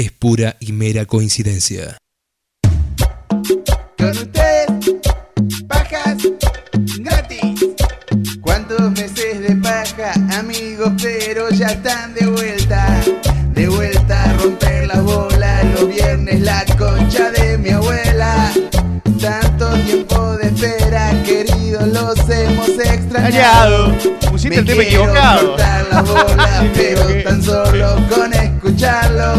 es pura y mera coincidencia. Con ustedes, pajas gratis. ¿Cuántos meses de paja, amigos? Pero ya están de vuelta. De vuelta a romper las bolas. Los viernes la concha de mi abuela. Tanto tiempo de espera, queridos, los hemos extrañado. Pusiste el tema equivocado. las bolas, pero tan solo con escucharlos.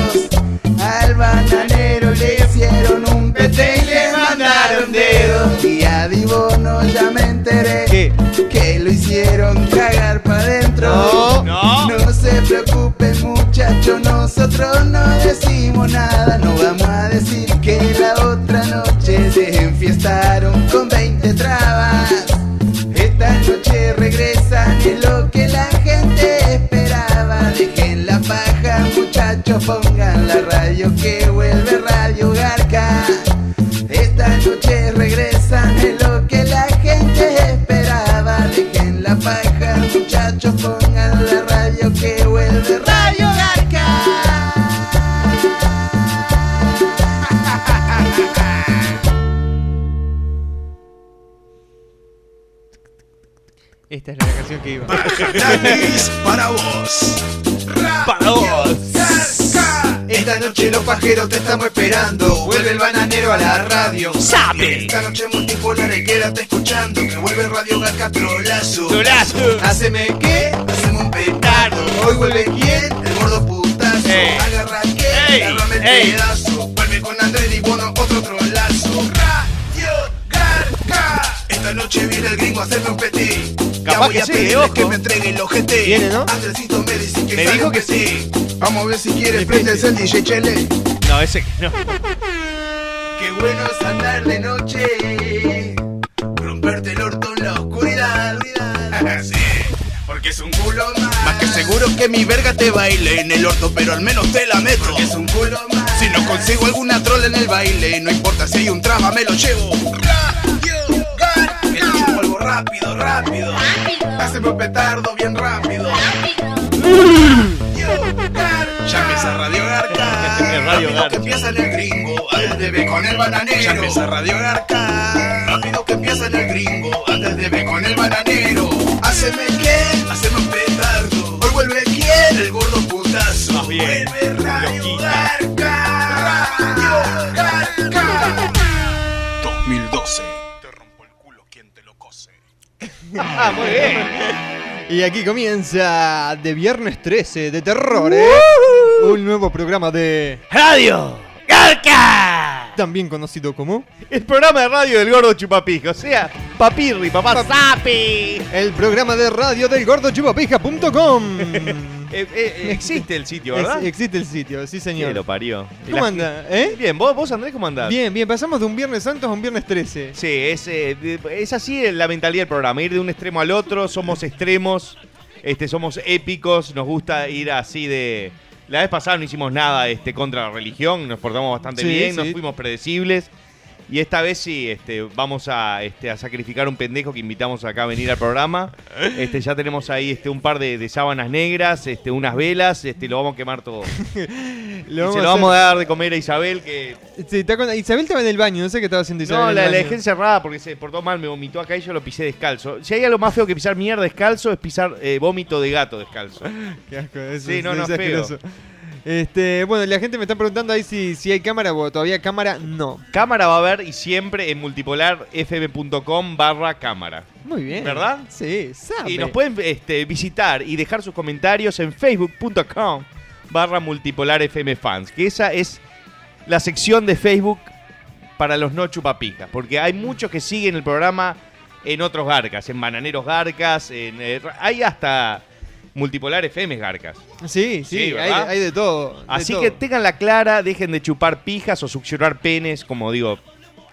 Al bananero le hicieron un pete y le mandaron dedos. Y a Dibono ya me enteré ¿Qué? que lo hicieron cagar para adentro. No. No. No se preocupen muchachos, nosotros no decimos nada. No vamos a decir que la otra noche se enfiestaron con 20 muchachos, pongan la radio que vuelve Radio Garca. Esta noche regresan, es lo que la gente esperaba. Dejen la paja, muchachos, pongan la radio que vuelve Radio Garca. Esta es la canción que iba. Para vos. Para vos. Esta noche los pajeros te estamos esperando. Vuelve el bananero a la radio. ¡Sabe! Esta noche multipolar y quédate escuchando. Que vuelve Radio Garca Trolazo. Trolazo. Haceme qué, hacemos un petardo. Hoy vuelve quién, el gordo putazo. Ey. Agarra qué, Ey. agárrame el Ey. pedazo. Vuelve con Andrés y Bono, otro trolazo. Radio Garca. Esta noche viene el gringo a hacerme un petit. Ya Capaz voy que a sí, ojo. que me entregue el ojete. Viene, ¿no? Andresito me dice que Me dijo que petit. Vamos a ver si quiere prenderse el DJ Chele. No, ese que no. Qué bueno es andar de noche. Romperte el orto en la oscuridad. sí, porque es un culo más. Más que seguro que mi verga te baile en el orto, pero al menos te la meto. Porque es un culo más. Si no consigo alguna troll en el baile, no importa si hay un traba, me lo llevo. Rápido, rápido. Haceme un petardo bien rápido. Ya empieza Radio Garca. Radio Garca. que empieza en el gringo, antes de ver con el bananero. Ya empieza Radio Garca. Rápido que empieza en el gringo, antes de ver con el bananero. Haceme qué, haceme un petardo. Hoy vuelve quién, el gordo putazo. Más bien, Vuelve Radio. Garca. Ah, muy bien. Y aquí comienza de viernes 13 de terror, ¿eh? Un nuevo programa de. Radio Garca. También conocido como. El programa de radio del gordo chupapija. O sea, papirri, papá sapi. El programa de radio del gordojupapija.com. Eh, eh, existe el sitio, ¿verdad? Es- existe el sitio, sí señor. lo parió. ¿Cómo anda? ¿Eh? Bien, ¿vos, vos Andrés, ¿cómo andás? Bien, bien, pasamos de un viernes santo a un viernes 13. Sí, es, eh, es así la mentalidad del programa, ir de un extremo al otro, somos extremos, este, somos épicos, nos gusta ir así de... La vez pasada no hicimos nada este, contra la religión, nos portamos bastante Sí, bien, sí. nos fuimos predecibles. Y esta vez sí, este, vamos a, este, a sacrificar un pendejo que invitamos acá a venir al programa. Este, ya tenemos ahí este, un par de, de sábanas negras, este, unas velas, este, lo vamos a quemar todo. Y se lo vamos a dar de comer a Isabel, que Sí, está con- Isabel estaba en el baño, no sé qué estaba haciendo Isabel. no, en la, la baño. dejé encerrada porque se portó mal, me vomitó acá y yo lo pisé descalzo. Si hay algo más feo que pisar mierda descalzo, es pisar eh, vómito de gato descalzo. Qué asco, eso Sí, es- no, no, es feo. asqueroso. Este, bueno, la gente me está preguntando ahí si, si hay cámara o todavía cámara, no. Cámara va a haber y siempre en multipolarfm.com barra cámara. Muy bien. ¿Verdad? Sí, sabe. Y nos pueden este, visitar y dejar sus comentarios en facebook.com barra multipolarfmfans, que esa es la sección de Facebook para los no chupapijas, porque hay muchos que siguen el programa en otros garcas, en Bananeros Garcas, en, eh, hay hasta Multipolar FM es Garcas. Sí, sí, Sí, hay, de todo. de Así todo. que tenganla clara, dejen de chupar pijas o succionar penes, como digo,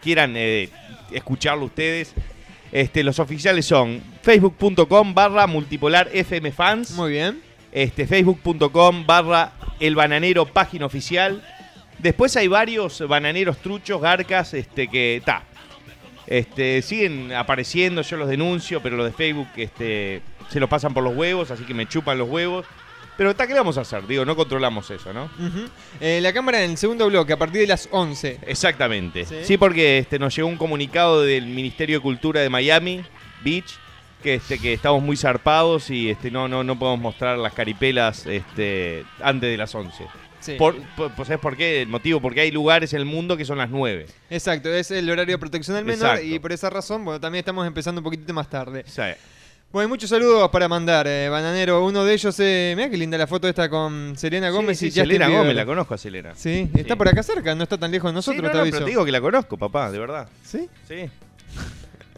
quieran eh, escucharlo ustedes. Este, los oficiales son facebook.com barra multipolar FM fans, Muy bien. este, facebook.com barra el bananero página oficial. Después hay varios bananeros truchos, garcas, este, que está. Este, siguen apareciendo, yo los denuncio, pero los de Facebook este, se los pasan por los huevos, así que me chupan los huevos. Pero está, ¿qué le vamos a hacer? Digo, no controlamos eso, ¿no? Eh, la cámara en el segundo bloque, a partir de las 11. Exactamente. ¿Sí? Sí, porque este, nos llegó un comunicado del Ministerio de Cultura de Miami Beach que este que estamos muy zarpados y este no no no podemos mostrar las caripelas este antes de las 11. Sí. Por, por- pues, ¿Sabes por qué? El motivo, porque hay lugares en el mundo que son las 9. Exacto, es el horario de protección del menor Exacto. y por esa razón, bueno, también estamos empezando un poquitito más tarde. Bueno, hay muchos saludos para mandar, eh, Bananero. Uno de ellos, eh, mira qué linda la foto esta con Selena Gómez sí, y sí, Justin Selena. Gómez, la conozco a Selena. Sí, está por acá cerca, no está tan lejos de nosotros, no, te no, aviso. pero te digo que la conozco, papá, de verdad. ¿Sí? Sí.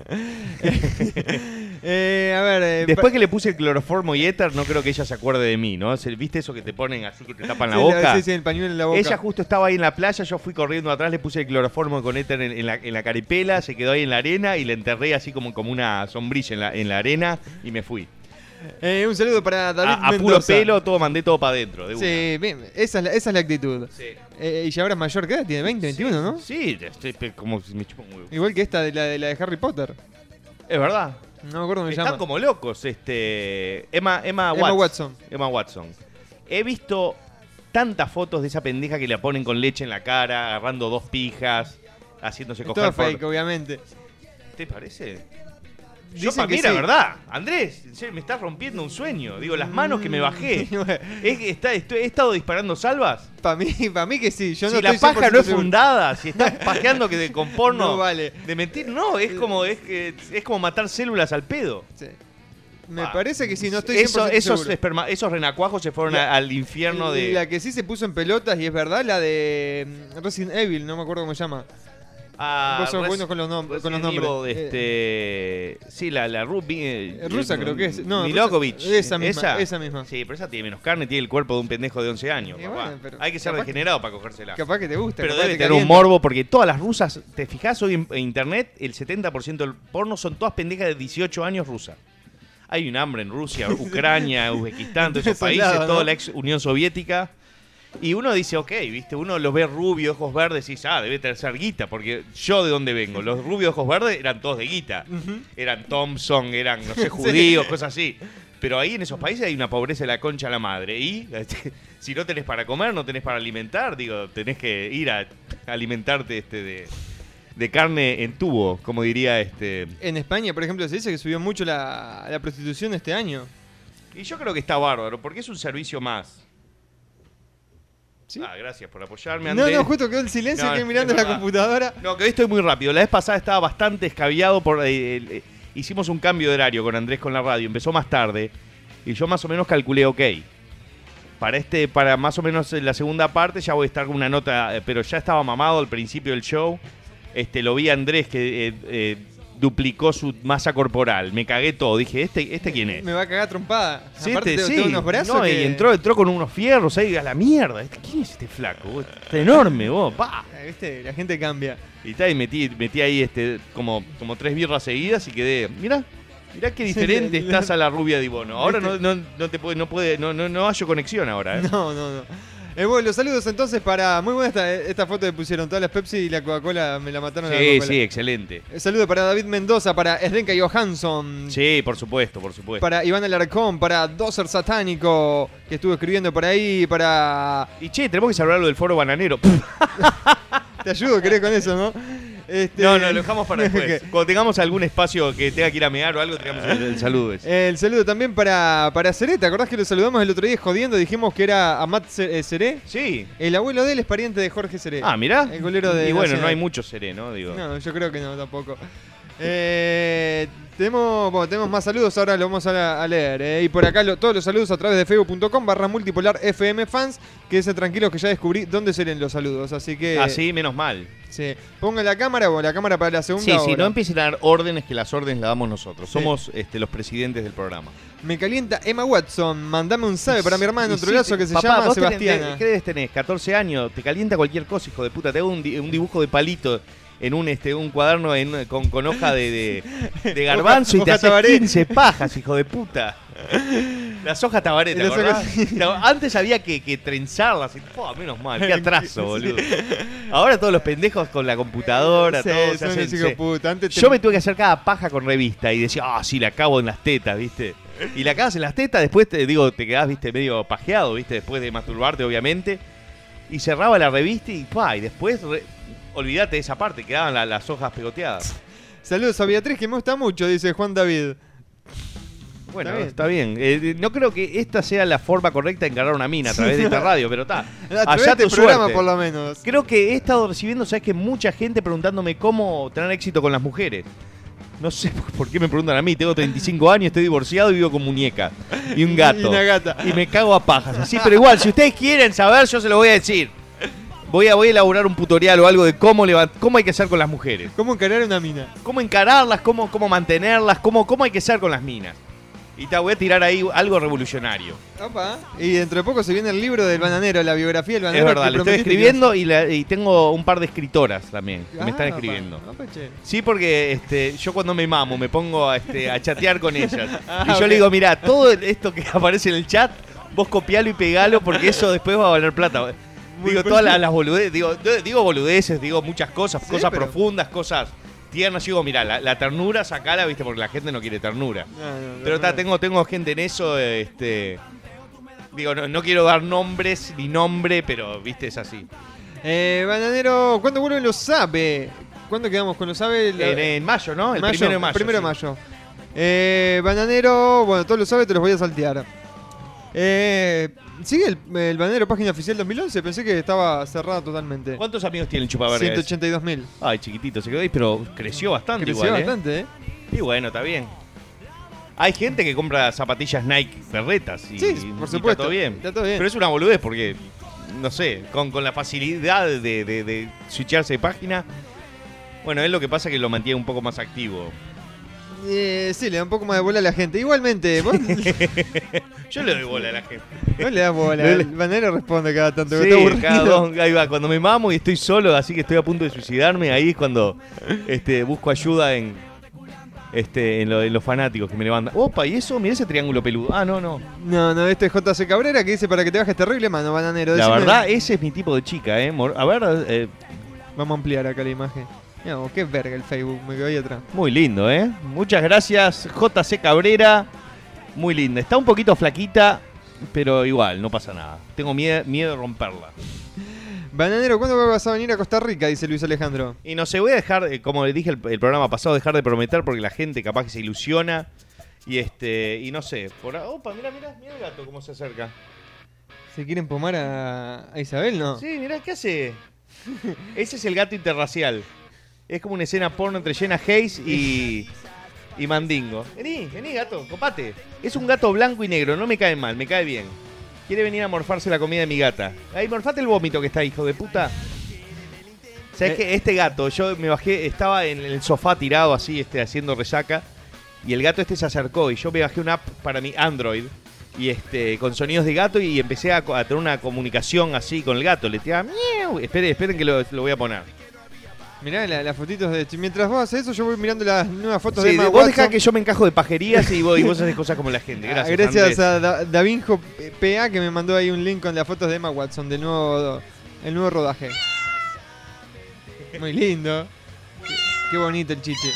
Eh, a ver, eh, Después que le puse el cloroformo y éter, no creo que ella se acuerde de mí, ¿no? Se- ¿Viste eso que te ponen así que te tapan la sí, boca? Sí, sí, el pañuelo en la boca. Ella justo estaba ahí en la playa, yo fui corriendo atrás, le puse el cloroformo con éter en, en la, en la caripela, se quedó ahí en la arena y la enterré así como, como una sombrilla en la, en la arena y me fui. Eh, un saludo para David A, a puro Mendoza. pelo, todo mandé todo para adentro. de. Sí, bien, esa es la, esa es la actitud. Sí. Eh, y ya ahora es mayor que edad, tiene 20, 21, ¿no? Sí, estoy pe- como si me chupa un huevo. Igual que esta de la de, la de Harry Potter. Es verdad. No me acuerdo cómo se Están llama. como locos, este. Emma, Emma, Watson. Emma Watson. He visto tantas fotos de esa pendeja que le ponen con leche en la cara, agarrando dos pijas, haciéndose Es coger todo por- fake, obviamente. ¿Te parece? Yo Dicen para que mí era sí. verdad. Andrés, me estás rompiendo un sueño. Digo, las manos que me bajé. Es que está, estoy- he estado disparando salvas. Para mí, para mí que sí. Yo si no la estoy paja no 100% es fundada, si estás pajeando que de, con porno No vale. de mentir, no, es como es es como matar células al pedo. Sí. Me Ah, parece que sí, no estoy 100% Eso- esos, esperma- esos renacuajos se fueron La- a- al infierno de. La que sí se puso en pelotas y es verdad, la de mm, Resident Evil, no me acuerdo cómo se llama. Ah, Vos sos Res- bueno con los, nom- con los nombres. Evil, este, sí, la, la Ruby. Eh, rusa creo que es. No, Milokovic. esa misma, esa misma. Sí, pero esa tiene menos carne, tiene el cuerpo de un pendejo de 11 años. Bueno, Hay que ser capaz que- degenerado para cogérsela. Capaz que te gusta. Pero debe te tener un morbo porque todas las rusas, te fijas hoy en, en internet, el 70% del porno son todas pendejas de 18 años rusas. Hay un hambre en Rusia, Ucrania, Uzbekistán, todos esos países, toda la ex Unión Soviética. Y uno dice, ok, viste, uno los ve rubio, ojos verdes, y dice, ah, debe tener ser guita, porque yo de dónde vengo, los rubios ojos verdes eran todos de guita. Eran Thompson, eran, no sé, judíos, cosas así. Pero ahí en esos países hay una pobreza de la concha a la madre. Y este, si no tenés para comer, no tenés para alimentar, digo, tenés que ir a alimentarte este de, de carne en tubo, como diría este. En España, por ejemplo, se dice que subió mucho la, la prostitución este año. Y yo creo que está bárbaro, porque es un servicio más. ¿Sí? Ah, gracias por apoyarme, No, Andrés. no, justo quedó el silencio No, que mirando la computadora. No, que hoy estoy muy rápido. La vez pasada estaba bastante escabiado por. eh, eh, hicimos un cambio de horario con Andrés con la radio. Empezó más tarde. Y yo más o menos calculé, ok. Para este, para más o menos la segunda parte, ya voy a estar con una nota. eh, Pero ya estaba mamado al principio del show. Este, lo vi a Andrés que eh, duplicó su masa corporal. Me cagué todo. Dije, ¿este, este quién es? Me va a cagar trompada. Sí, Aparte, este, te- sí. unos brazos No, que- y entró, entró con unos fierros ahí a la mierda. Este, ¿Quién es este flaco? vos? Está enorme, vos. Pa. Ah, ¿Viste? La gente cambia. Y, tal, y metí, metí ahí este, como, como tres birras seguidas y quedé. Mirá, mirá qué Sí, diferente la- estás a la rubia de Ibono. Ahora no, no, no te puede, no puede, no, no, no hallo conexión ahora, ¿eh? No, no, no. Eh, bueno, los saludos entonces para. Muy buena esta, esta foto que pusieron. Todas las Pepsi y la Coca-Cola me la mataron a la Sí, sí, excelente. Eh, Saludo para David Mendoza, para Esdenka Johansson, Sí, por supuesto, por supuesto. para Iván Alarcón, para Doser Satánico, que estuvo escribiendo por ahí, para. Y che, tenemos que salvarlo del foro bananero. Te ayudo, querés con eso, ¿no? Este- No, no, lo dejamos para después. Cuando tengamos algún espacio que tenga que ir a mear o algo, tengamos el, el saludo ese. El saludo también para, para Seré. ¿Te acordás que lo saludamos el otro día jodiendo? Dijimos que era Amat eh, Seré. Sí. El abuelo de él es pariente de Jorge Seré. Ah, mirá. El golero de y bueno, Nacional. no hay mucho seré, ¿no? Digo. No, yo creo que no, tampoco. Eh, tenemos, bueno, tenemos más saludos, ahora lo vamos a, a leer. eh. Y por acá lo- todos los saludos a través de facebook.com barra multipolar FM fans. Quédense tranquilos que ya descubrí dónde se leen los saludos. Así que... Ah, sí, menos mal. Sí. Ponga la cámara o la cámara para la segunda Sí, sí, hora. no empiecen a dar órdenes que las órdenes las damos nosotros. Somos este, los presidentes del programa. Me calienta Emma Watson. Mandame un sabe para mi hermano Y sí, que se papá, llama tenés- Sebastiana. ¿Qué debes tener? 14 años. Te calienta cualquier cosa, hijo de puta. Te hago un, di- un dibujo de palito en un este un cuaderno en- con, con hoja de, de, de garbanzo y te haces tabaré. 15 pajas, hijo de puta. Las hojas tabaré, ¿te acordás? Antes había que, que trenzarlas. Y, menos mal, qué atraso, boludo. Ahora todos los pendejos con la computadora, Sí, todos hacen- puta. Antes yo me tuve que hacer cada paja con revista y decía, ah, sí, la acabo en las tetas, ¿viste? Y la acabas en las tetas, después te digo, te quedás, viste, medio pajeado, ¿viste? Después de masturbarte, obviamente. Y cerraba la revista y pa, y después re- olvídate de esa parte, quedaban la- las hojas pegoteadas. Saludos a Beatriz que me gusta mucho, dice Juan David. Bueno, Está está bien. bien. Eh, no creo que esta sea la forma correcta de encarar una mina a través de esta radio, pero está. Allá tu programa suerte. por lo menos. Creo que he estado recibiendo, ¿sabes que Mucha gente preguntándome cómo tener éxito con las mujeres. No sé por qué me preguntan a mí. Tengo 35 años, estoy divorciado y vivo con muñeca. Y un gato. Y una gata. Y me cago a pajas. Así, pero igual, si ustedes quieren saber, yo se lo voy a decir. Voy a, voy a elaborar un tutorial o algo de cómo, cómo hay que ser con las mujeres. ¿Cómo encarar una mina? Cómo encararlas, cómo, cómo mantenerlas, cómo, cómo hay que ser con las minas. Y te voy a tirar ahí algo revolucionario. Opa. Y dentro de poco se viene el libro del bananero, la biografía del Es bananero. verdad, que le estoy escribiendo y, la- y tengo un par de escritoras también que me están Ah, escribiendo. opa, opa, che. Sí, porque este, yo cuando me mamo me pongo a, este, a chatear con ellas. Ah, y yo le digo, mira, todo esto que aparece en el chat, vos copialo y pegalo porque eso después va a valer plata. Digo todas las, las boludeces, digo, digo boludeces, digo muchas cosas, Sí, cosas pero- profundas, cosas tiernas. Digo, mira, la, la ternura sacala, viste, porque la gente no quiere ternura. No, no, Pero no. tengo, tengo gente en eso, este. Digo, no, no quiero dar nombres ni nombre, pero viste, es así. Eh, bananero, ¿cuándo vuelven los SABE? ¿Cuándo quedamos con los SABE? La- En, en mayo, ¿no? El Mayo, primero de mayo. primero de mayo. Eh, bananero, bueno, todos los SABE te los voy a saltear. Eh, ¿Sigue el, el página oficial 2011? Pensé que estaba cerrada totalmente. ¿Cuántos amigos tiene el chupaverga? ese? 182 mil. Ay, chiquitito, se quedó ahí, pero creció bastante Creció igual, ¿eh? bastante, ¿eh? Y bueno, está bien. Hay gente que compra zapatillas Nike berretas y, Sí, y por está supuesto. todo bien. Está todo bien. Pero es una boludez porque, no sé, con, con la facilidad de, de, de switcharse de página, bueno, es lo que pasa que lo mantiene un poco más activo. Eh, sí, le da un poco más de bola a la gente. Igualmente, vos, Yo le doy bola a la gente. vos le das bola. No le- El bananero responde cada tanto. que Sí, aburrido. cada dos, ahí va. Cuando me mamo y estoy solo, así que estoy a punto de suicidarme, ahí es cuando este, busco ayuda en, este, en, lo- en los fanáticos que me levantan. Opa, ¿y eso? Mira ese triángulo peludo. Ah, no, no. No, no, este es JC Cabrera que dice para que te bajes terrible mano, bananero. La Decime- verdad, ese es mi tipo de chica, ¿eh? Mor- A ver, eh, Vamos a ampliar acá la imagen. No, qué verga el Facebook, me quedo ahí atrás. muy lindo, ¿eh? Muchas gracias, JC Cabrera. Muy linda. Está un poquito flaquita, pero igual, no pasa nada. Tengo miedo, miedo de romperla. Bananero, ¿cuándo vas a venir a Costa Rica? Dice Luis Alejandro. Y no sé, voy a dejar, eh, como le dije el, el programa pasado, dejar de prometer porque la gente capaz que se ilusiona. Y este, y no sé, por Opa, mira, mira, mira el gato cómo se acerca. ¿Se quieren pomar a, a Isabel? No. Sí, mira, ¿qué hace? Ese es el gato interracial. Es como una escena porno entre Jenna Hayes y. y Mandingo. Vení, vení, gato, copate. Es un gato blanco y negro, no me cae mal, me cae bien. Quiere venir a morfarse la comida de mi gata. Ahí, morfate el vómito que está, hijo de puta. ¿Sabes Eh. qué? Este gato, yo me bajé, estaba en el sofá tirado así, este, haciendo resaca. Y el gato este se acercó y yo me bajé una app para mi Android. Y este, con sonidos de gato y empecé a, tener una comunicación así con el gato. Le tiraba miau. Esperen, esperen que lo, lo voy a poner. Mirá la- las fotitos de. Mientras vos haces eso, yo voy mirando las nuevas fotos Sí, de Emma vos Watson. dejá que yo me encajo de pajerías y vos, y vos haces cosas como la gente. Ah, Gracias. Gracias Andrés. a Da- Davinjo PA que me mandó ahí un link con las fotos de Emma Watson del nuevo, el nuevo rodaje. Muy lindo. Qué, qué bonito el chiche.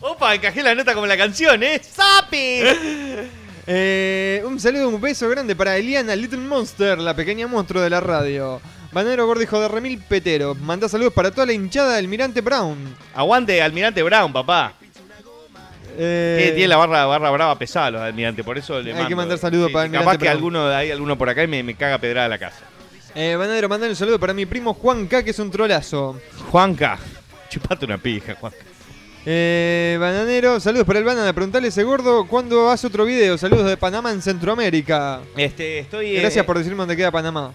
Opa, encajé la nota como la canción, ¿eh? ¡Sapi! Eh, un saludo, un beso grande para Eliana Little Monster, la pequeña monstruo de la radio. Banero gordo hijo de Remil Petero. Manda saludos para toda la hinchada del Almirante Brown. Aguante, Almirante Brown, papá. Eh, Tiene- Tiene la barra, barra brava pesada los Almirante, por eso le Hay mando. que mandar saludos para Almirante Capaz que Brown. alguno, hay alguno por acá y me, me caga pedrada a la casa. eh, Banadero, mandale un saludo para mi primo Juan K, que es un trolazo. Juanca. Chupate una pija, Juanca. Eh, bananero, saludos para el banana. Preguntale ese gordo cuándo hace otro video. Saludos de Panamá en Centroamérica. Este, estoy. eh, Gracias por decirme dónde queda Panamá.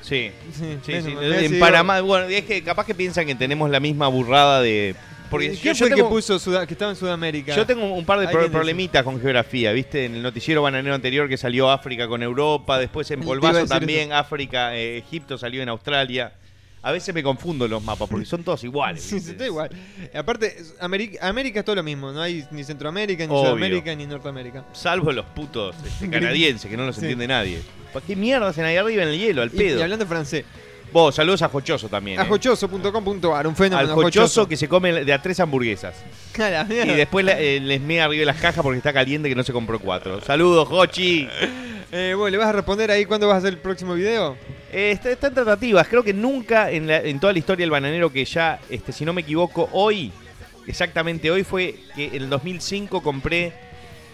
Sí, Sí, sí, sí. En Panamá, bueno, es que capaz que piensan que tenemos la misma burrada de. Porque ¿Quién yo, fue yo el que puso Suda- que estaba en Sudamérica? yo tengo un par de pro- problemitas con geografía, ¿viste? En el noticiero bananero anterior que salió África con Europa, después en Polvazo también África, eh, Egipto salió en Australia. A veces me confundo los mapas porque son todos iguales. Sí, está igual. Aparte, América, América es todo lo mismo. No hay ni Centroamérica, ni Obvio. Sudamérica, ni Norteamérica. Salvo los putos este, canadienses que no los Sí. entiende nadie. ¿Para qué mierda hacen ahí arriba en el hielo, al Y, pedo? y hablando francés, Vos, saludos a Jochoso también. ¿eh? ajochoso.com.ar, un Al fenómeno. Jochoso que se come de a tres hamburguesas. A Y después eh, les mea arriba de las cajas porque está caliente que no se compró cuatro. Saludos, Jochi. Eh, bueno, ¿le vas a responder ahí cuándo vas a hacer el próximo video? Eh, está, está en tratativas. Creo que nunca en, la- en toda la historia del bananero que ya, este, si no me equivoco, hoy, exactamente hoy fue que en el 2005 compré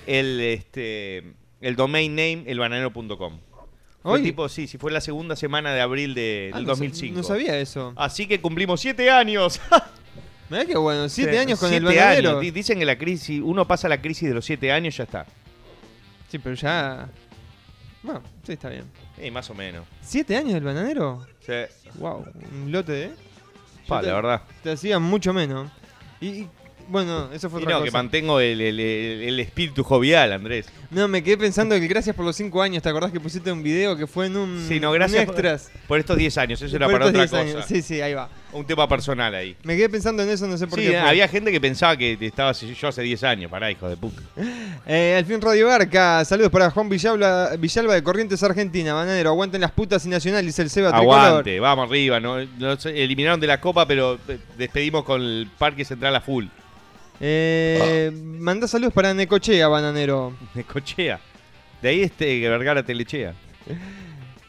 el, este, el domain name elbananero.com. Fue ¿Hoy? tipo, sí, sí, fue la segunda semana de abril de- Ah, del no sa- 2005. No sabía eso. Así que cumplimos siete años. Mirá qué bueno, siete Sí, años con el bananero. años. Dicen que la crisis, uno pasa la crisis de los siete años, ya está. Sí, pero ya. Bueno, sí, está bien. Eh, más o menos. ¿Siete años del bananero? Sí. Wow, un lote de. Pa, Yo te- la verdad. Te hacía mucho menos. Y, y, bueno, eso fue Y otra no, que cosa. mantengo el, el- el- el espíritu jovial, Andrés. No, me quedé pensando que gracias por los cinco años. ¿Te acordás que pusiste un video que fue en un. Sí, no, un gracias extras? Por estos 10 años, eso era Por para otra 10 cosa. años. Sí, sí, ahí va. Un tema personal ahí. Me quedé pensando en eso, no sé por Sí, qué. fue. había gente que pensaba que estaba yo hace 10 años. Pará, hijo de puta. Eh, al fin Radio Barca, saludos para Juan Villalba, Villalba de Corrientes, Argentina. Bananero, aguanten las putas y Nacional, dice el Seba Tricolor. Aguante, vamos arriba. No, Nos eliminaron de la copa, pero eh, despedimos con el Parque Central a full. Eh, Mandá saludos para Necochea, Bananero. Me cochea. De ahí este Vergara Telechea.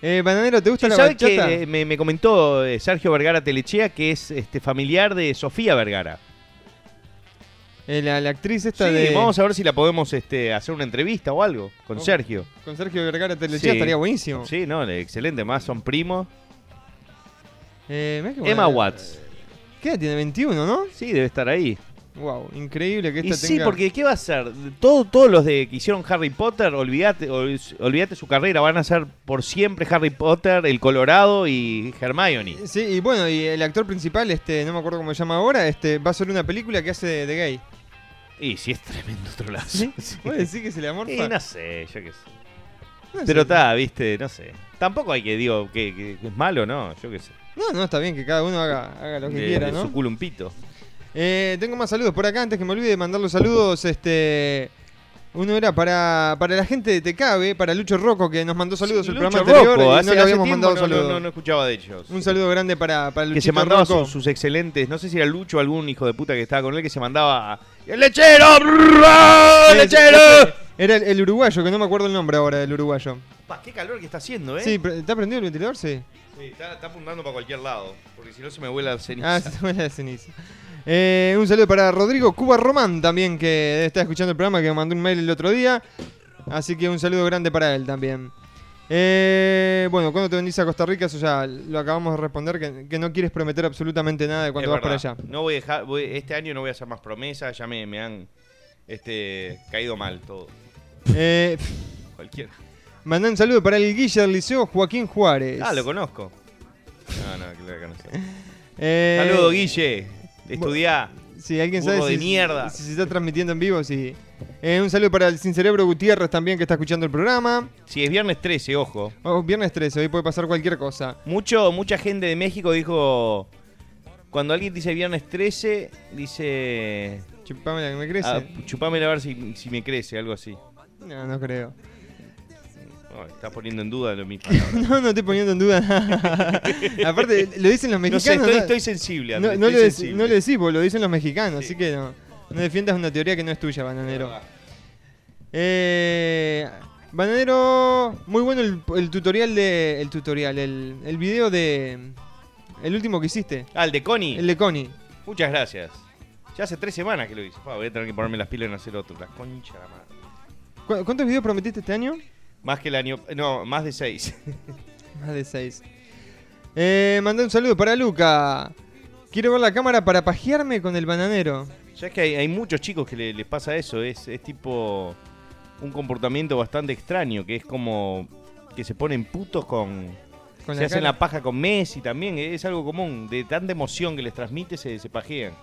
Eh, Bananero, ¿te gusta la ¿Sabes bachata? que me, me comentó eh, Sergio Vergara Telechea que es este familiar de Sofía Vergara? Eh, la, la actriz Sí, esta de. vamos a ver si la podemos este, hacer una entrevista o algo con Oh. Sergio. Con Sergio Vergara Telechea Sí. estaría buenísimo. Sí, no, excelente, más son primos. Eh, Emma. Watts. ¿Qué tiene? 21, ¿no? Sí, debe estar ahí. Wow, increíble que esta Y sí, tenga. porque ¿qué va a ser? Todo, todos los de que hicieron Harry Potter, olvídate, ol- olvídate su carrera, van a ser por siempre Harry Potter, el Colorado y Hermione. Sí, y bueno, y el actor principal, este, no me acuerdo cómo se llama ahora, este, va a ser una película que hace de, de gay. Y sí, es tremendo trolazo. ¿Sí? Sí. ¿Puedes decir que se le amorfa? Y no sé, yo qué sé. No. Pero está, viste, no sé. Tampoco hay que, digo, que, que- que es malo, ¿no? Yo qué sé. No, no, está bien que cada uno haga, haga lo que De- quiera, de ¿no? su culo un pito. Eh, tengo más saludos por acá, antes que me olvide de mandar los saludos, este... Uno era para, para la gente de Tecabe, para Lucho Rocco, que nos mandó saludos el Lucho programa anterior Rocco, y hace- no le hace habíamos tiempo mandado no, saludos. No, escuchaba de ellos. Un saludo grande para, para que Luchito se mandaba sus, sus excelentes, no sé si era Lucho o algún hijo de puta que estaba con él, que se mandaba ¡El lechero! ¡Ah, Sí, ¡Lechero! Era el, el uruguayo, que no me acuerdo el nombre ahora del uruguayo. Pa, qué calor que está haciendo, ¿eh? Sí, ¿está prendido el ventilador? Sí. Sí, está, está apuntando para cualquier lado, porque si no se me vuela la ceniza. Ah, se te vuela la ceniza. Eh, un saludo para Rodrigo Cuba Román también, que estar escuchando el programa, que me mandó un mail el otro día. Así que un saludo grande para él también. Eh, bueno, cuando te venís a Costa Rica, eso ya lo acabamos de responder, que, que no quieres prometer absolutamente nada de cuando Es vas para verdad. allá. No voy a dejar, voy- este año no voy a hacer más promesas, ya me, me han este, caído mal todo. Eh, Cualquiera. mandá un saludo para el Guilla del Liceo Joaquín Juárez. Ah, lo conozco. No, no, que lo conozco. Eh, Saludos, Guille. Estudiá. Si alguien sabe de si, mierda. si se está transmitiendo en vivo, sí. Eh, un saludo para el Sin Cerebro Gutiérrez también que está escuchando el programa. Si es viernes 13, ojo. Oh, viernes 13, hoy puede pasar cualquier cosa. Mucho, mucha gente de México dijo. Cuando alguien dice viernes 13, dice. Chupame la que me crece. Ah, chupámela a ver si, si me crece, algo así. No, no creo. No, está poniendo en duda lo mis palabras. No, no estoy poniendo en duda nada. Aparte, lo dicen los No sé, mexicanos. estoy, no- estoy sensible, no, Andrés, no estoy le dec- sensible. no le decís, vos, lo dicen los mexicanos, Sí. así que no, no defiendas una teoría que no es tuya, bananero. Eh, bananero, muy bueno el, el tutorial de. El tutorial, el, el video de. El último que hiciste, Ah, el de Connie. el de Connie. Muchas gracias. Ya hace tres semanas que lo hice. Voy a tener que ponerme las pilas en hacer otro. La concha de la madre. ¿Cu- ¿Cuántos videos prometiste este año? Más que el año. No, más de seis. Más de seis. Eh, mandé un saludo para Luca. Quiero ver la cámara para pajearme con el bananero. Ya es que hay, hay muchos chicos que le- les pasa eso, es, es tipo un comportamiento bastante extraño, que es como que se ponen putos con... Con se la hacen cara. la paja con Messi también, es algo común, de tanta emoción que les transmite se, se pajean.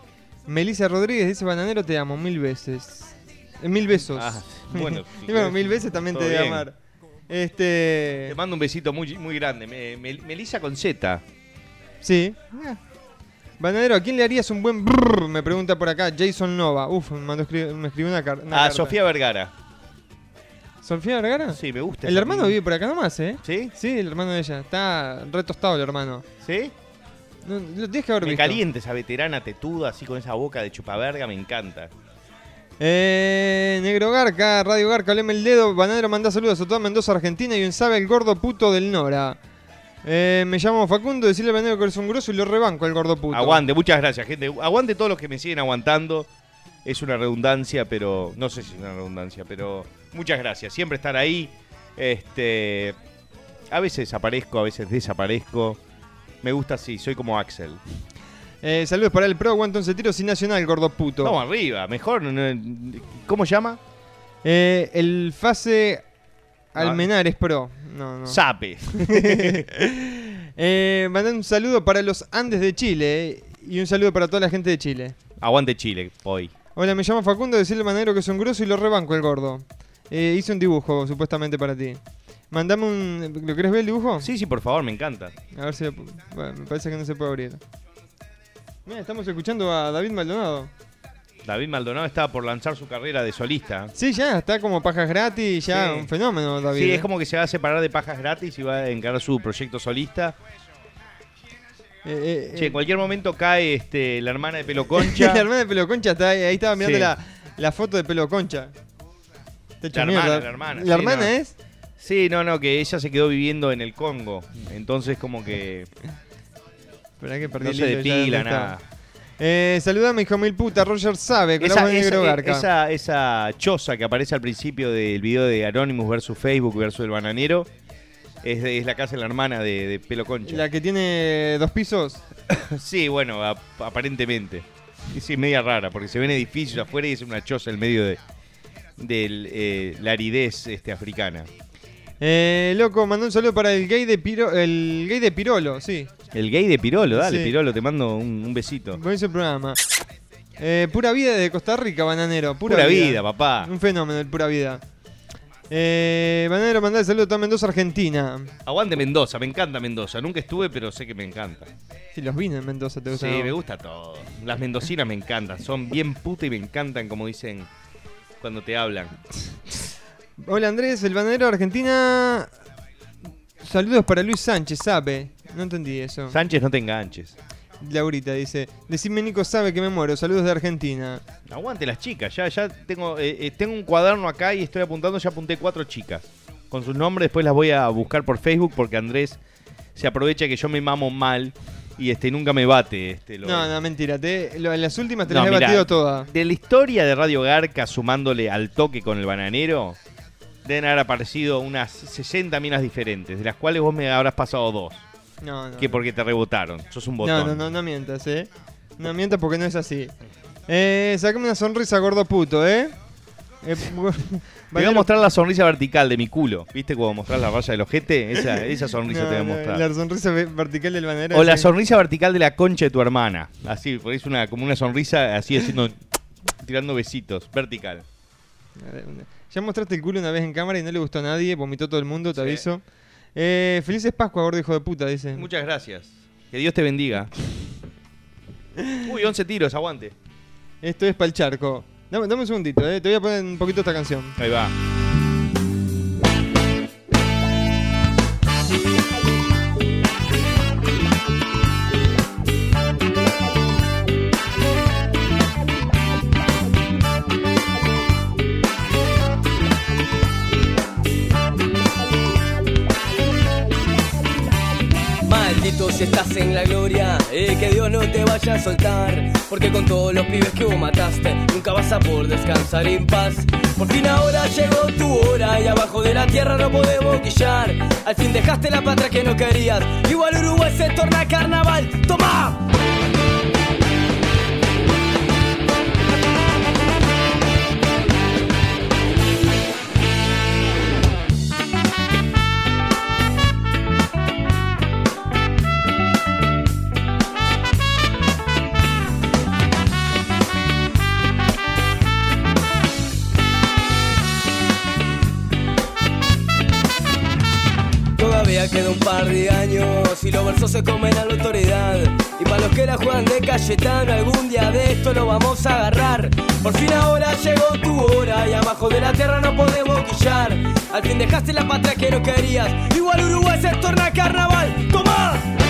Melissa Rodríguez dice, bananero, te amo mil veces. Eh, mil besos. Ah, bueno, y bueno, mil veces también te debe bien. amar. Este... Te mando un besito muy, muy grande. Me- me- Melissa con Z. Sí. Eh. Bananero, ¿a quién le harías un buen brrr? Me pregunta por acá Jason Nova. Uf, me, mandó escri- me escribió una, car- una A carta. Sofía Vergara. ¿Sofía Vergara? Sí, me gusta. El hermano vive por acá nomás, ¿eh? ¿Sí? Sí, el hermano de ella. Está retostado el hermano. ¿Sí? No, lo tienes que haber Me visto. caliente esa veterana tetuda, así con esa boca de chupaverga, me encanta. Eh, Negro Garca, Radio Garca, oleme el dedo. Bananero manda saludos a toda Mendoza, Argentina y un sabe el gordo puto del Nora. Eh, me llamo Facundo, decirle al Bananero que eres un grosso y lo rebanco al gordo puto. Aguante, muchas gracias, gente. Aguante todos los que me siguen aguantando. Es una redundancia, pero. No sé si es una redundancia, pero. Muchas gracias. Siempre estar ahí. Este. A veces aparezco, a veces desaparezco. Me gusta así, soy como Axel. Eh, saludos para el pro, aguanta un tiro sin nacional, gordo puto. Vamos arriba, mejor. ¿Cómo llama? Eh, el Fase No. Almenares Pro. No, no. Sape. Eh, mandar un saludo para los Andes de Chile y un saludo para toda la gente de Chile. Aguante Chile, hoy. Hola, me llamo Facundo, decirle al manero que es un grosso y lo rebanco el gordo. Eh, hice un dibujo supuestamente para ti. Mandame un... ¿Lo querés ver el dibujo? Sí, sí, por favor, me encanta. A ver si... bueno, me parece que no se puede abrir. Mira, estamos escuchando a David Maldonado. David Maldonado estaba por lanzar su carrera de solista. Sí, ya, está como pajas gratis, ya Sí. un fenómeno, David. Sí, eh. es como que se va a separar de pajas gratis y va a encarar su proyecto solista. Eh, eh, Che, eh, en cualquier momento cae este, la hermana de pelo la concha. hermana de Pelo Concha está ahí, ahí estaba mirando Sí. la, la foto de Pelo Concha. Está La hermana, mierda. la hermana, ¿La sí, hermana no. es? sí, no, no, que ella se quedó viviendo en el Congo. Entonces como que Esperá que perdí no el se depila nada. Eh, saludame, hijo mil puta. Roger sabe, Esa, esa, negro eh, esa, esa choza que aparece al principio del video de Anonymous versus Facebook versus el bananero es, de- es la casa de la hermana de, de pelo concha. La que tiene dos pisos. Sí, bueno, ap- aparentemente. Y sí, media rara, porque se ven edificios afuera y es una choza en medio de eh, la aridez este, africana. Eh, loco, mandó un saludo para el gay de Piro, el gay de Pirolo, sí. El gay de Pirolo, dale, Sí. Pirolo, te mando un, un besito. Buenísimo programa. Eh, pura vida de Costa Rica, bananero. Pura, Pura vida, papá. Un fenómeno el pura vida. Eh, bananero, mandá el saludo a Mendoza, Argentina. Aguante Mendoza, me encanta Mendoza. Nunca estuve, pero sé que me encanta. Si los vine en Mendoza, te Sí, gusta. me gusta todo. Las mendocinas me encantan. Son bien putas y me encantan como dicen cuando te hablan. Hola Andrés, el bananero de Argentina. Saludos para Luis Sánchez, sabe. No entendí eso. Sánchez, no te enganches. Laurita dice, decime Nico sabe que me muero, saludos de Argentina. Aguante las chicas. Ya, ya tengo, eh, eh, tengo un cuaderno acá y estoy apuntando. Ya apunté cuatro chicas. Con sus nombres después las voy a buscar por Facebook porque Andrés se aprovecha que yo me mamo mal y este nunca me bate. Este, lo- No, no, mentira, te, lo- en las últimas te No, las he mirá, batido todas. De la historia de Radio Garca, sumándole al toque con el bananero, deben haber aparecido unas 60 minas diferentes, de las cuales vos me habrás pasado dos. No, no. Que porque te rebotaron. Sos un botón. No, no, no, no mientas, eh. No mientas porque no es así. Eh, sacame una sonrisa, gordo puto, eh. eh Te voy a mostrar la sonrisa vertical de mi culo. ¿Viste cómo mostrar la raya del ojete? Esa, esa sonrisa No, te voy a mostrar. La sonrisa ve- vertical del bananero. O la sonrisa vertical de la concha de tu hermana. Así, porque es una, como una sonrisa así haciendo. tirando besitos. Vertical. Ya mostraste el culo una vez en cámara y no le gustó a nadie, vomitó todo el mundo, te Sí. aviso. Eh, felices Pascua, gordo hijo de puta, dice. Muchas gracias. Que Dios te bendiga. Uy, 11 tiros, aguante. Esto es para el charco. Dame, dame un segundito, eh. Te voy a poner un poquito esta canción. Ahí va. Estás en la gloria, eh, que Dios no te vaya a soltar. Porque con todos los pibes que vos mataste, nunca vas a poder descansar en paz. Por fin ahora llegó tu hora y abajo de la tierra no podemos guillar. Al fin dejaste la patria que no querías. Igual Uruguay se torna carnaval. ¡Toma! Versos se comen a la autoridad. Y para los que la juegan de Cayetano, algún día de esto lo vamos a agarrar. Por fin ahora llegó tu hora y abajo de la tierra no podemos guillar. Al fin dejaste la patria que no querías. Igual Uruguay se torna carnaval. ¡Toma!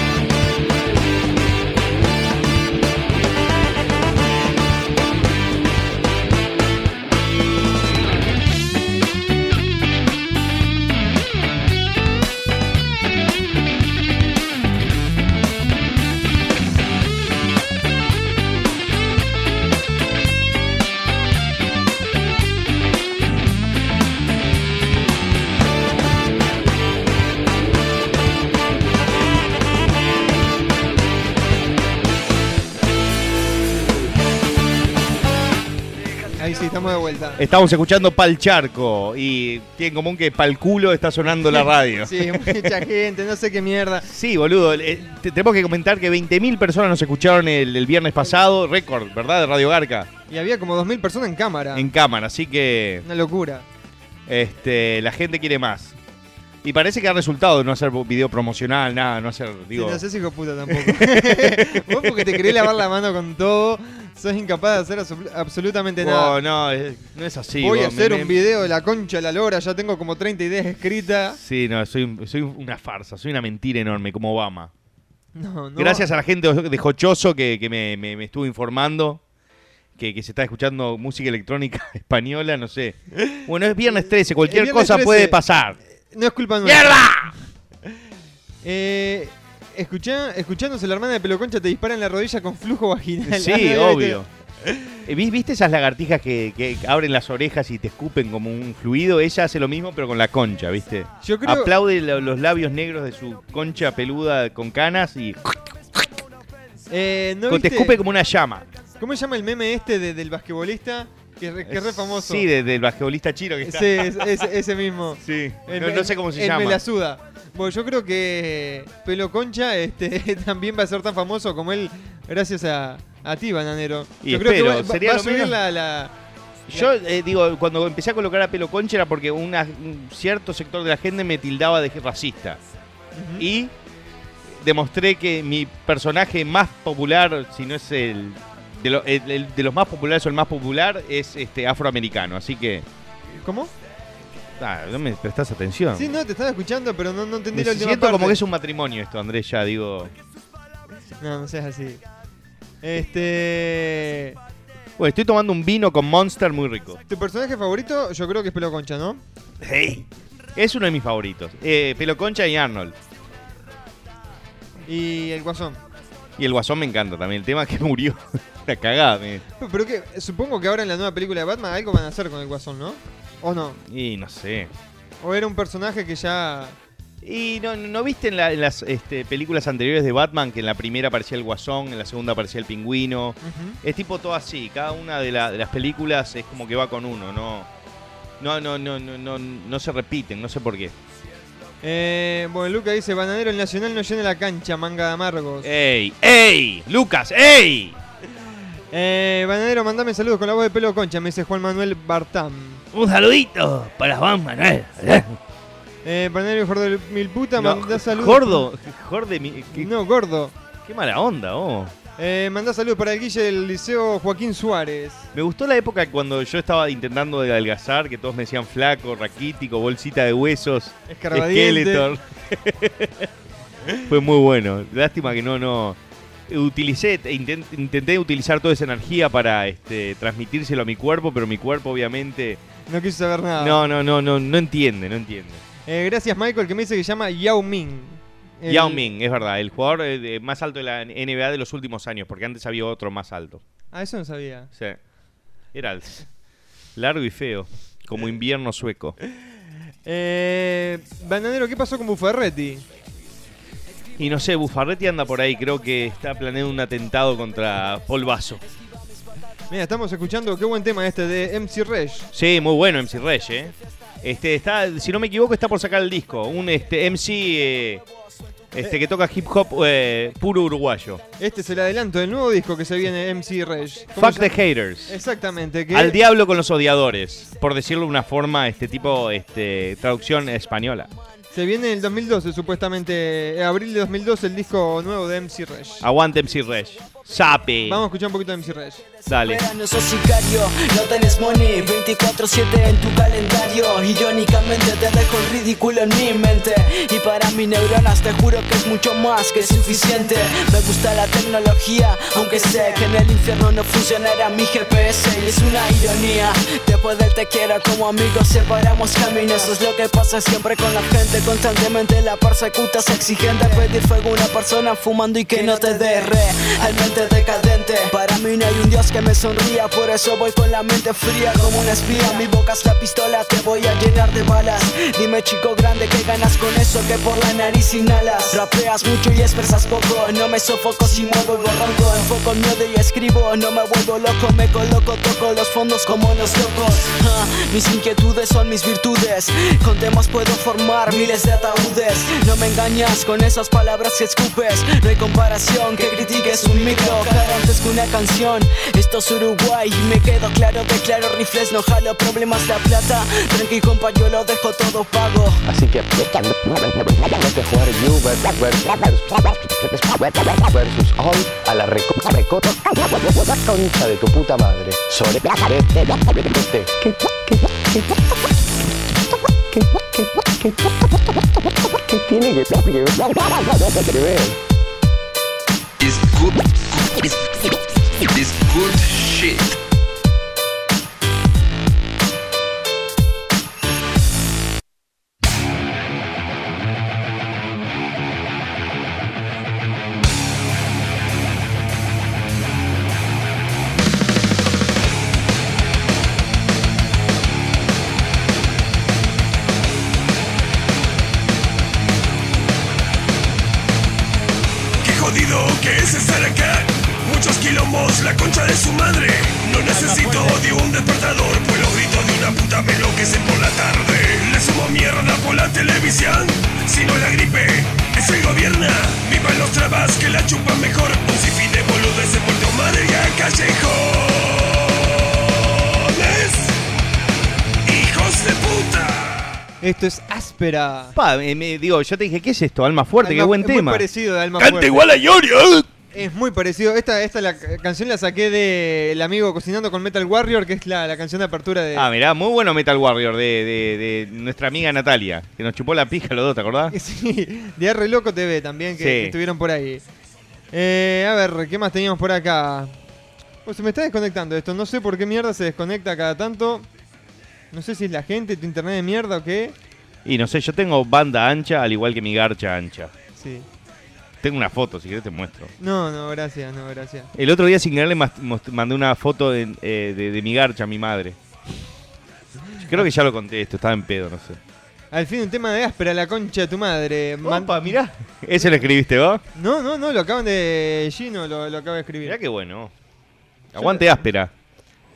Estamos de vuelta. Estamos escuchando Pal Charco y tiene en común que Pal Culo está sonando la radio. Sí, mucha gente, no sé qué mierda. Sí, boludo. eh, te- tenemos que comentar que 20.000 personas nos escucharon el, el viernes pasado, récord, ¿verdad? De Radio Garca, Y había como 2.000 personas en cámara. en cámara. Así que Una locura. este, la gente quiere más. Y parece que ha resultado no hacer video promocional, nada, no hacer, digo... Sí, no hijo puta tampoco. Vos porque te querés lavar la mano con todo, sos incapaz de hacer absolu- absolutamente nada. No, es- no es así. Voy a hacer me- un video de la concha de la lora, ya tengo como 30 ideas escritas. Sí, no, soy, soy una farsa, soy una mentira enorme, como Obama. No, no. Gracias a la gente de Jochoso que, que me, me- me estuvo informando. Que, que se está escuchando música electrónica española, no sé. Bueno, es viernes 13, cualquier viernes cosa 13. puede pasar. No es culpa nuestra. ¡Mierda! Eh, escuchá, escuchándose la hermana de Peloconcha te dispara en la rodilla con flujo vaginal. Sí, obvio. Eh, ¿vis- ¿Viste esas lagartijas que, que abren las orejas y te escupen como un fluido? Ella hace lo mismo, pero con la concha, ¿viste? Yo creo- Aplaude lo- los labios negros de su concha peluda con canas y Eh, ¿no te viste- escupe como una llama. ¿Cómo se llama el meme este de- del basquetbolista? Que, es re- que es re famoso. Sí, de- del basquetbolista chino que está. Sí, es- es- ese mismo. Sí. El No, sé cómo se el llama. Me la suda. Bueno, yo creo que Pelo Concha este, también va a ser tan famoso como él gracias a, a ti, Bananero. Y yo creo que va, sería va a subir la, la- Yo eh, digo, cuando empecé a colocar a pelo concha era porque una- un cierto sector de la gente me tildaba de racista. Y demostré que mi personaje más popular, si no es el de, lo- el- el de los más populares o el más popular, es este afroamericano. Así que, ¿Cómo? ah, no me prestás atención. Sí, no, te estaba escuchando, pero no, no entendí Me la última siento como que es un matrimonio esto, Andrés, ya digo. No, no seas así. Este. Bueno, estoy tomando un vino con Monster muy rico. Tu personaje favorito, yo creo que es Pelo Concha, ¿no? Hey. Es uno de mis favoritos. Eh, pelo concha y Arnold. Y el Guasón. Y el Guasón me encanta también. El tema es que murió. La cagada. Pero que supongo que ahora en la nueva película de Batman algo van a hacer con el Guasón, ¿no? ¿O no? Y no sé. ¿O era un personaje que ya. Y no, no viste en, la- en las este, películas anteriores de Batman que en la primera aparecía el Guasón, en la segunda aparecía el Pingüino. Es tipo todo así. Cada una de, la- de las películas es como que va con uno. No, no, no, no, no, no, no se repiten. No sé por qué. Eh, bueno, Luca dice: Bananero, el Nacional no llena la cancha, manga de amargos. ¡Ey! ¡Ey! ¡Lucas! ¡Ey! Eh, Bananero, mandame saludos con la voz de Pelo Concha, me dice Juan Manuel Bartam. Un saludito para Juan Manuel. Eh, Bananero, hijo de mil puta, No, mandá saludos. Gordo. Jorde, mi- qué, No, gordo. qué mala onda, oh. Eh, mandá saludos para el Guille del Liceo Joaquín Suárez. Me gustó la época cuando yo estaba intentando de adelgazar, que todos me decían flaco, raquítico, bolsita de huesos. Skeletor. Fue muy bueno. Lástima que no, no. Utilicé, intent- intenté utilizar toda esa energía para este, transmitírselo a mi cuerpo, pero mi cuerpo obviamente No quiso saber nada. no, no, no, no, no entiende, no entiende. Eh, gracias, Michael, que me dice que se llama Yao Ming. El- Yao Ming, es verdad, el jugador eh, más alto de la NBA de los últimos años, porque antes había otro más alto. Ah, eso no sabía. Sí. Era largo y feo, como invierno sueco. Eh, Bananero, ¿qué pasó con Bufferretti? Y no sé, Buffarretti anda por ahí, creo que está planeando un atentado contra Paul Vaso. Mira, estamos escuchando qué buen tema este de MC Resh. Sí, muy bueno MC Rey, ¿eh? Este, está, si no me equivoco, está por sacar el disco. Un este, MC eh, este, que toca hip hop eh, puro uruguayo. Este es el adelanto del nuevo disco que se viene MC Resh. ¿Cómo Fuck the haters. Exactamente. Que Al diablo con los odiadores. Por decirlo de una forma, este tipo, este, traducción española. Se viene en el 2012, supuestamente. En abril de 2012, el disco nuevo de MC Resh. Aguante MC Resh. Sape. Vamos a escuchar un poquito de MC Resh. Dale. No sos sicario, no tenés money 24-7 en tu calendario Irónicamente te dejo el ridículo en mi mente Y para mis neuronas te juro que es mucho más que suficiente Me gusta la tecnología, aunque sé que en el infierno no funcionará mi GPS Y es una ironía, después del te quiero como amigos separamos caminos Eso es lo que pasa siempre con la gente Constantemente la persecutas exigente Pedir fuego a una persona fumando y que no te derre Realmente decadente. Para mí no hay un dios que me sonría Por eso voy con la mente fría como un espía. Mi boca es la pistola, te voy a llenar de balas. Dime chico grande que ganas con eso que por la nariz inhalas Rapeas mucho y expresas poco. No me sofoco si muevo el borronco Enfoco el miedo y escribo. No me vuelvo loco, me coloco, toco los fondos como los locos. Mis inquietudes son mis virtudes. Con temas puedo formar miles de ataúdes. No me engañas con esas palabras que escupes. No hay comparación que critiques un micro Cara antes que una canción Esto es Uruguay me quedo claro que claro rifles no jalo problemas la plata Tranqui compa yo lo dejo todo pago Así que a jugar You versus All a la reco recota concha de tu puta madre. Sobre. ¿Qué, tiene que que ver? It's good. It's, it's good shit. De su madre. No necesito de un despertador, pues los gritos de una puta me enloquecen por la tarde. Le sumo mierda por la televisión. Si no la gripe, es el gobierna. Vivan los trabas que la chupan mejor. Un sinfín de Puerto Madre y a callejones. Hijos de puta. Esto es áspera. Pa, me, me- digo, yo te dije, ¿qué es esto? Alma fuerte, qué Alma- buen es muy tema. parecido de Alma Canta Fuerte. igual a Yorio. Es muy parecido. Esta, esta la ca- canción la saqué de El amigo cocinando con Metal Warrior, que es la, la canción de apertura de. Ah, mirá, muy bueno Metal Warrior de, de- de nuestra amiga Natalia, que nos chupó la pija los dos, ¿te acordás? Sí, de R Loco TV también, que, Sí. que estuvieron por ahí. Eh, a ver, ¿qué más teníamos por acá? Pues se me está desconectando esto. No sé por qué mierda se desconecta cada tanto. No sé si es la gente, tu internet de mierda o qué. Y no sé, yo tengo banda ancha, al igual que mi garcha ancha. Sí. Tengo una foto, si querés te muestro. No, no, gracias, no, gracias. El otro día sin querer le mandé una foto eh, de, de mi garcha a mi madre. Creo que ya lo conté esto, estaba en pedo, no sé. Al fin un tema de áspera, la concha de tu madre. Opa, mirá. ¿Ese lo escribiste vos? No, no, no, lo acaban de. Gino lo, lo acaba de escribir. Mirá qué bueno. Aguante áspera.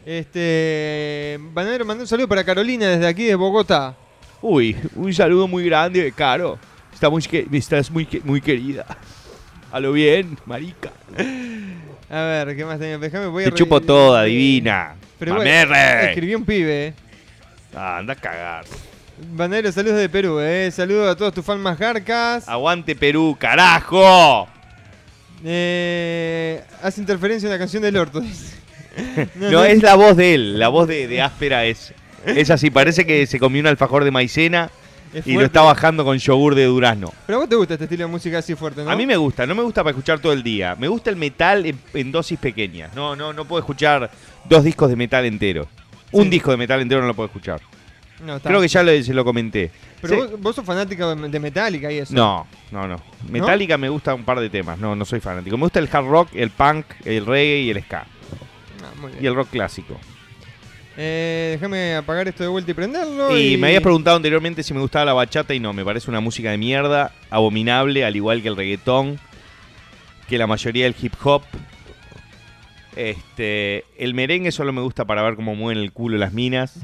Este. Banadero mandó un saludo para Carolina desde aquí de Bogotá. Uy, un saludo muy grande, Caro. Está muy, estás muy, muy querida. A lo bien, marica. A ver, ¿qué más tenía? Déjame, voy a Te chupo toda, divina. Pero bueno, escribió un pibe. Ah, anda a cagar. Banadero, saludos de Perú, eh. Saludos a todos tus fans más garcas. Aguante Perú, carajo. Eh, hace interferencia en la canción del orto. No, es la voz de él. La voz de, de áspera es, es así. Parece que se comió un alfajor de maicena Es y lo está bajando con yogur de durazno. Pero a vos te gusta este estilo de música así fuerte, ¿no? A mí me gusta, no me gusta para escuchar todo el día. Me gusta el metal en, en dosis pequeñas. No, no, no puedo escuchar dos discos de metal entero. Un Sí. disco de metal entero no lo puedo escuchar. No. Creo que ya lo, se lo comenté. Pero Sí. vos, vos sos fanático de, Metallica y eso. No, no, no. Metallica me gusta un par de temas. No, no soy fanático. Me gusta el hard rock, el punk, el reggae y el ska. Ah. Y el rock clásico. Eh, déjame apagar esto de vuelta y prenderlo. Y me habías preguntado anteriormente si me gustaba la bachata y no, me parece una música de mierda, abominable, al igual que el reggaetón, que la mayoría del hip hop. Este, el merengue solo me gusta para ver cómo mueven el culo las minas.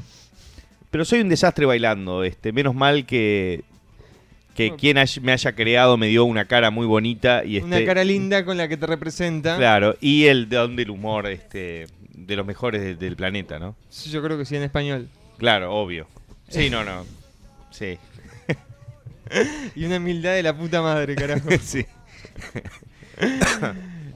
Pero soy un desastre bailando, este, menos mal que que quien me haya creado me dio una cara muy bonita y este Una cara linda con la que te representa. Claro, y el don del humor este de los mejores de- del planeta, ¿no? Yo creo que sí en español. Claro, obvio. Sí, no, no. Sí. y una humildad de la puta madre, carajo. sí.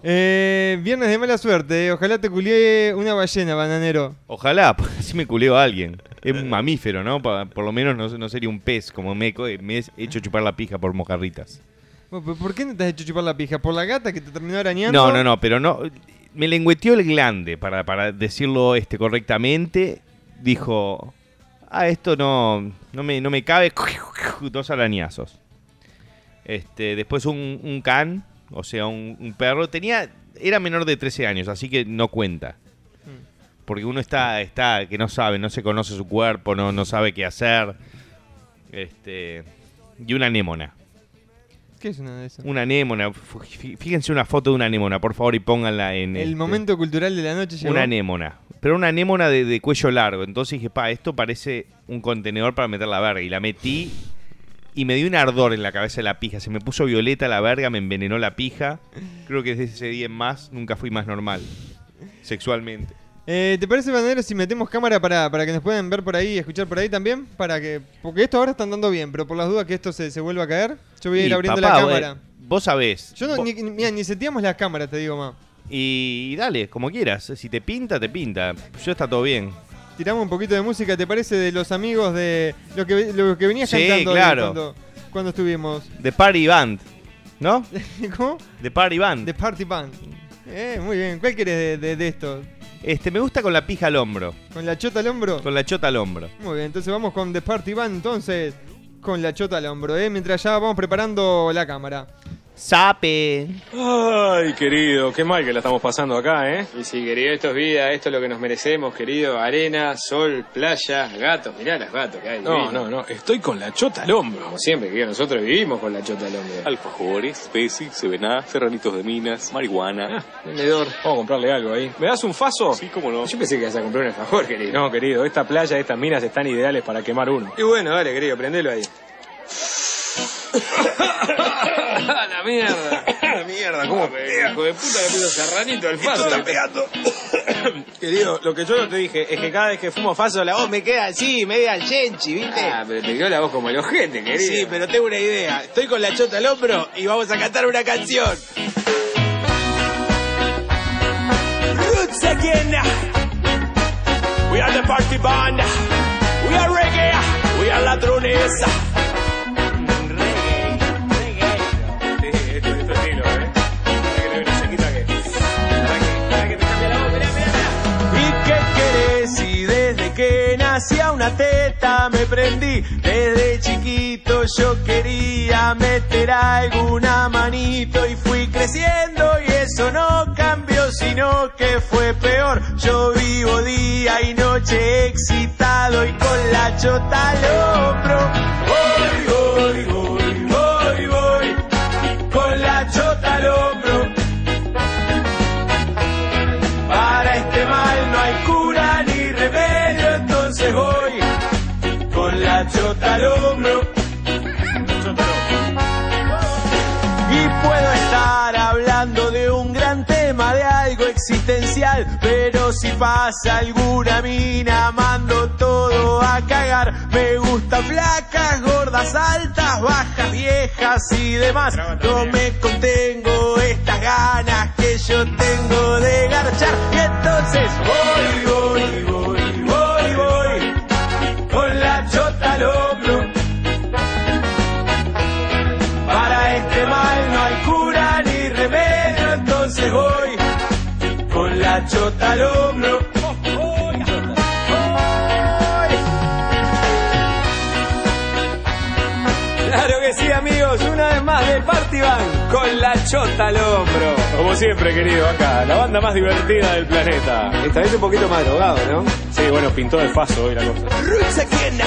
Eh, viernes de mala suerte. Ojalá te culié una ballena, bananero. Ojalá, así me culeo a alguien. Es un mamífero, ¿no? Por lo menos no, no sería un pez como meco. eh, Me he hecho chupar la pija por mojarritas. ¿Por qué no te has hecho chupar la pija? ¿Por la gata que te terminó arañando? No, no, no, pero no. Me lengüeteó el glande, para, para decirlo este correctamente. Dijo, ah, esto no, no, me, no me cabe. Dos arañazos. Este, después un, un can, o sea, un, un perro. Tenía, era menor de 13 años, así que no cuenta. Porque uno está, está, que no sabe, no se conoce su cuerpo, no, no sabe qué hacer. Este, y una anémona. ¿Qué es una de esas? Una anémona. Fíjense una foto de una anémona, por favor, y pónganla en. El este, momento cultural de la noche llegó. Una anémona. Pero una anémona de, de cuello largo. Entonces dije, pa, esto parece un contenedor para meter la verga. Y la metí y me dio un ardor en la cabeza de la pija. Se me puso violeta la verga, me envenenó la pija. Creo que desde ese día en más nunca fui más normal. Sexualmente. Eh, ¿Te parece, Bananero, si metemos cámara para, para que nos puedan ver por ahí y escuchar por ahí también? Para que Porque esto ahora está andando bien, pero por las dudas que esto se, se vuelva a caer, yo voy a ir Y, abriendo papá, la cámara. eh, vos sabés. Yo no, Vos- ni, ni- mira, ni seteamos las cámaras, te digo más. Y dale, como quieras. Si te pinta, te pinta. Yo está todo bien. Tiramos un poquito de música, ¿te parece? De los amigos de. Lo que, lo que venías Sí, cantando claro. cuando, cuando estuvimos. The Party Band. ¿No? ¿Cómo? The Party Band. The Party Band. Eh, muy bien. ¿Cuál querés de, de, de esto? Este, me gusta con la pija al hombro. ¿Con la chota al hombro? Con la chota al hombro. Muy bien, entonces vamos con The Party Band, entonces, con la chota al hombro, ¿eh? Mientras ya vamos preparando la cámara. Sape. Ay, querido, qué mal que la estamos pasando acá, ¿eh? Y sí, querido, esto es vida, esto es lo que nos merecemos, querido. Arena, sol, playa, gatos. Mirá los gatos que hay. No, divino. no, no, estoy con la chota al hombro. Como siempre, querido, nosotros vivimos con la chota al hombro. Alfajores, Pepsi, Sevená, Serranitos de Minas, marihuana. Vendedor. Vamos a comprarle algo ahí. ¿Me das un faso? Sí, cómo no. Yo pensé que ibas a comprar un alfajor, querido. No, querido, esta playa, estas minas están ideales para quemar uno. Y bueno, dale, querido, prendelo ahí. La mierda. La mierda, ¿cómo Hijo de puta le puso serranito al faso. Querido, lo que yo no te dije es que cada vez que fumo faso la voz me queda así, media al chenchi, ¿viste? Ah, pero te quedó la voz como el ojete, querido. Sí, pero tengo una idea. Estoy con la chota al hombro y vamos a cantar una canción. Roots again. We are the party band. We are reggae. We are ladrones. Que nací a una teta me prendí. Desde chiquito yo quería meter alguna manito y fui creciendo y eso no cambió, sino que fue peor. Yo vivo día y noche excitado y con la chota al. Voy, voy, voy, voy, voy, con la chota al. Existencial, pero si pasa alguna mina, mando todo a cagar. Me gustan flacas, gordas, altas, bajas, viejas y demás. No me contengo estas ganas que yo tengo de garchar. Y entonces voy, voy, voy, voy, voy, con la chota al la chota al hombro. Claro que sí, amigos, una vez más de Party Band con la chota al hombro. Como siempre, querido, acá, la banda más divertida del planeta. Esta vez un poquito más drogado, ¿no? Sí, bueno, pintó de faso hoy la cosa. Roots again,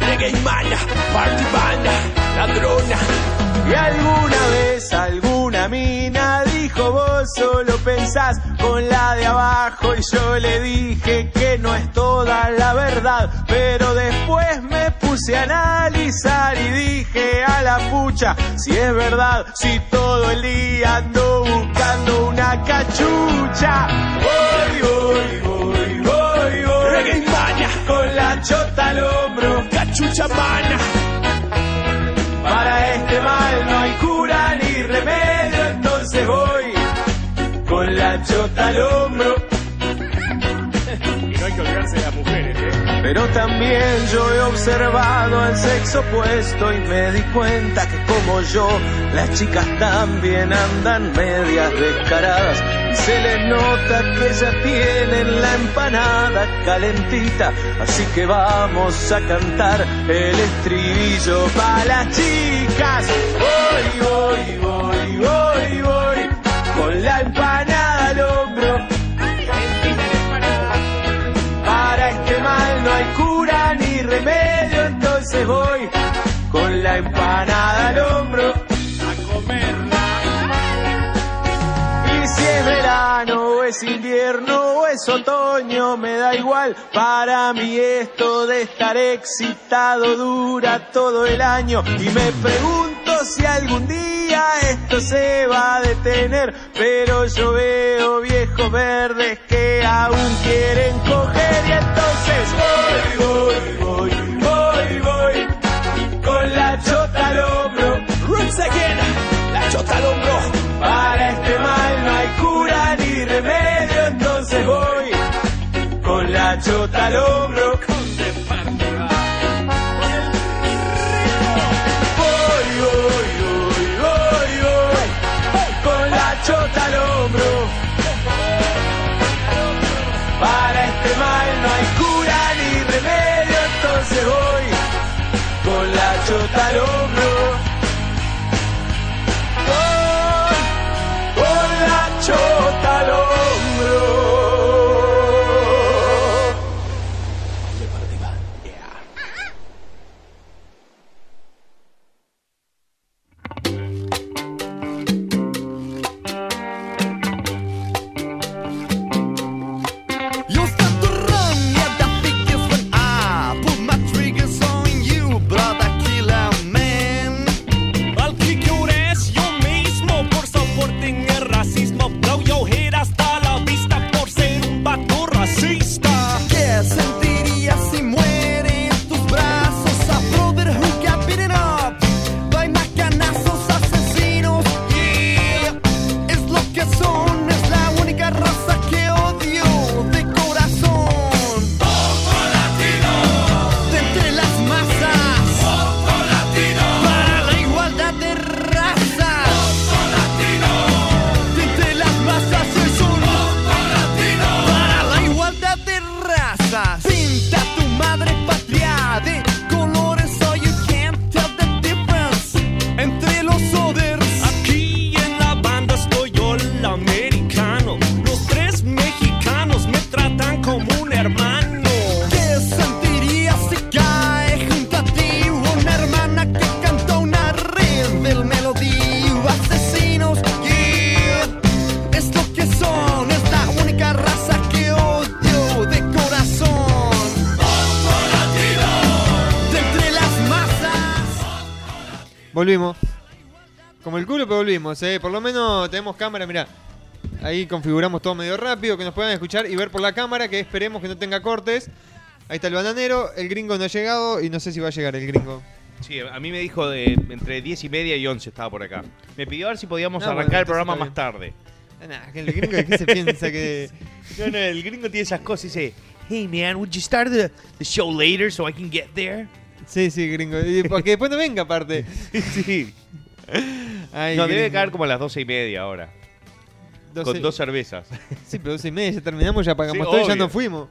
reggae mana, party banda, ladrona. Y alguna vez alguna mina dijo vos solo pensás con la de abajo y yo le dije que no es toda la verdad, pero después me puse a analizar y dije a la pucha si es verdad, si todo el día ando buscando una cachucha. Voy, voy, voy, voy, voy. Con la chota al hombro, cachucha mana. Chota al hombro. Y no hay que olvidarse de las mujeres, ¿eh? Pero también yo he observado al sexo opuesto y me di cuenta que como yo, las chicas también andan medias descaradas. Y se les nota que ya tienen la empanada calentita. Así que vamos a cantar el estribillo para las chicas. Voy, voy, voy, voy con la empanada al hombro a comerla. Y si es verano o es invierno o es otoño, me da igual. Para mí esto de estar excitado dura todo el año. Y me pregunto si algún día esto se va a detener. Pero yo veo viejos verdes que aún quieren coger. Y entonces voy, voy, voy, voy, al hombro. Roots again. La chota al hombro. Para este mal no hay cura ni remedio. Entonces voy con la chota al hombro. Volvimos. Como el culo, pero volvimos, eh. Por lo menos tenemos cámara, mirá. Ahí configuramos todo medio rápido, que nos puedan escuchar y ver por la cámara, que esperemos que no tenga cortes. Ahí está el bananero, el gringo no ha llegado y no sé si va a llegar el gringo. Sí, a mí me dijo de entre 10 y media y 11 estaba por acá. Me pidió a ver si podíamos No, arrancar bueno, el programa más tarde. Nah, que el gringo, ¿qué se piensa que...? No, no, el gringo tiene esas cosas y dice, hey man, would you start the, the show later so I can get there? Sí, sí, gringo. Y Porque después no venga, aparte. sí. Ay, no, debe caer como a las 12 y media ahora. Doce- Con dos cervezas. Sí, pero 12 y media, ya terminamos, ya pagamos Sí, todo y ya nos fuimos.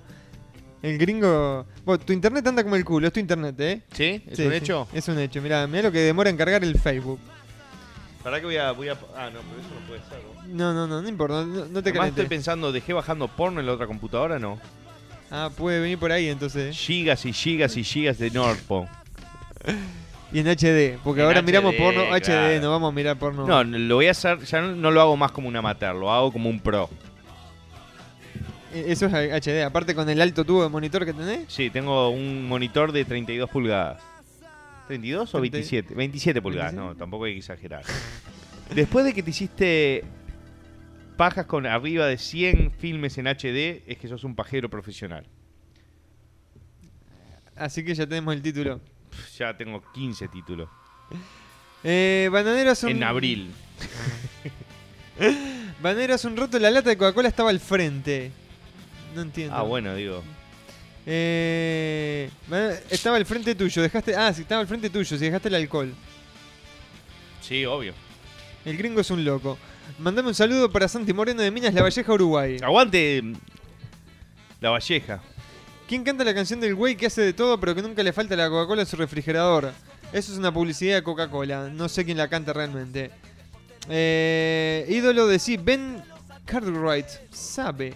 El gringo... Bueno, tu internet anda como el culo, es tu internet, ¿eh? ¿Sí? ¿Es un hecho? Es un hecho, mirá, mirá lo que demora en cargar el Facebook. ¿Para que voy a, voy a... Ah, no, pero eso no puede ser. ¿no? No, no, no, no importa, no, no te Además estoy pensando, dejé bajando porno en la otra computadora, ¿no? Ah, puede venir por ahí entonces. Gigas y gigas y gigas de Nordpon. Y en HD, porque En ahora miramos porno HD, claro. no vamos a mirar porno. No, lo voy a hacer, ya no, no lo hago más como un amateur, lo hago como un pro. Eh, Eso es HD, aparte con el alto tubo de monitor que tenés. Sí, tengo un monitor de 32 pulgadas. ¿32 o 30. 27? 27 pulgadas, no, tampoco hay que exagerar. Después de que te hiciste pajas con arriba de 100 filmes en HD, es que sos un pajero profesional. Así que ya tenemos el título. Ya tengo 15 títulos. Eh, Bananero hace un- En abril. Banero hace un rato la lata de Coca-Cola estaba al frente. No entiendo. Ah, bueno, digo. Eh, estaba al frente tuyo, dejaste. Ah, sí, estaba al frente tuyo, si dejaste el alcohol. Sí, obvio. El gringo es un loco. Mandame un saludo para Santi Moreno de Minas La Valleja, Uruguay. Aguante la Valleja. ¿Quién canta la canción del güey que hace de todo pero que nunca le falta la Coca-Cola en su refrigerador? Eso es una publicidad de Coca-Cola. No sé quién la canta realmente. Eh, ídolo de sí, Ben Cartwright. Sabe.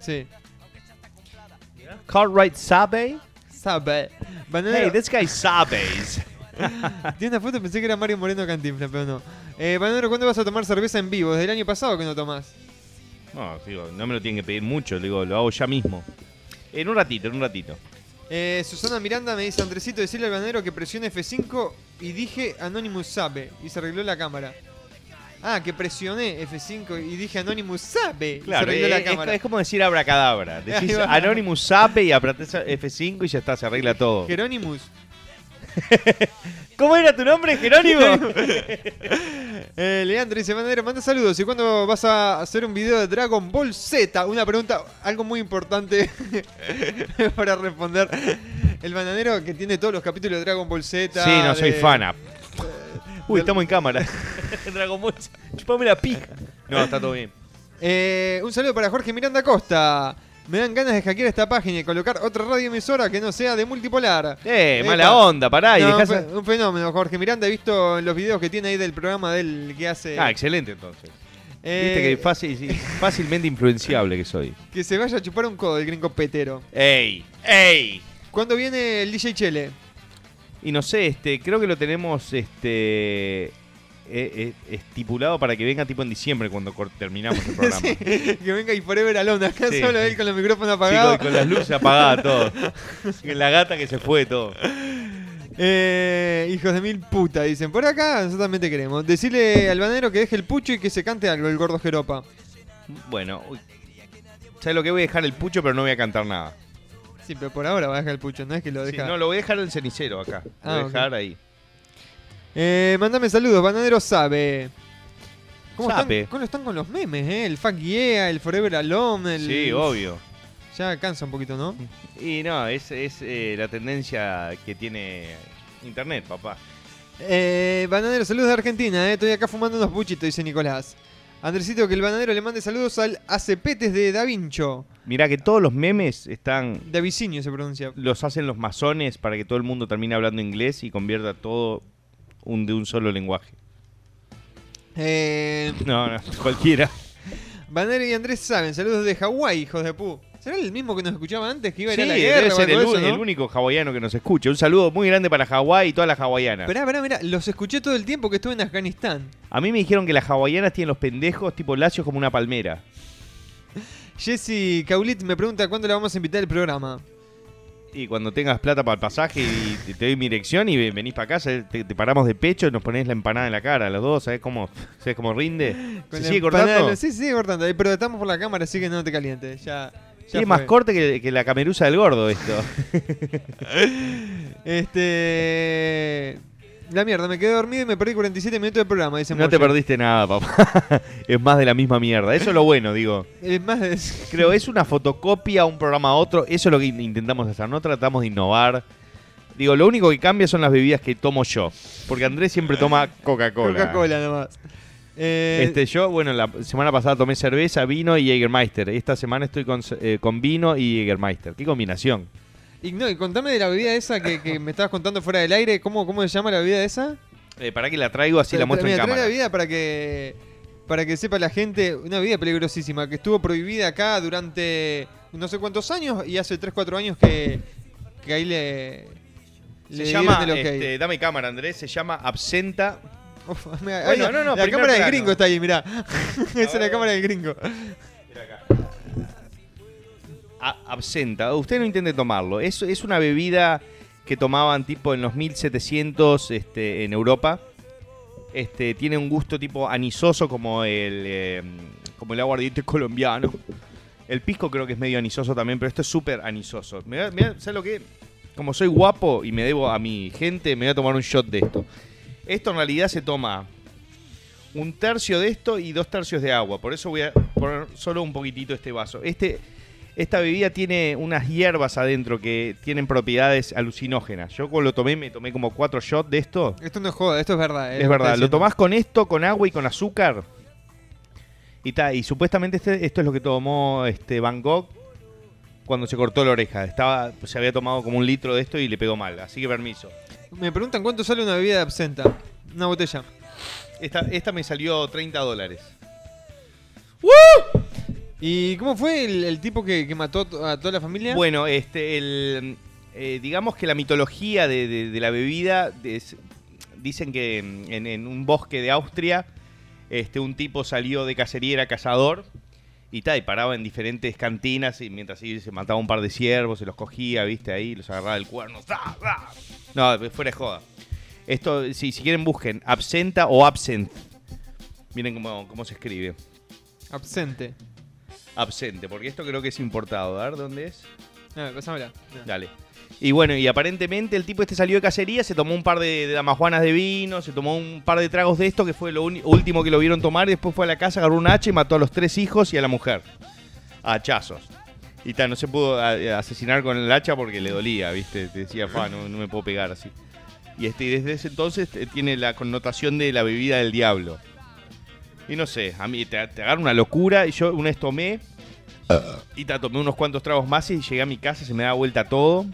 Sí. Cartwright sabe. Sabe. Bananero- Hey, this guy sabes. Tiene una foto, pensé que era Mario Moreno Cantinflas, pero no. Eh, Bananero, ¿cuándo vas a tomar cerveza en vivo? Desde el año pasado que no tomás. No, digo, no me lo tienen que pedir mucho, digo, lo hago ya mismo. En un ratito, en un ratito. Eh, Susana Miranda me dice, Andresito, decirle al bananero que presione F5 y dije Anonymous sabe. Y se arregló la cámara. Ah, que presioné F5 y dije Anonymous sabe. y se Claro, arregló eh, la es, cámara. es como decir abracadabra. Decís. Anonymous sabe y apretás F5 y ya está, se arregla todo. Jerónimus. ¿Cómo era tu nombre, Jerónimo? Eh, Leandro dice, Bananero, manda saludos. ¿Y cuándo vas a hacer un video de Dragon Ball Z? Una pregunta, algo muy importante para responder. El bananero que tiene todos los capítulos de Dragon Ball Z. sí, no soy fana. Uy, estamos en cámara. Dragon Ball. Chupame la pija. No, está todo bien. Eh, un saludo para Jorge Miranda Costa. Me dan ganas de hackear esta página y colocar otra radio emisora que no sea de multipolar. Eh, mala onda, pará. y No, dejás un, fenómeno, Jorge Miranda. He visto los videos que tiene ahí del programa del que hace. Ah, excelente entonces. Eh, Viste que fácil, fácilmente influenciable que soy. que se vaya a chupar un codo el gringo petero. ¡Ey! ¡Ey! ¿Cuándo viene el DJ Chele? Y no sé, este, creo que lo tenemos este eh, eh, estipulado para que venga tipo en diciembre cuando terminamos el programa. Sí, que venga y Forever Alone. Acá Sí. solo él con los micrófonos Sí, apagados. con, con las luces apagadas, todo. La gata que se fue, todo. Eh, hijos de mil puta, dicen. Por acá nosotros también te queremos. Decirle al banero que deje el pucho y que se cante algo, el gordo Jeropa. Bueno, uy. ¿sabes lo que voy a dejar el pucho, pero no voy a cantar nada? Sí, pero por ahora va a dejar el pucho, no es que lo Sí, deja. no, lo voy a dejar el cenicero acá. Lo Ah, voy a ok. dejar ahí. Eh, mándame saludos, bananero sabe. ¿Cómo Sabe. están, cómo están con los memes, eh? El Fuck Yeah, el Forever Alone, el... Sí, obvio. Ya cansa un poquito, ¿no? Y no, es, es eh, la tendencia que tiene internet, papá. Eh, bananero, saludos de Argentina, eh. Estoy acá fumando unos buchitos, dice Nicolás. Andresito, que el bananero le mande saludos al Acepetes de Da Vincho. Mirá que todos los memes están De Avicinio se pronuncia. los hacen los masones para que todo el mundo termine hablando inglés y convierta todo un, de un solo lenguaje. Eh, No, no, cualquiera. Bananero y Andrés saben, saludos de Hawái, hijos de pu. ¿Será el mismo que nos escuchaba antes que iba a ir Sí, a la debe guerra o ser el, único hawaiano que nos escucha. Un saludo muy grande para Hawái y todas las hawaianas. Esperá, esperá, mirá, los escuché todo el tiempo que estuve en Afganistán. A mí me dijeron que las hawaianas tienen los pendejos tipo lacios como una palmera. Jesse Caulit me pregunta cuándo la vamos a invitar al programa. Y cuando tengas plata para el pasaje y te, doy mi dirección y ve- venís para casa, te, te paramos de pecho y nos ponés la empanada en la cara, los dos, ¿sabés cómo, ¿sabés cómo rinde? ¿Se sigue cortando? Sí, sí, sigue cortando. Pero estamos por la cámara, así que no te calientes. Ya, es más corte que, que la cameruza del gordo esto. Este. La mierda, me quedé dormido y me perdí 47 minutos del programa, dice No te perdiste nada, papá. es más de la misma mierda. Eso es lo bueno, digo. Es más de... Creo, es una fotocopia un programa a otro. Eso es lo que in- intentamos hacer. No tratamos de innovar. Digo, lo único que cambia son las bebidas que tomo yo. Porque Andrés siempre toma Coca-Cola. Coca-Cola nomás. Eh, Este, yo, bueno, la semana pasada tomé cerveza, vino y Jägermeister. Esta semana estoy con, eh, con vino y Jägermeister. ¿Qué combinación? Y, no, y contame de la bebida esa que, que me estabas contando fuera del aire. ¿Cómo, cómo se llama la bebida esa? Eh, para que la traigo así la muestro en cámara. la bebida para que, para que sepa la gente. Una bebida peligrosísima que estuvo prohibida acá durante no sé cuántos años y hace 3-4 años que, que ahí le, le Se llama, este, dame cámara Andrés, se llama Absenta. Uf, mira, Bueno, ahí, no, no, la cámara del gringo está ahí, mirá. Esa es la cámara del gringo. Absenta. Usted no intente tomarlo. Es, es una bebida que tomaban tipo en los 1700 este, en Europa. Este, tiene un gusto tipo anisoso como el, eh, como el aguardiente colombiano. El pisco creo que es medio anisoso también, pero esto es súper anisoso. A- ¿Sabes lo que? Como soy guapo y me debo a mi gente, me voy a tomar un shot de esto. Esto en realidad se toma un tercio de esto y dos tercios de agua. Por eso voy a poner solo un poquitito este vaso. Este, esta bebida tiene unas hierbas adentro que tienen propiedades alucinógenas. Yo cuando lo tomé, me tomé como cuatro shots de esto. Esto no es joda, esto es verdad. eh, Es verdad, lo tomás con esto, con agua y con azúcar. Y ta, y supuestamente este- esto es lo que tomó este Van Gogh cuando se cortó la oreja. Estaba, se había tomado como un litro de esto y le pegó mal. Así que permiso. Me preguntan cuánto sale una bebida de absenta. Una botella. Esta, esta me salió 30 dólares. ¿Y cómo fue el, el tipo que, que mató a toda la familia? Bueno, este, el, eh, digamos que la mitología de, de- de la bebida es- dicen que en, en un bosque de Austria, este, un tipo salió de cacería, era cazador y tal, y paraba en diferentes cantinas y mientras ahí se mataba un par de ciervos, se los cogía, viste ahí, los agarraba del cuerno. No, fuera de joda. Esto, si, si quieren busquen, absenta o absent. Miren cómo, cómo se escribe. Absente. Absente, porque esto creo que es importado. A ver, ¿dónde es? Ver, pasámela. No. Dale. Y bueno, y aparentemente el tipo este salió de cacería, se tomó un par de, de damajuanas de vino, se tomó un par de tragos de esto, que fue lo último que lo vieron tomar, y después fue a la casa, agarró un hacha y mató a los tres hijos y a la mujer. A hachazos. Y tal, no se pudo asesinar con el hacha porque le dolía, ¿viste? Te decía, fa, no, no me puedo pegar así. Y este, y desde ese entonces eh, tiene la connotación de la bebida del diablo. Y no sé, a mí te, te agarra una locura. Y yo una vez tomé. Y te tomé unos cuantos tragos más y llegué a mi casa, se me da vuelta todo.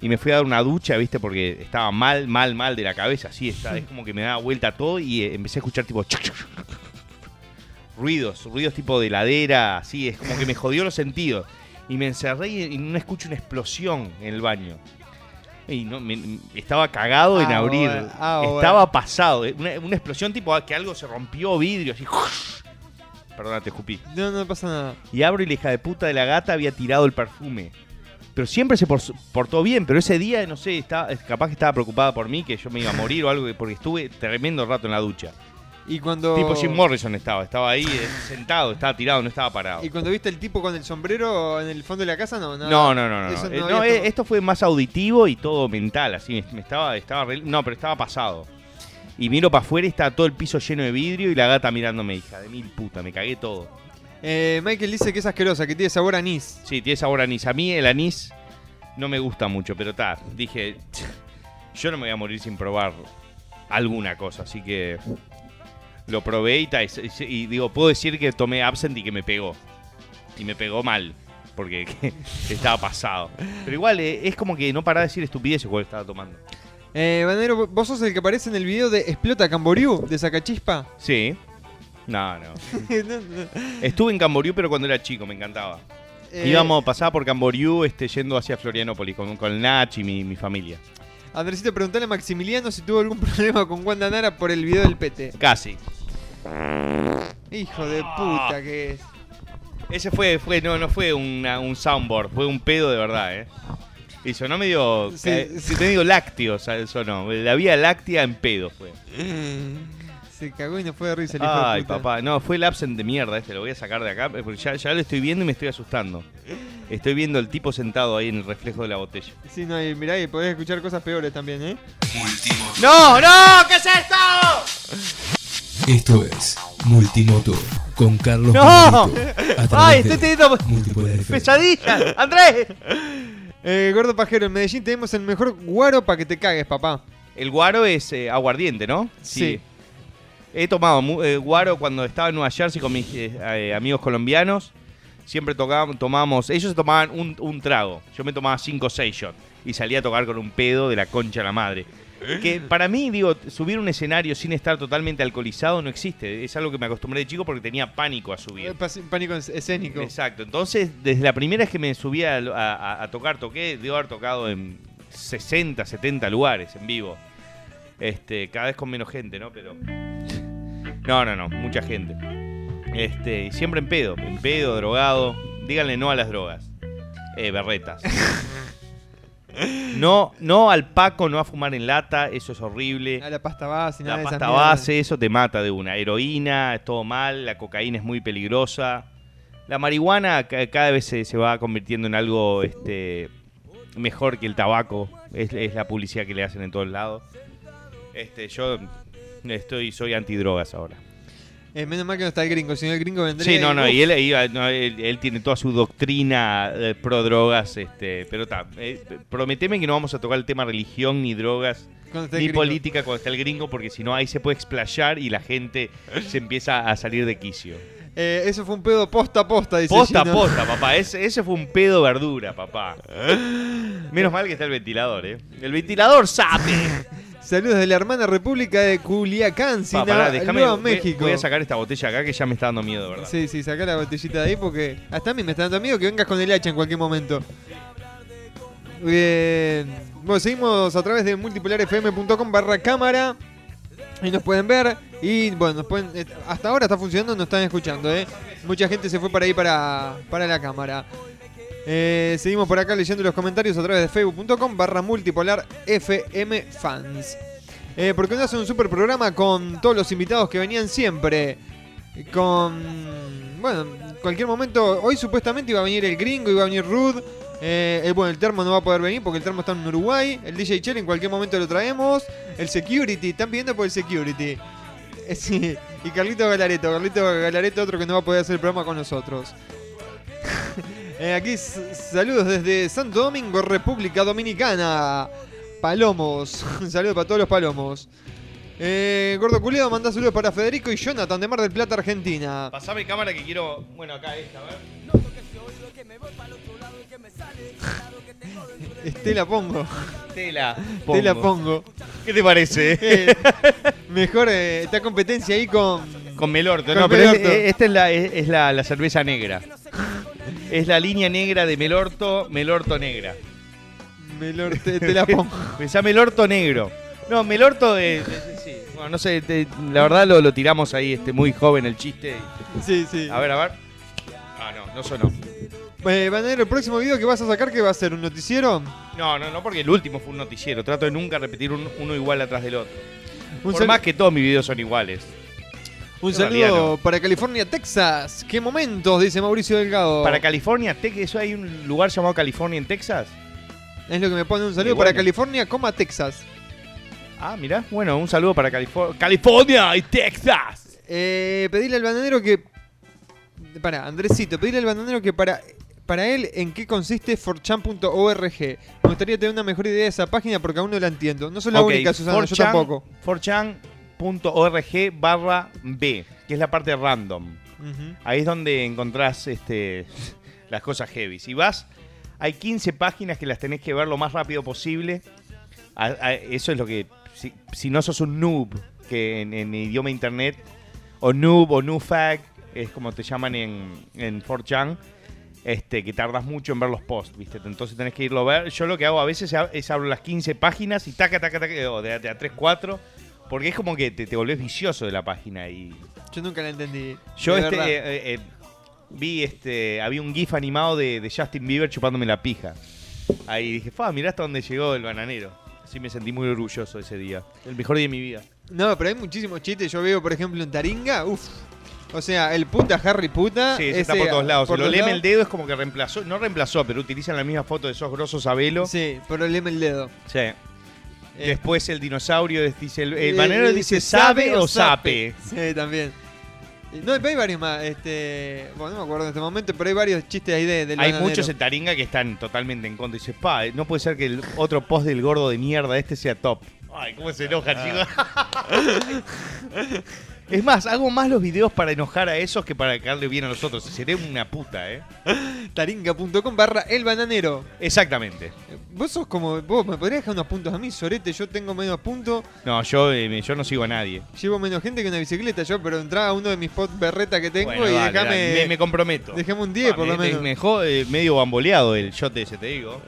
Y me fui a dar una ducha, ¿viste? Porque estaba mal, mal, mal de la cabeza. Así está, es como que me daba vuelta todo y eh, empecé a escuchar tipo. chuc, chuc, chuc, chuc, chuc. Ruidos, ruidos tipo de ladera, así, es como que me jodió los sentidos. Y me encerré y, y no escucho una explosión en el baño. Y no, me- estaba cagado en Ah, abrir. ah, estaba pasado. Una, una explosión tipo que algo se rompió vidrio, así. Perdona, te escupí. No, no pasa nada. Y abro y la hija de puta de la gata había tirado el perfume. Pero siempre se por- portó bien, pero ese día, no sé, estaba, capaz que estaba preocupada por mí, que yo me iba a morir o algo, porque estuve tremendo rato en la ducha. Y cuando. Tipo Jim Morrison estaba, estaba ahí eh, sentado, estaba tirado, no estaba parado. Y cuando viste el tipo con el sombrero en el fondo de la casa, no, nada. No, no, no, no. Eh, no eh, esto fue más auditivo y todo mental, así. Me, me estaba, estaba re- no, pero estaba pasado. Y miro para afuera y está todo el piso lleno de vidrio y la gata mirándome, hija de mil puta, me cagué todo. Eh, Michael dice que es asquerosa, que tiene sabor a anís. Sí, tiene sabor a anís. A mí el anís no me gusta mucho, pero está. Dije, yo no me voy a morir sin probar alguna cosa, así que lo probé y, y, digo, puedo decir que tomé absent y que me pegó. Y me pegó mal, porque estaba pasado. Pero igual eh, es como que no paraba de decir estupideces cuando estaba tomando. Eh, Banero, ¿vos sos el que aparece en el video de Explota Camboriú, de Sacachispa? Sí. No, no. No, no. Estuve en Camboriú, pero cuando era chico, me encantaba. Eh, Íbamos, pasaba por Camboriú este, yendo hacia Florianópolis con, con Nach y mi, mi familia. Andresito, preguntale a Maximiliano si tuvo algún problema con Wanda Nara por el video del PT. Casi. Hijo de puta que es. Ese fue, fue no, no fue una- un soundboard, fue un pedo de verdad, ¿eh? Y sonó medio. Sí, ca- sí. medio lácteo, o sea, sonó. La vía láctea en pedo fue. Se cagó y no fue de risa el hijo Ay, de puta. papá, no, fue el absent de mierda este, lo voy a sacar de acá, porque ya, ya lo estoy viendo y me estoy asustando. Estoy viendo el tipo sentado ahí en el reflejo de la botella. Sí, no, y mirá, y podés escuchar cosas peores también, ¿eh? ¡No, no! ¿Qué es esto? Esto es Multimotor con Carlos ¡No! A ¡Ay, estoy teniendo Multipoder FM. pesadilla! ¡Andrés! Eh, Gordo Pajero, en Medellín tenemos el mejor guaro para que te cagues, papá. El guaro es eh, aguardiente, ¿no? Sí. He tomado eh, guaro cuando estaba en Nueva Jersey con mis amigos colombianos. Siempre tocábamos, tomábamos, ellos se tomaban un, un trago. Yo me tomaba 5 o 6 shots. Y salía a tocar con un pedo de la concha de la madre. Que para mí, digo, subir un escenario sin estar totalmente alcoholizado no existe. Es algo que me acostumbré de chico porque tenía pánico a subir. Eh, Pánico es- escénico. Exacto. Entonces, desde la primera vez que me subí a, a- a tocar, toqué, debo haber tocado en 60, 70 lugares en vivo. Este, cada vez con menos gente, ¿no? Pero. No, no, no, mucha gente. Este, y siempre en pedo, en pedo, drogado. Díganle no a las drogas. Eh, berretas. No, no al paco, no a fumar en lata, eso es horrible. A la pasta base, nada La de esas pasta mierdas. base, eso te mata de una. Heroína, es todo mal. La cocaína es muy peligrosa. La marihuana ca- cada vez se, se va convirtiendo en algo este, mejor que el tabaco. Es, es la publicidad que le hacen en todos lados. Este, yo estoy, soy antidrogas ahora. Eh, menos mal que no está el gringo, si no el gringo vendría. Sí, no, no, y él, iba- no, él, él tiene toda su doctrina eh, pro drogas, este, pero está, eh, prometeme que no vamos a tocar el tema religión ni drogas ni política cuando está el gringo, porque si no ahí se puede explayar y la gente se empieza a salir de quicio. Eh, eso fue un pedo posta a posta, dice Posta a Gino. posta, papá, ese, ese fue un pedo verdura, papá. Menos mal que está el ventilador, ¿eh? El ventilador sabe. Saludos de la hermana República de Culiacán, Pa, pará, déjame, Nueva voy- México. Voy a sacar esta botella acá que ya me está dando miedo, ¿verdad? Sí, sí, saca la botellita de ahí porque hasta a mí me está dando miedo que vengas con el hacha en cualquier momento. Bien. Bueno, seguimos a través de multipolarfm.com barra cámara. Y nos pueden ver. Y bueno, nos pueden, eh, hasta ahora está funcionando, nos están escuchando. ¿eh? Mucha gente se fue para ahí para, para la cámara. Eh, seguimos por acá leyendo los comentarios a través de facebook.com barra multipolar FM fans. Eh, porque no hace un super programa con todos los invitados que venían siempre. Con. Bueno, en cualquier momento. Hoy supuestamente iba a venir el gringo, iba a venir Rude. Eh, bueno, el termo no va a poder venir porque el termo está en Uruguay. El DJ Chell en cualquier momento lo traemos. El security, están pidiendo por el security. Sí, Y Carlito Galareto, Carlito Galareto, otro que no va a poder hacer el programa con nosotros. Eh, aquí saludos desde Santo Domingo, República Dominicana. Palomos. Un saludo para todos los palomos. Eh, Gordo Culeado manda saludos para Federico y Jonathan de Mar del Plata, Argentina. Pasame cámara que quiero. Bueno, acá esta, a ver. Estela Pongo. Tela. Tela Pongo. ¿Qué te parece? Eh, mejor eh, está competencia ahí con. Con Melorto. Con no, pero Melorto. es- esta es, la, es, es la, la cerveza negra. Es la línea negra de Melorto, Melorto negra. Te, la pongo. Pensá Melorto negro. No, Melorto eh, eh, sí. Bueno, no sé, te- la verdad lo, lo tiramos ahí este, muy joven el chiste. Sí, sí. A ver, a ver. Ah, no, no sonó. Eh, Bananero, el próximo video que vas a sacar, ¿qué va a ser? ¿Un noticiero? No, no, no, porque el último fue un noticiero. Trato de nunca repetir un- uno igual atrás del otro. Un Por sal- más que todos mis videos son iguales. Un En realidad saludo para California, Texas. ¿Qué momentos? Dice Mauricio Delgado. Para California, Tex- ¿eso hay un lugar llamado California en Texas? Es lo que me pone un saludo Y para bueno. California, coma Texas. Ah, mirá. Bueno, un saludo para California. California y Texas. Eh, pedirle al bananero que. Para, Andresito, pedirle al bananero que para. Para él, ¿en qué consiste forchan.org? Me gustaría tener una mejor idea de esa página porque aún no la entiendo. No soy la única, Susana, yo 4chan tampoco. 4chan.org barra B, que es la parte random. Ahí es donde encontrás este, las cosas heavy. Si vas, hay 15 páginas que las tenés que ver lo más rápido posible. A- a- eso es lo que. Si, si no sos un noob, que en, en idioma internet, o noob o newfag, es como te llaman en, en 4chan, este, que tardas mucho en ver los posts, ¿viste? Entonces tenés que irlo a ver. Yo lo que hago a veces es, abro las 15 páginas y taca, taca, taca, o de, de a 3, 4, porque es como que te, te volvés vicioso de la página y. Yo nunca la entendí. Yo de este, eh, eh, eh, vi este, había un GIF animado de, de Justin Bieber chupándome la pija. Ahí dije, fa, mirá hasta dónde llegó el bananero. Así me sentí muy orgulloso ese día. El mejor día de mi vida. No, pero hay muchísimos chistes. Yo veo, por ejemplo, en Taringa. Uff. O sea, el puta Harry puta. Sí, ese está por todos lados. por Si lo leme lados. el dedo es como que reemplazó, no reemplazó, pero utilizan la misma foto de esos grosos Sabelo. Sí, pero leme el dedo. Sí. Después el dinosaurio dice, el, el Eh, bananero eh, dice sabe o sape. Sí, también. Eh, No, pero hay varios más. Este, bueno, no me acuerdo en este momento, pero hay varios chistes ahí de, del Hay bananero. muchos en Taringa que están totalmente en contra. Dice, pa, no puede ser que el otro post del gordo de mierda este sea top. Ay, cómo se enoja, chicos. es más, hago más los videos para enojar a esos que para caerle bien a los otros. Seré una puta, ¿eh? Taringa.com barra el bananero. Exactamente. Vos sos como. Vos me podrías dejar unos puntos a mí, Sorete. Yo tengo menos puntos. No, yo, eh, yo no sigo a nadie. Llevo menos gente que una bicicleta yo, pero entraba a uno de mis pots berreta que tengo Bueno, y dale, déjame. dale, me, me comprometo. Dejame un 10 Ah, por me, lo me- menos. me dejó eh, medio bamboleado el shot ese, te digo.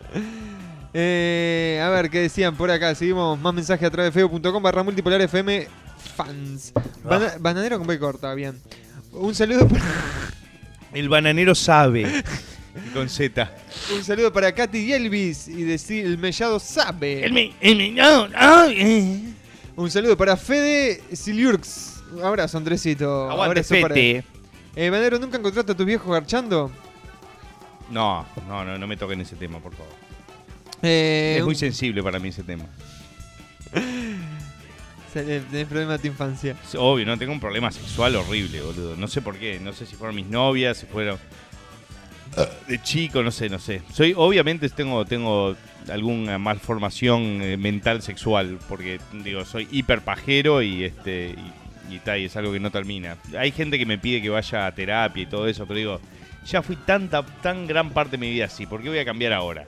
Eh, a ver, ¿qué decían por acá? Seguimos más mensajes a través de feo.com barra multipolar FM fans. Bana- bananero con B corta, bien. Un saludo para, El bananero sabe. con Z. un saludo para Katy y Elvis y decir el mellado sabe. El me- el mellado. Un saludo para Fede Siliurx. Un abrazo, Andresito. Aguante, Abrazo para. Eh, Bananero, ¿nunca encontraste a tus viejos garchando? No, no, no, no me toquen ese tema, por favor. Eh, es muy un- sensible para mí ese tema. Eh, Tenés problemas de tu infancia. Obvio, no tengo un problema sexual horrible, boludo. No sé por qué. No sé si fueron mis novias, si fueron de chico, no sé, no sé. Soy, obviamente tengo, tengo alguna malformación eh, mental sexual, porque digo, soy hiper pajero y este y, y tal, y es algo que no termina. Hay gente que me pide que vaya a terapia y todo eso, pero digo, ya fui tanta, tan gran parte de mi vida así, ¿por qué voy a cambiar ahora?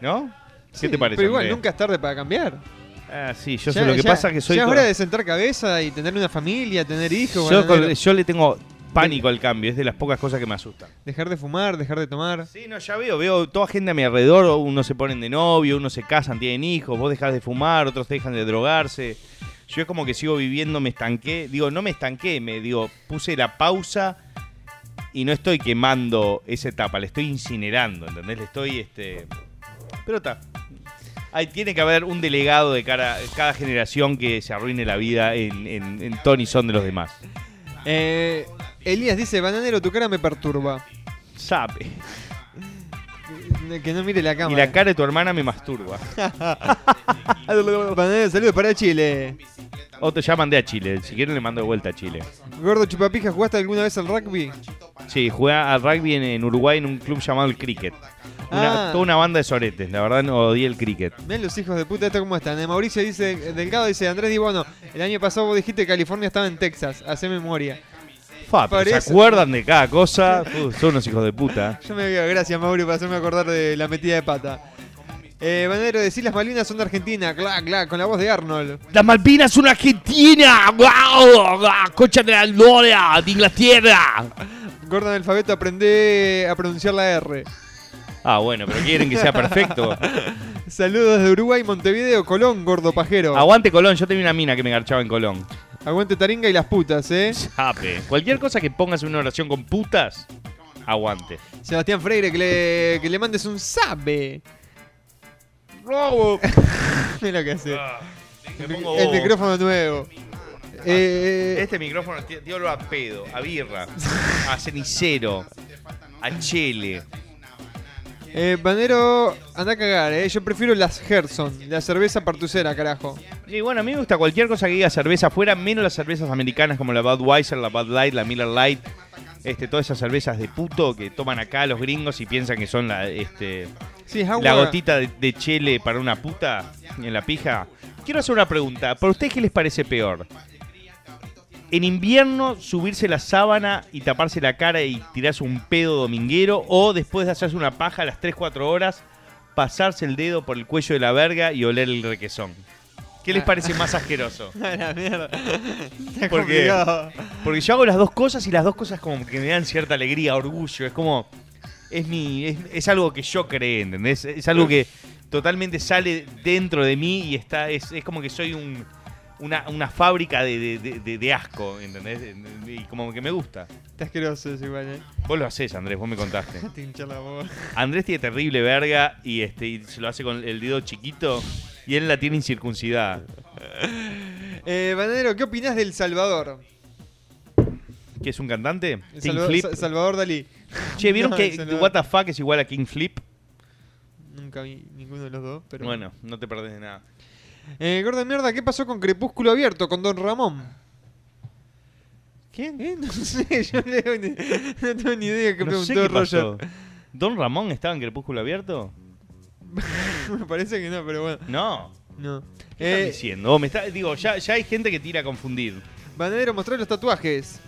¿No? ¿Qué Sí, te parece? Pero igual, nunca es tarde para cambiar. Ah, sí, yo Ya- sé lo que ya- pasa que soy Ya es hora de sentar cabeza y tener una familia, tener hijos. yo, con- yo le tengo pánico al cambio, es de las pocas cosas que me asustan. Dejar de fumar, dejar de tomar. Sí, no, ya veo, veo toda gente a mi alrededor, unos se ponen de novio, unos se casan, tienen hijos, vos dejás de fumar, otros dejan de drogarse. Yo es como que sigo viviendo, me estanqué, digo, no me estanqué, me digo, puse la pausa y no estoy quemando esa etapa, la estoy incinerando, ¿entendés? Le estoy, este... Pero está. Ahí tiene que haber un delegado de cara, cada generación que se arruine la vida en, en, en ton y son de los demás. Eh, Elías dice, bananero, tu cara me perturba. Sabe. Que no mire la Y cámara. la cara de tu hermana me masturba. bananero, saludos para Chile. O te ya mandé a Chile. Si quieren le mando de vuelta a Chile. Gordo Chupapija, ¿jugaste alguna vez al rugby? Sí, jugué al rugby en, en Uruguay en un club llamado el Cricket. Una- Ah. Toda una banda de soretes. La verdad no odié el cricket. Miren los hijos de puta, ¿esto cómo están? Eh, Mauricio dice, Delgado dice, Andrés Di Bono, el año pasado vos dijiste que California estaba en Texas, hace memoria. Fa, pero ¿Se acuerdan de cada cosa? Son unos hijos de puta. Yo me veo, gracias Mauri por hacerme acordar de la metida de pata. Eh, Banero, decir las Malvinas son de Argentina, clac, clac, con la voz de Arnold. Las Malvinas son Argentina. ¡Wow! Concha de la gloria de Inglaterra. Gordon alfabeto, aprende a pronunciar la R. Ah, bueno, pero quieren que sea perfecto. Saludos de Uruguay, Montevideo, Colón, gordo pajero. Aguante Colón, yo tenía una mina que me garchaba en Colón. Aguante Taringa y las putas, eh. Sape. Cualquier cosa que pongas en una oración con putas, aguante. Sebastián Freire, que le, que le mandes un sabe. Robo. Mira lo que hace. Me El, pongo el micrófono nuevo. Eh, Este micrófono tiene olor a pedo, a birra, a cenicero, a chele. Eh, Banero, anda a cagar, eh. Yo prefiero las Gerson, la cerveza partucera, carajo. Y bueno, a mí me gusta cualquier cosa que diga cerveza afuera, menos las cervezas americanas como la Budweiser, la Bud Light, la Miller Light. Este, todas esas cervezas de puto que toman acá los gringos y piensan que son la, este, Sí, es agua. la gotita de, de chele para una puta en la pija. Quiero hacer una pregunta. ¿Por ustedes qué les parece peor? En invierno subirse la sábana y taparse la cara y tirarse un pedo dominguero o después de hacerse una paja a las 3-4 horas pasarse el dedo por el cuello de la verga y oler el requesón. ¿Qué les parece más asqueroso? La mierda. Porque, yo hago las dos cosas y las dos cosas como que me dan cierta alegría, orgullo. Es como. Es mi. Es, es algo que yo creé, ¿entendés? Es algo que totalmente sale dentro de mí y está. Es, es como que soy un. Una, una fábrica de, de- de- asco, ¿entendés? Y como que me gusta. Está asqueroso eso igual, eh. Vos lo haces, Andrés, vos me contaste. Te la boca. Andrés tiene terrible verga y este y se lo hace con el dedo chiquito y él la tiene incircuncidada. Eh, Banero, ¿qué opinás del Salvador? ¿Qué es un cantante? El King Salva- Flip. Sa- Salvador Dalí. Che, ¿vieron No, que Salvador. What the fuck es igual a King Flip? Nunca vi ninguno de los dos, pero. Bueno, no te perdés de nada. Eh, gorda mierda, ¿qué pasó con Crepúsculo Abierto, con Don Ramón? ¿Quién? Eh, no sé, yo leo no tengo ni idea qué No preguntó sé qué pasó. ¿Don Ramón estaba en Crepúsculo Abierto? Me parece que no, pero bueno. No. No. ¿Qué estás Eh, diciendo? Oh, me está- digo, ya, ya hay gente que tira a confundir. Banadero, mostrar los tatuajes.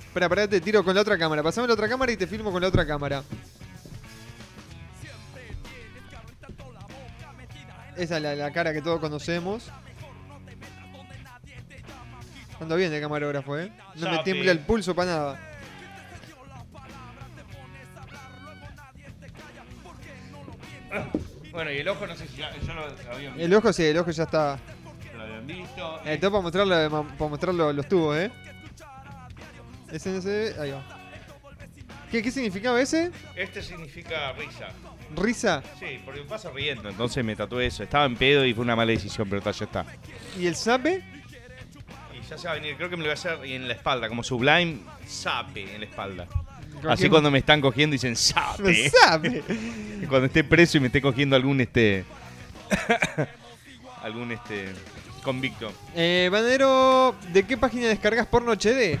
Espera, pará, te tiro con la otra cámara. Pasame la otra cámara y te filmo con la otra cámara. Esa es la, la cara que todos conocemos. Ando bien de camarógrafo, ¿eh? No me tiembla el pulso para nada. Bueno, y el ojo no sé si ya, yo lo, lo había El ojo sí, el ojo ya está. Lo habían visto. El top para mostrarlo, para mostrar lo- los tubos, ¿eh? Ese no se ve. Ahí va. ¿Qué, ¿Qué significaba ese? Este significa risa. ¿Risa? Sí, porque pasa riendo, entonces me tatué eso. Estaba en pedo y fue una mala decisión, pero ta, ya está. ¿Y el sape? Y ya se va a venir, creo que me lo voy a hacer en la espalda, como Sublime, sape en la espalda. ¿Con Así cuando me están cogiendo dicen sape. Sape. Cuando esté preso y me esté cogiendo algún este. algún este. Convicto. Eh, Bananero, ¿de qué página descargas porno HD?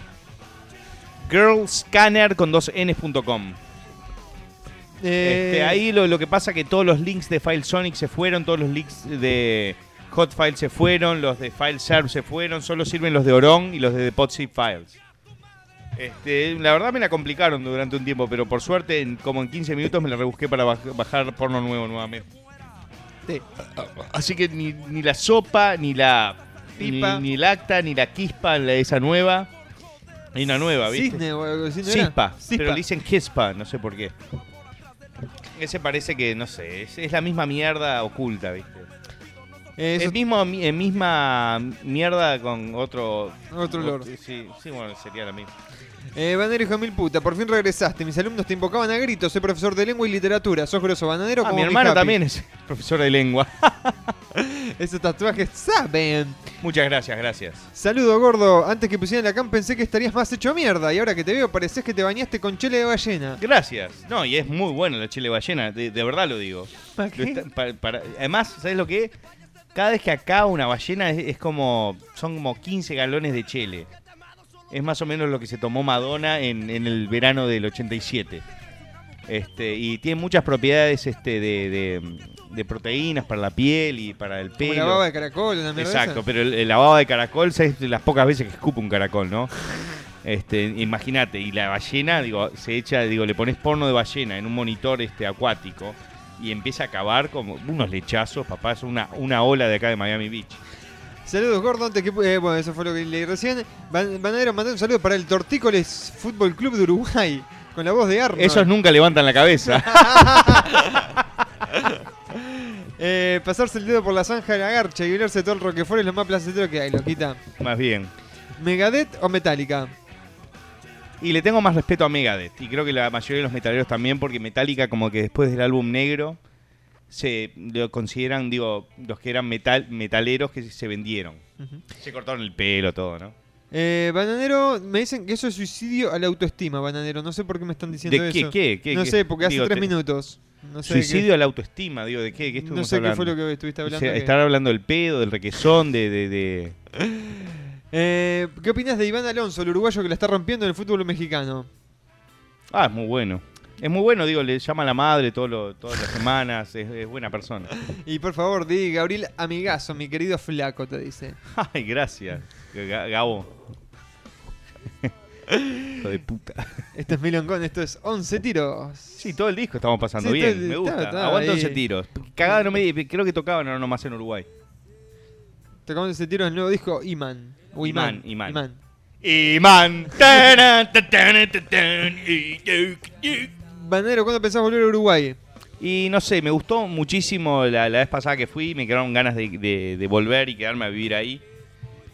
Girlscanner con dos ns.com. Eh, Este, ahí lo, lo que pasa que todos los links de FileSonic se fueron, todos los links de Hotfile se fueron, los de FileServe se fueron, solo sirven los de Oron y los de Deposit Files. Este, la verdad me la complicaron durante un tiempo, pero por suerte, en- como en 15 minutos me la rebusqué para baj- bajar porno nuevo nuevamente. Sí. Así que ni, ni la sopa, ni la Pipa. Ni, ni el acta, ni la quispa, la- esa nueva. Hay una nueva, ¿viste? Cisne o algo así, ¿no era? Cispa, Cispa. pero le dicen Kispa, no sé por qué. Ese parece que, no sé, es, es la misma mierda oculta, ¿viste? Eh, eso- Es mismo, mi- eh, misma mierda con otro... Otro olor. Sí, sí, bueno, sería la misma. Eh, Bananero, hijo de mil puta, por fin regresaste. Mis alumnos te invocaban a gritos. Soy profesor de lengua y literatura. Sos grosso, Bananero. Ah, como mi hermano también es profesor de lengua. Esos tatuajes saben. Muchas gracias, gracias. Saludo, gordo. Antes que pusieran la cam pensé que estarías más hecho mierda. Y ahora que te veo, pareces que te bañaste con chile de ballena. Gracias. No, y es muy bueno la chile ballena, de, de verdad lo digo. ¿Para Lo qué? está- pa- para- además, ¿sabes lo que es? Cada vez que acá una ballena es, es como. Son como 15 galones de chile. Es más o menos lo que se tomó Madonna en, en el verano del 87. Este, y tiene muchas propiedades este, de, de- de proteínas para la piel y para el Como pelo. la baba de caracol, una mierda Exacto, esa. pero el, el la baba de caracol es de las pocas veces que escupe un caracol, ¿no? Este, imagínate, y la ballena, digo, se echa, digo, le pones porno de ballena en un monitor este acuático y empieza a acabar como unos lechazos, papá, es una, una ola de acá de Miami Beach. Saludos, gordo. Antes que. eh, bueno, eso fue lo que leí recién. Ban- Bananero, mandé un saludo para el Tortícoles Fútbol Club de Uruguay. Con la voz de Arnold. Esos nunca levantan la cabeza. Eh, pasarse el dedo por la zanja de la garcha y violarse todo el Roquefort es lo más placentero que hay, loquita. Más bien. ¿Megadeth o Metallica? Y le tengo más respeto a Megadeth. Y creo que la mayoría de los metaleros también, porque Metallica, como que después del álbum negro, se lo consideran, digo, los que eran metal, metaleros que se vendieron. Ujú. Se cortaron el pelo, todo, ¿no? Eh, bananero, me dicen que eso es suicidio a la autoestima, Bananero. No sé por qué me están diciendo ¿De qué, eso. qué, qué, no qué? sé, porque hace tres te- minutos. No sé Suicidio qué- a la autoestima, digo, ¿de qué? ¿Qué No sé qué fue lo que estuviste hablando. O sea, que- estar hablando del pedo, del requesón, de... de, de- Eh, ¿Qué opinas de Iván Alonso, el uruguayo que la está rompiendo en el fútbol mexicano? Ah, es muy bueno. Es muy bueno, digo, le llama a la madre todo lo- todas las semanas, es, es buena persona. Y por favor, di Gabriel Amigazo, mi querido flaco, te dice. Ay, gracias, Ga- Gabo. Hijo de puta. Este es Milongón, esto es 11 tiros. Sí, todo el disco estamos pasando Sí, bien, me gusta. está- está Aguanto ahí. 11 tiros. Cagada no me di- creo que tocaban ahora nomás en Uruguay. Tocamos ese tiro del nuevo disco Iman. O Iman. Iman, Iman. Iman. Iman. Banero, ¿cuándo pensás volver a Uruguay? Y no sé, me gustó muchísimo la, la vez pasada que fui, me quedaron ganas de, de- de volver y quedarme a vivir ahí.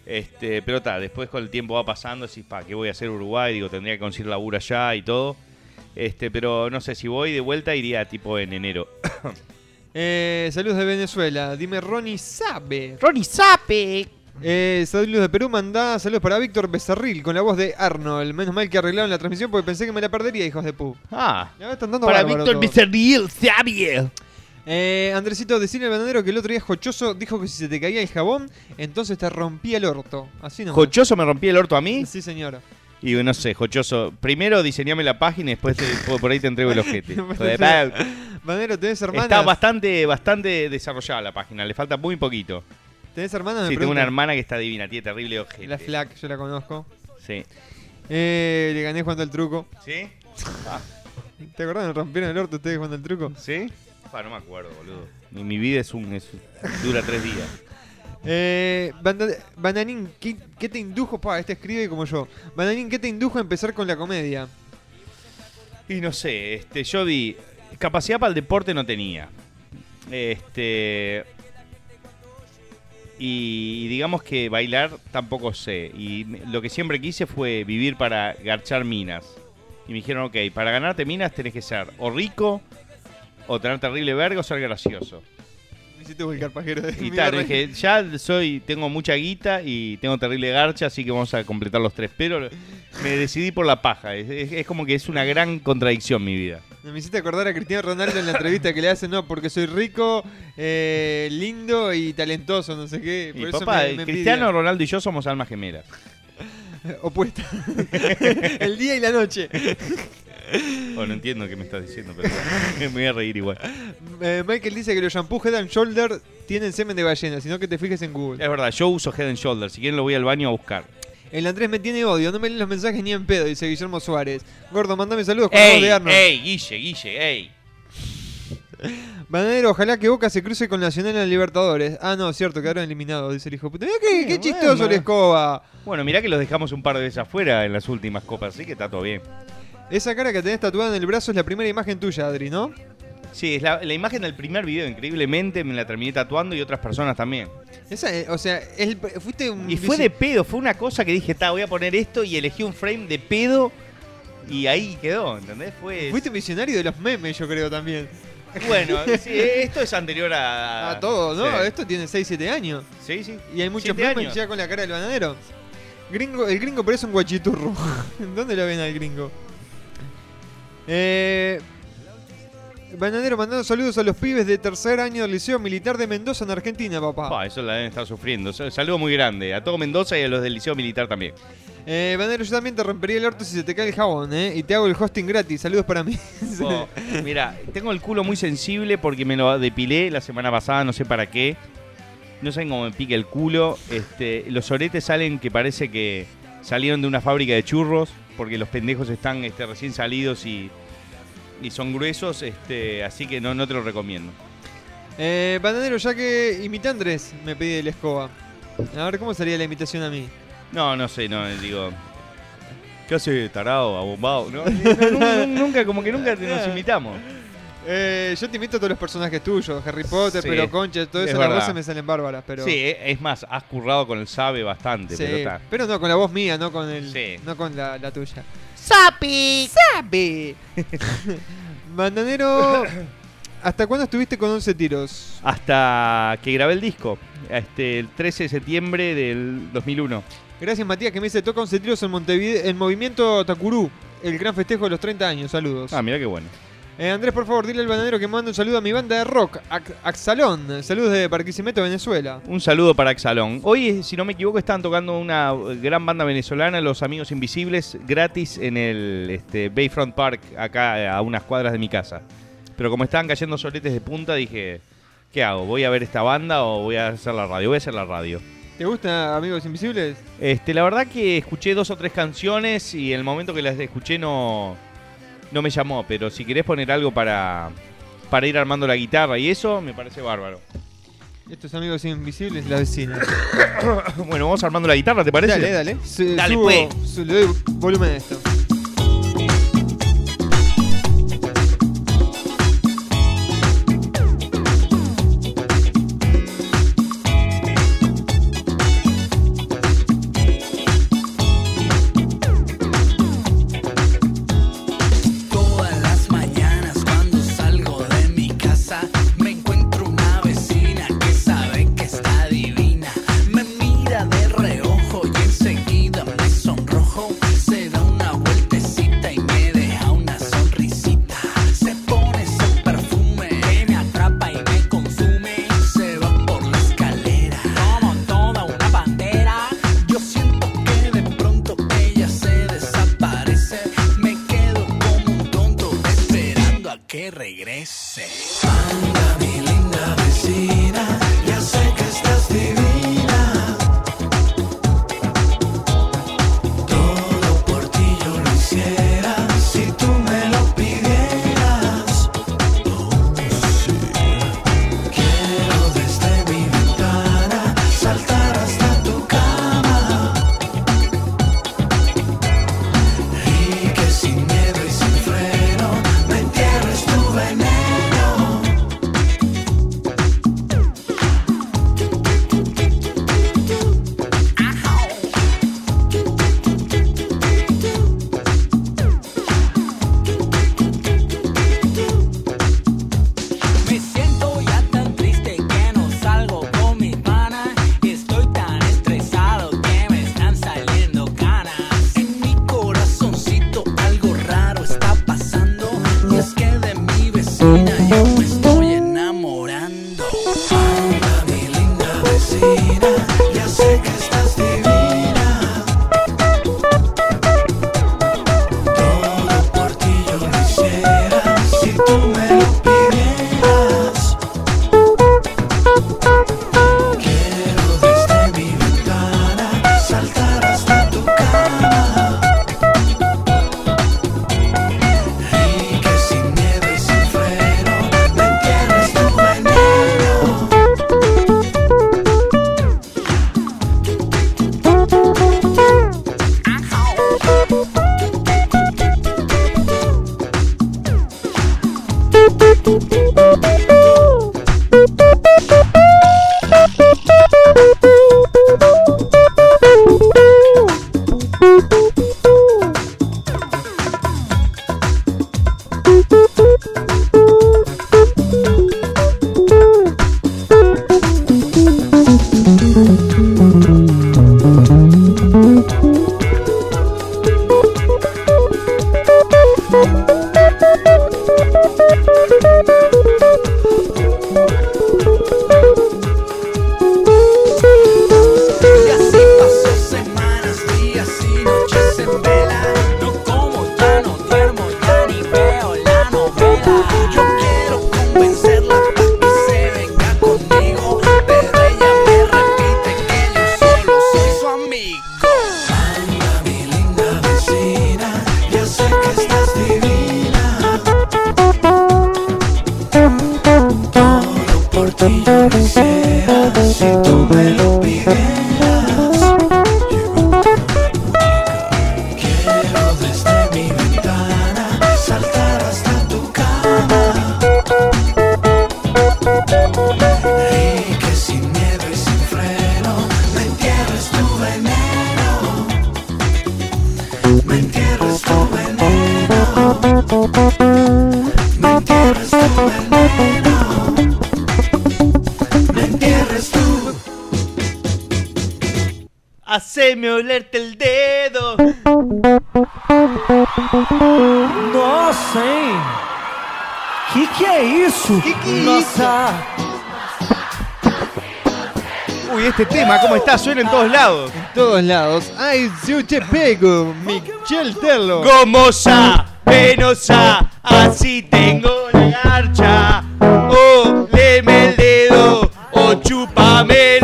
Este, pero está, después con el tiempo va pasando, decís, pa, ¿qué voy a hacer Uruguay? Digo, tendría que conseguir laburo allá y todo. Este, pero no sé, si voy de vuelta iría tipo en enero. Eh, saludos de Venezuela. Dime, Ronnie Sabe. Ronnie Sape. Eh, saludos de Perú, mandá saludos para Víctor Becerril con la voz de Arnold. Menos mal que arreglaron la transmisión porque pensé que me la perdería, hijos de pu. Ah, Ya están dando para bárbaro Víctor todo. Becerril, Xavier. Eh, Andresito, decirle al bananero que el otro día Jochoso dijo que si se te caía el jabón, entonces te rompía el orto. Así no. ¿Jochoso me rompí el orto a mí? Sí, señora. Y no sé, Jochoso, primero diseñame la página y después te- por ahí te entrego el ojete. Hijo de pa- Bananero, ¿tenés hermanas? Está bastante, bastante desarrollada la página, le falta muy poquito. ¿Tenés hermanas? Me Sí, tengo una hermana que está divina, tiene terrible ojete. La Flack, yo la conozco. Sí. Eh, le gané jugando al truco. ¿Sí? Ah, ¿Te acordás? Me rompieron el orto ustedes jugando al truco. ¿Sí? Ah, no me acuerdo, boludo. Mi, mi vida es un, es- dura tres días. Eh, Banda- Bananín, ¿qué, qué te indujo? Pa, este escribe como yo. Bananín, ¿qué te indujo a empezar con la comedia? Y no sé, este, yo di. Capacidad para el deporte no tenía. Este. Y digamos que bailar tampoco sé. Y lo que siempre quise fue vivir para garchar minas. Y me dijeron, ok, para ganarte minas tenés que ser o rico, o tener terrible verga, o ser gracioso. Hiciste volcar pajero de Y barra. dije, ya soy, tengo mucha guita y tengo terrible garcha, así que vamos a completar los tres. Pero me decidí por la paja. Es, es- es como que es una gran contradicción mi vida. Me hiciste acordar a Cristiano Ronaldo en la entrevista que le hacen, no, porque soy rico, eh, lindo y talentoso, no sé qué. Y Por eso papá, me- me Cristiano Ronaldo y yo somos almas gemelas. Opuesta. El día y la noche. Oh, no entiendo qué me estás diciendo, pero me voy a reír igual. Eh, Michael dice que los shampoos Head and Shoulder tienen semen de ballena, sino que te fijes en Google. Es verdad, yo uso Head and Shoulders. Si quieren lo voy al baño a buscar. El Andrés me tiene odio, no me leen los mensajes ni en pedo, dice Guillermo Suárez. Gordo, mandame saludos con ¡Ey! de Arnold. ¡Ey! Guille, Guille, ey. Banadero, ojalá que Boca se cruce con Nacional en Libertadores. Ah, no, cierto, quedaron eliminados, dice el hijo puta. Mirá qué, qué chistoso bueno. la escoba. Bueno, mirá que los dejamos un par de veces afuera en las últimas copas, así que está todo bien. Esa cara que tenés tatuada en el brazo es la primera imagen tuya, Adri, ¿no? Sí, es la, la imagen del primer video, increíblemente me la terminé tatuando y otras personas también. Esa, eh, o sea, el- fuiste un... Y fue de pedo, fue una cosa que dije, ta, voy a poner esto y elegí un frame de pedo y ahí quedó, ¿entendés? Fue... Fuiste visionario de los memes, yo creo también. Bueno, sí, esto es anterior a... A todo, ¿no? Sí. Esto tiene 6, 7 años. Sí, sí. Y hay muchos Siete memes años. ya con la cara del bananero. Gringo, el gringo parece un guachiturro. ¿Dónde lo ven al gringo? Eh, bananero mandando saludos a los pibes de tercer año del Liceo Militar de Mendoza en Argentina, papá. Pa, eso la deben estar sufriendo. Sal- Saludo muy grande a todo Mendoza y a los del Liceo Militar también. Eh, Bananero, yo también te rompería el orto si se te cae el jabón, ¿eh? Y te hago el hosting gratis. Saludos para mí. Oh, mira, tengo el culo muy sensible porque me lo depilé la semana pasada, no sé para qué. No saben cómo me pica el culo. Este, los oretes salen que parece que salieron de una fábrica de churros porque los pendejos están este, recién salidos y, y son gruesos, este, así que no, no te lo recomiendo. Eh, Bananero, ya que imita Andrés, me pedí la escoba. A ver, ¿cómo sería la imitación a mí? No, no sé, no, digo... ¿Qué hace tarado, abombado? No, nunca, nunca, como que nunca nos imitamos. Eh, yo te imito a todos los personajes tuyos, Harry Potter, Sí, pero Concha, todo es eso, las verdad. voces me salen bárbaras, pero... Sí, e- es más, has currado con el sabe bastante, Sí, pero está. pero no con la voz mía, no con el, Sí. no con la, la tuya. ¡Sapi! ¡Sapi! Bandanero, ¿hasta cuándo estuviste con 11 tiros? Hasta que grabé el disco, este, el 13 de septiembre del 2001. Gracias Matías que me dice toca 11 tiros en Montevideo, en Movimiento Takuru, el gran festejo de los 30 años, saludos. Ah, mira qué bueno. Eh, Andrés, por favor, dile al bananero que mande un saludo a mi banda de rock, Axalón. Saludos de Barquisimeto, Venezuela. Un saludo para Exalón. Hoy, si no me equivoco, estaban tocando una gran banda venezolana, Los Amigos Invisibles, gratis en el este, Bayfront Park, acá a unas cuadras de mi casa. Pero como estaban cayendo soletes de punta, dije, ¿qué hago? ¿Voy a ver esta banda o voy a hacer la radio? Voy a hacer la radio. ¿Te gusta Amigos Invisibles? Este, la verdad que escuché dos o tres canciones y el momento que las escuché no, no me llamó, pero si querés poner algo para, para ir armando la guitarra y eso, me parece bárbaro. Estos Amigos Invisibles, la vecina. bueno, vamos armando la guitarra, ¿te parece? Dale, dale. Su- Dale, subo- pues. su- le doy volumen a esto. Uy, este tema, ¿cómo está? Suena en todos lados. En todos lados. Ay, yo te pego, Michel Tello. Gomosa, penosa, así tengo la garcha. O leme el dedo, o chúpame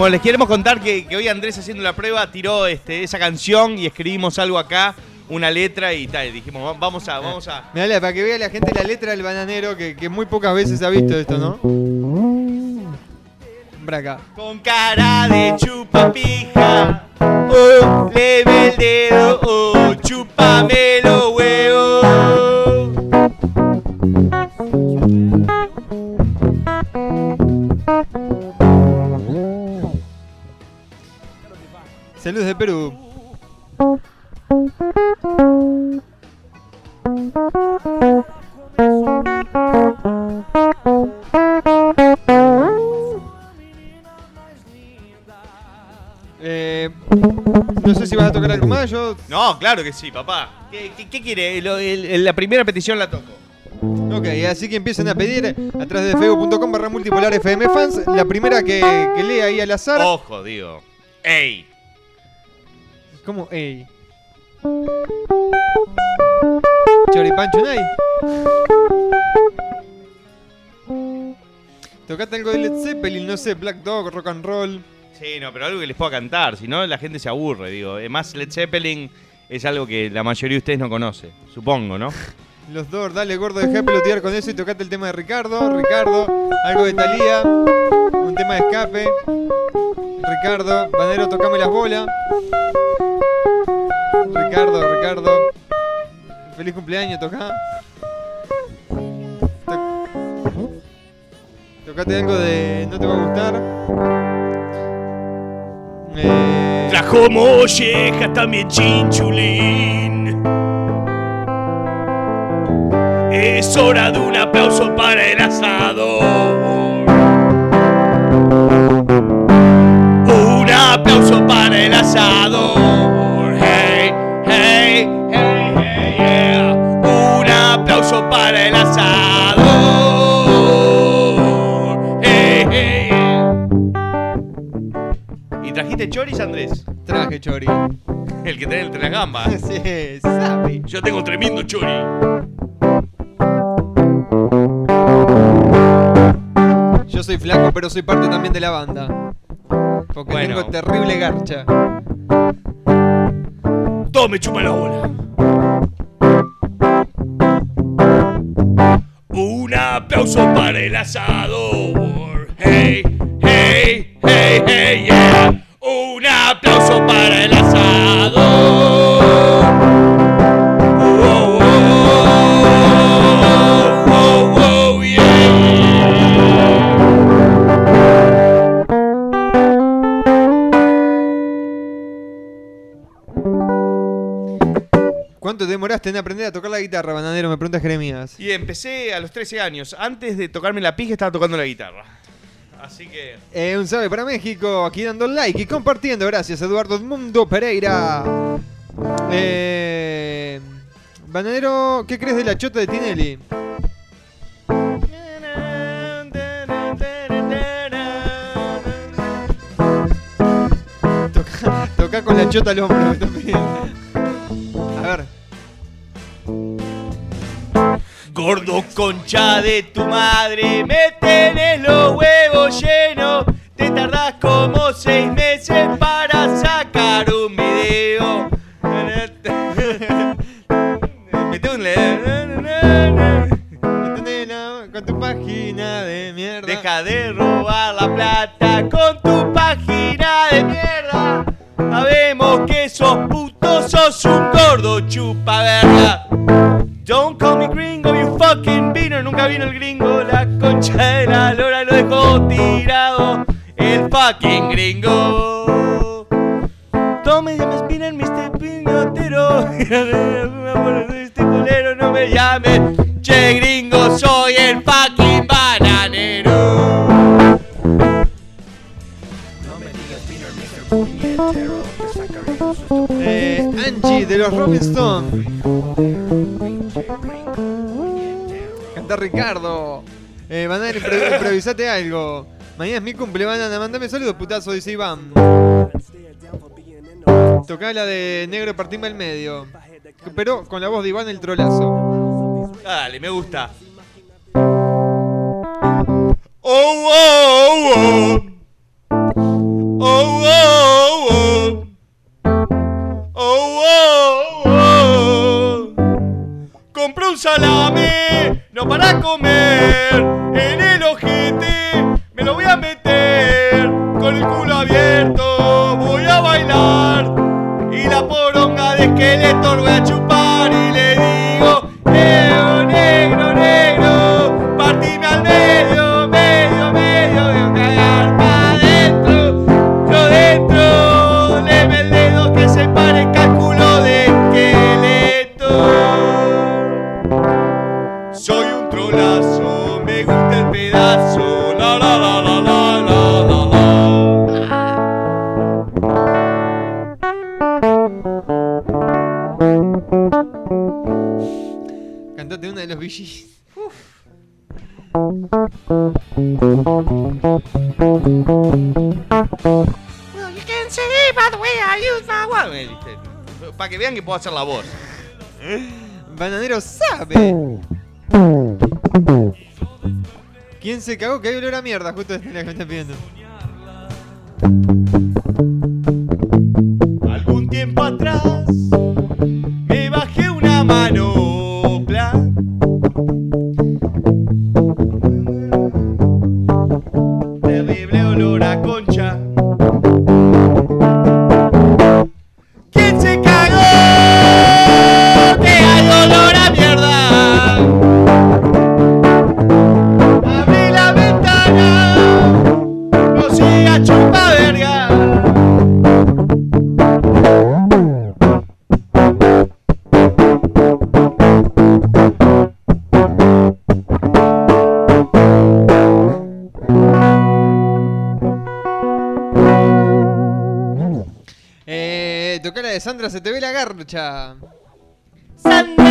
Bueno, les queremos contar que, que hoy Andrés haciendo la prueba tiró este, esa canción y escribimos algo acá, una letra y tal. Dijimos, "Va- vamos a, vamos a. Mirá, para que vea la gente la letra del bananero, que, que muy pocas veces ha visto esto, ¿no? Braca. Con cara de chupapija, oh, leve el dedo, oh, chúpame Saludos de Perú. Eh, no sé si vas a tocar algo más, yo... No, claro que sí, papá. ¿Qué, qué- qué quiere? Lo- el- el- la primera petición la toco. Ok, así que empiecen a pedir a través de facebook.com barra multipolar FM fans. La primera que, que lea ahí al azar. Ojo, digo. ¡Ey! ¿Cómo? Ey. Choripancho Nay. Tocate algo de Led Zeppelin, no sé, Black Dog, rock and roll. Sí, no, pero algo que les pueda cantar, si no la gente se aburre, digo. Además, Led Zeppelin es algo que la mayoría de ustedes no conoce, supongo, ¿no? Los dos, dale gordo, dejá de pelotear con eso y tocate el tema de Ricardo. Ricardo, algo de Thalía, un tema de escape. Ricardo, Banero, tocame las bolas. Ricardo, Ricardo. Feliz cumpleaños, toca. To- Tocate algo de No te va a gustar. Eh, Trajo molleja también chinchulín. Es hora de un aplauso para el asado. Un aplauso para el asado. Hey, hey, hey, hey, yeah. Un aplauso para el asado. Hey, hey, yeah. ¿Y trajiste choris, Andrés? Traje chori. El que tiene entre las gambas. sí, sabe. Yo tengo tremendo chori. Yo soy flaco, pero soy parte también de la banda. Porque Bueno. tengo terrible garcha. Todo me chupa la bola. Un aplauso para el asador. Hey, hey, hey, hey, yeah. Un aplauso para el asador. Demoraste en aprender a tocar la guitarra, bananero? Me pregunta Jeremías. Y empecé a los 13 años. Antes de tocarme la pija estaba tocando la guitarra. Así que. Eh, un sabe para México, aquí dando like y compartiendo. Gracias, Eduardo Mundo Pereira. Eh, Bananero, ¿qué crees de la chota de Tinelli? Toca, toca con la chota al hombro. me Gordo concha de tu madre, me tenés los huevos llenos. Concha de la lora lo dejó tirado. El fucking gringo. No me llames Spinner, Mr. Piñotero. Este culero no me llames. Che, gringo, soy el fucking bananero. Eh, Angie de los Rolling Stones. Canta Ricardo. Eh, Banana, impro- improvisate algo. Mañana es mi cumple, banana. Mandame saludos, putazo, dice Iván. Tocá la de negro, partime al medio. Pero con la voz de Iván el trolazo. Dale, me gusta. Oh, oh, oh. Oh, oh, oh. Oh, oh, oh. Compré un salame, no para comer. En el ojete me lo voy a meter. Con el culo abierto voy a bailar. Y la poronga de esqueleto lo voy a chupar. Para que vean que puedo hacer la voz. Bananero sabe. ¿Quién se cagó? Que hay olor a mierda, justo es la que me está pidiendo. Garcha. Sandra,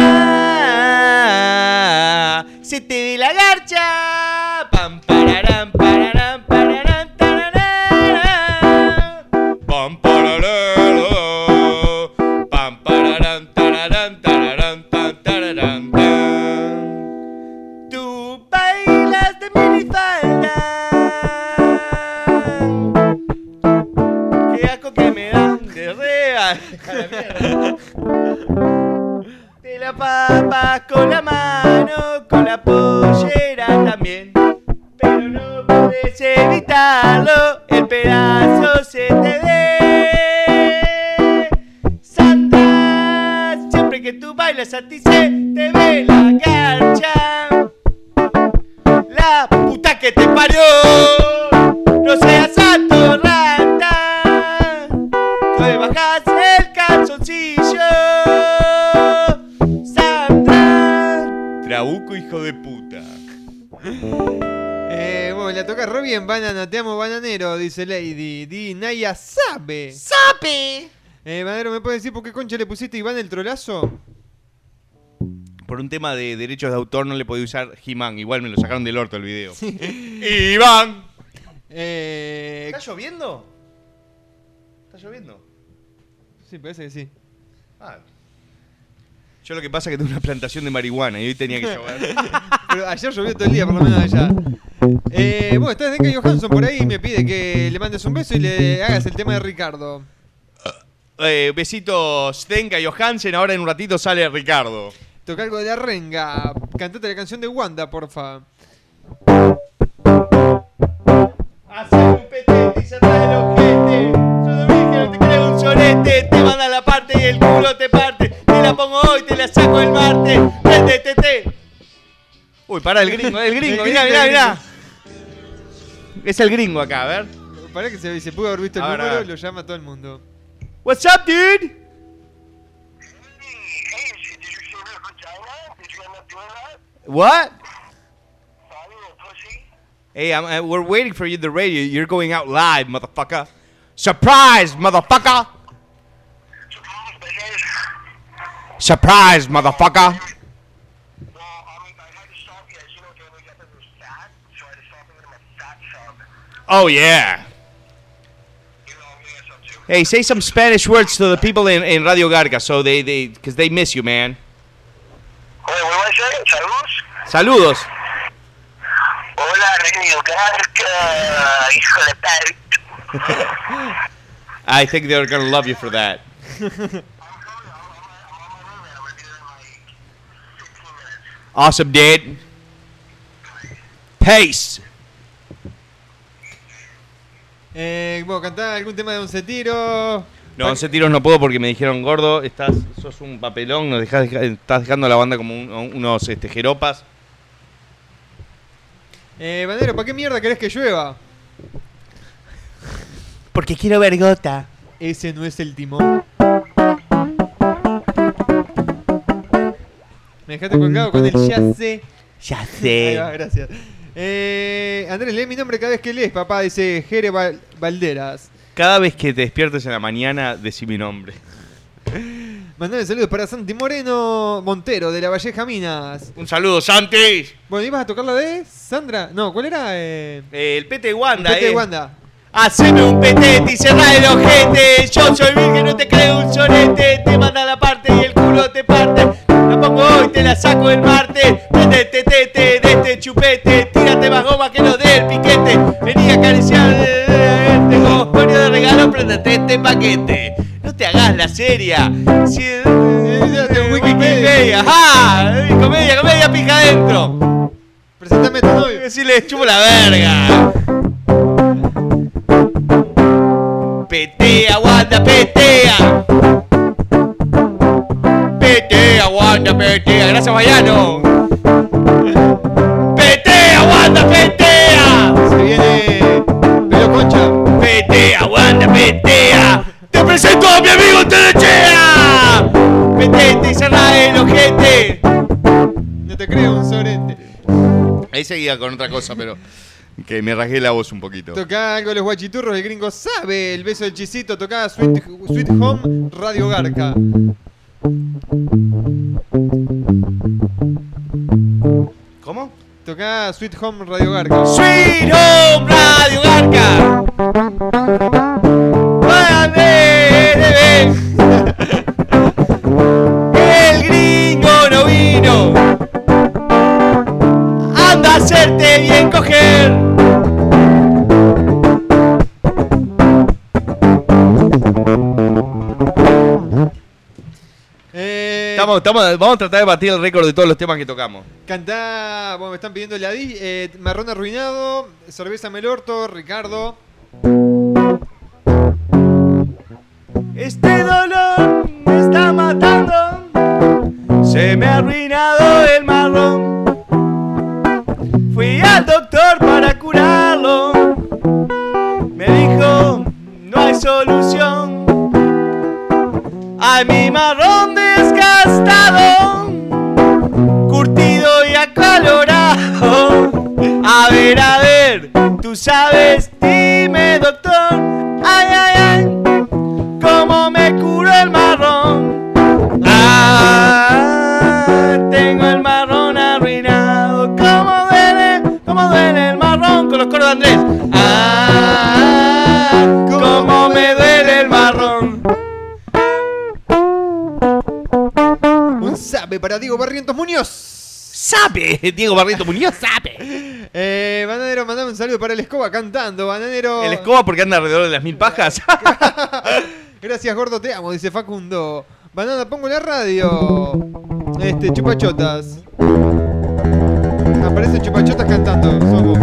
se te ve la garcha. Pam, pararán, pararán, tararán. Pam, pam, pararán, tararán. Tú bailas de minifalda. back. Concha le pusiste Iván el trolazo? Por un tema de derechos de autor no le podía usar He-Man. Igual me lo sacaron del orto el video. ¡Iván! Eh, ¿Está lloviendo? ¿Está lloviendo? sí, parece que sí. Ah. Yo lo que pasa es que tengo una plantación de marihuana y hoy tenía que llover. Pero ayer llovió todo el día, por lo menos allá. Eh, bueno, está Denka Johansson por ahí y me pide que le mandes un beso y le hagas el tema de Ricardo. Eh, besitos, Stenka y Johansen. Ahora en un ratito sale Ricardo. Toca algo de la renga. Cantate la canción de Wanda, porfa. Hacer un petete y cerrar el ojete. Soy virgen, no te creo un sorete. Te manda la parte y el culo te parte. Te la pongo hoy, te la saco el martes. Vete, te, te. Uy, pará, el gringo, el gringo, mirá, mirá, mirá. Es el gringo acá, a ver. Para que se, se pudo haber visto el Ahora. número, lo llama todo el mundo. What's up, dude? What? Hey, I'm, uh, we're waiting for you at the radio. You're going out live, motherfucker. Surprise, motherfucker. Surprise, motherfucker. Oh yeah. Hey, say some Spanish words to the people in, in Radio Garga, so they they because they miss you, man. Saludos. Hola, Radio Garca, hijo de perra. I think they're gonna love you for that. awesome, dude. Pace. Eh, bueno, cantá algún tema de once tiros. No, 11 tiros no puedo porque me dijeron, gordo, estás, sos un papelón, nos dejás, estás dejando a la banda como un- unos este, jeropas. Eh, Bandero, ¿para qué mierda querés que llueva? Porque quiero ver gota. Ese no es el timón. Me dejaste colgado con el ya sé. Ya Ahí sé. va, gracias. Eh, Andrés, lee mi nombre cada vez que lees, papá, dice Jere Val- Valderas. Cada vez que te despiertes en la mañana, decí mi nombre. Mandale saludos para Santi Moreno Montero de la Valleja Minas. Un saludo, Santi. Bueno, ¿ibas a tocar la de Sandra? No, ¿cuál era? Eh, Eh, el pete de Wanda, Pete eh. Wanda. Haceme un petete y cerrá el ojete. Yo soy virgen, no te creo un sonete. Te manda la parte y el culo te parte. La pongo hoy, te la saco el martes. Prendete, tete, de este chupete. Tírate más goma que lo del piquete. Vení a acariciar. Tengo coño de regalo, prendete este paquete. No te hagas la seria. Si, Wikipedia. ¡Ajá! Comedia, comedia, pija adentro. Presentame a tu novio. Decirle, chupo la verga. Petea, Wanda, petea. Petea, Wanda, petea. Gracias, Mariano. Petea, Wanda, petea. Se viene Pelo Concha. Petea, Wanda, petea. Te presento a mi amigo Telechea. Petete y cerrá el ojete. No te creo un sorete. Ahí seguía con otra cosa, pero que me rasgué la voz un poquito. Tocá algo de los guachiturros, el gringo sabe. El beso del chisito, tocá Sweet, Sweet Home Radio Garca. ¿Cómo? Tocá Sweet Home Radio Garca. Sweet Home Radio Garca. Váyame, Estamos, estamos, vamos a tratar de batir el récord de todos los temas que tocamos. Cantá, bueno, me están pidiendo la di, eh, Marrón Arruinado, Cerveza Melorto, Ricardo. Este dolor me está matando. Se me ha arruinado el marrón. Fui al doctor para curarlo. Me dijo, no hay solución. Ay, mi marrón desgastado, curtido y acalorado. A ver, a ver. ver, tú sabes, dime doctor, ay, ay, ay, cómo me curo el marrón. Ah, tengo el marrón arruinado, cómo duele, cómo duele el marrón con los coros de Andrés. Sabe para Diego Barrientos Muñoz. Sabe, Diego Barrientos Muñoz, sabe. Eh, Bananero, mandame un saludo para el Escoba cantando. Bananero. El escoba porque anda alrededor de las mil pajas. Gracias, gordo, te amo, dice Facundo. Banana, pongo la radio. Este, chupachotas. Aparece chupachotas cantando. Somos.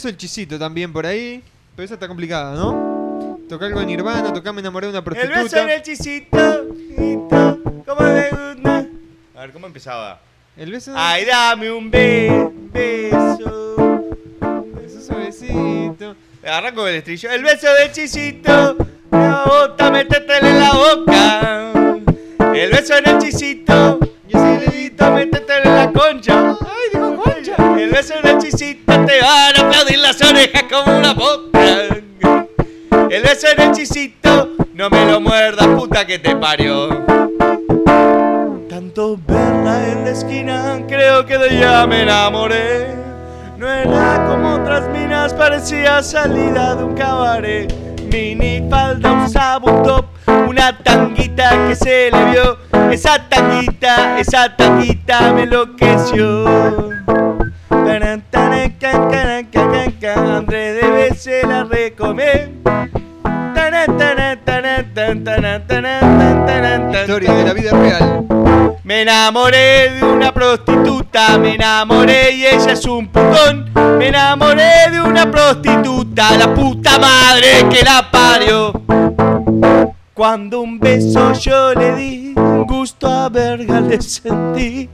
Pedían el beso del chisito también por ahí. Pero esa está complicada, ¿no? Tocar algo de Nirvana, tocar Me enamoré de una El prostituta. beso en el chisito, chisito, cómo le gusta. A ver, ¿cómo empezaba? El beso Ay, dame un be- beso. Beso suavecito. Arranco el estribillo. El beso del chisito, la bota, métetela en la boca. El beso en el chisito, y ese dedito, métetela en la concha. El el chisito, te van a aplaudir las orejas como una beso en el chisito, no me lo muerdas, puta que te parió. Tanto verla en la esquina, creo que de ella me enamoré. No era como otras minas, parecía salida de un cabaret. Mini falda, un top, una tanguita que se le vio. Esa tanguita, esa tanguita me enloqueció. Andrés debe se la recomé. Historia de la vida real. me enamoré de una prostituta, me enamoré y ella es un putón. Me enamoré de una prostituta, la puta madre que la parió. Cuando un beso yo le di, gusto a verga le sentí.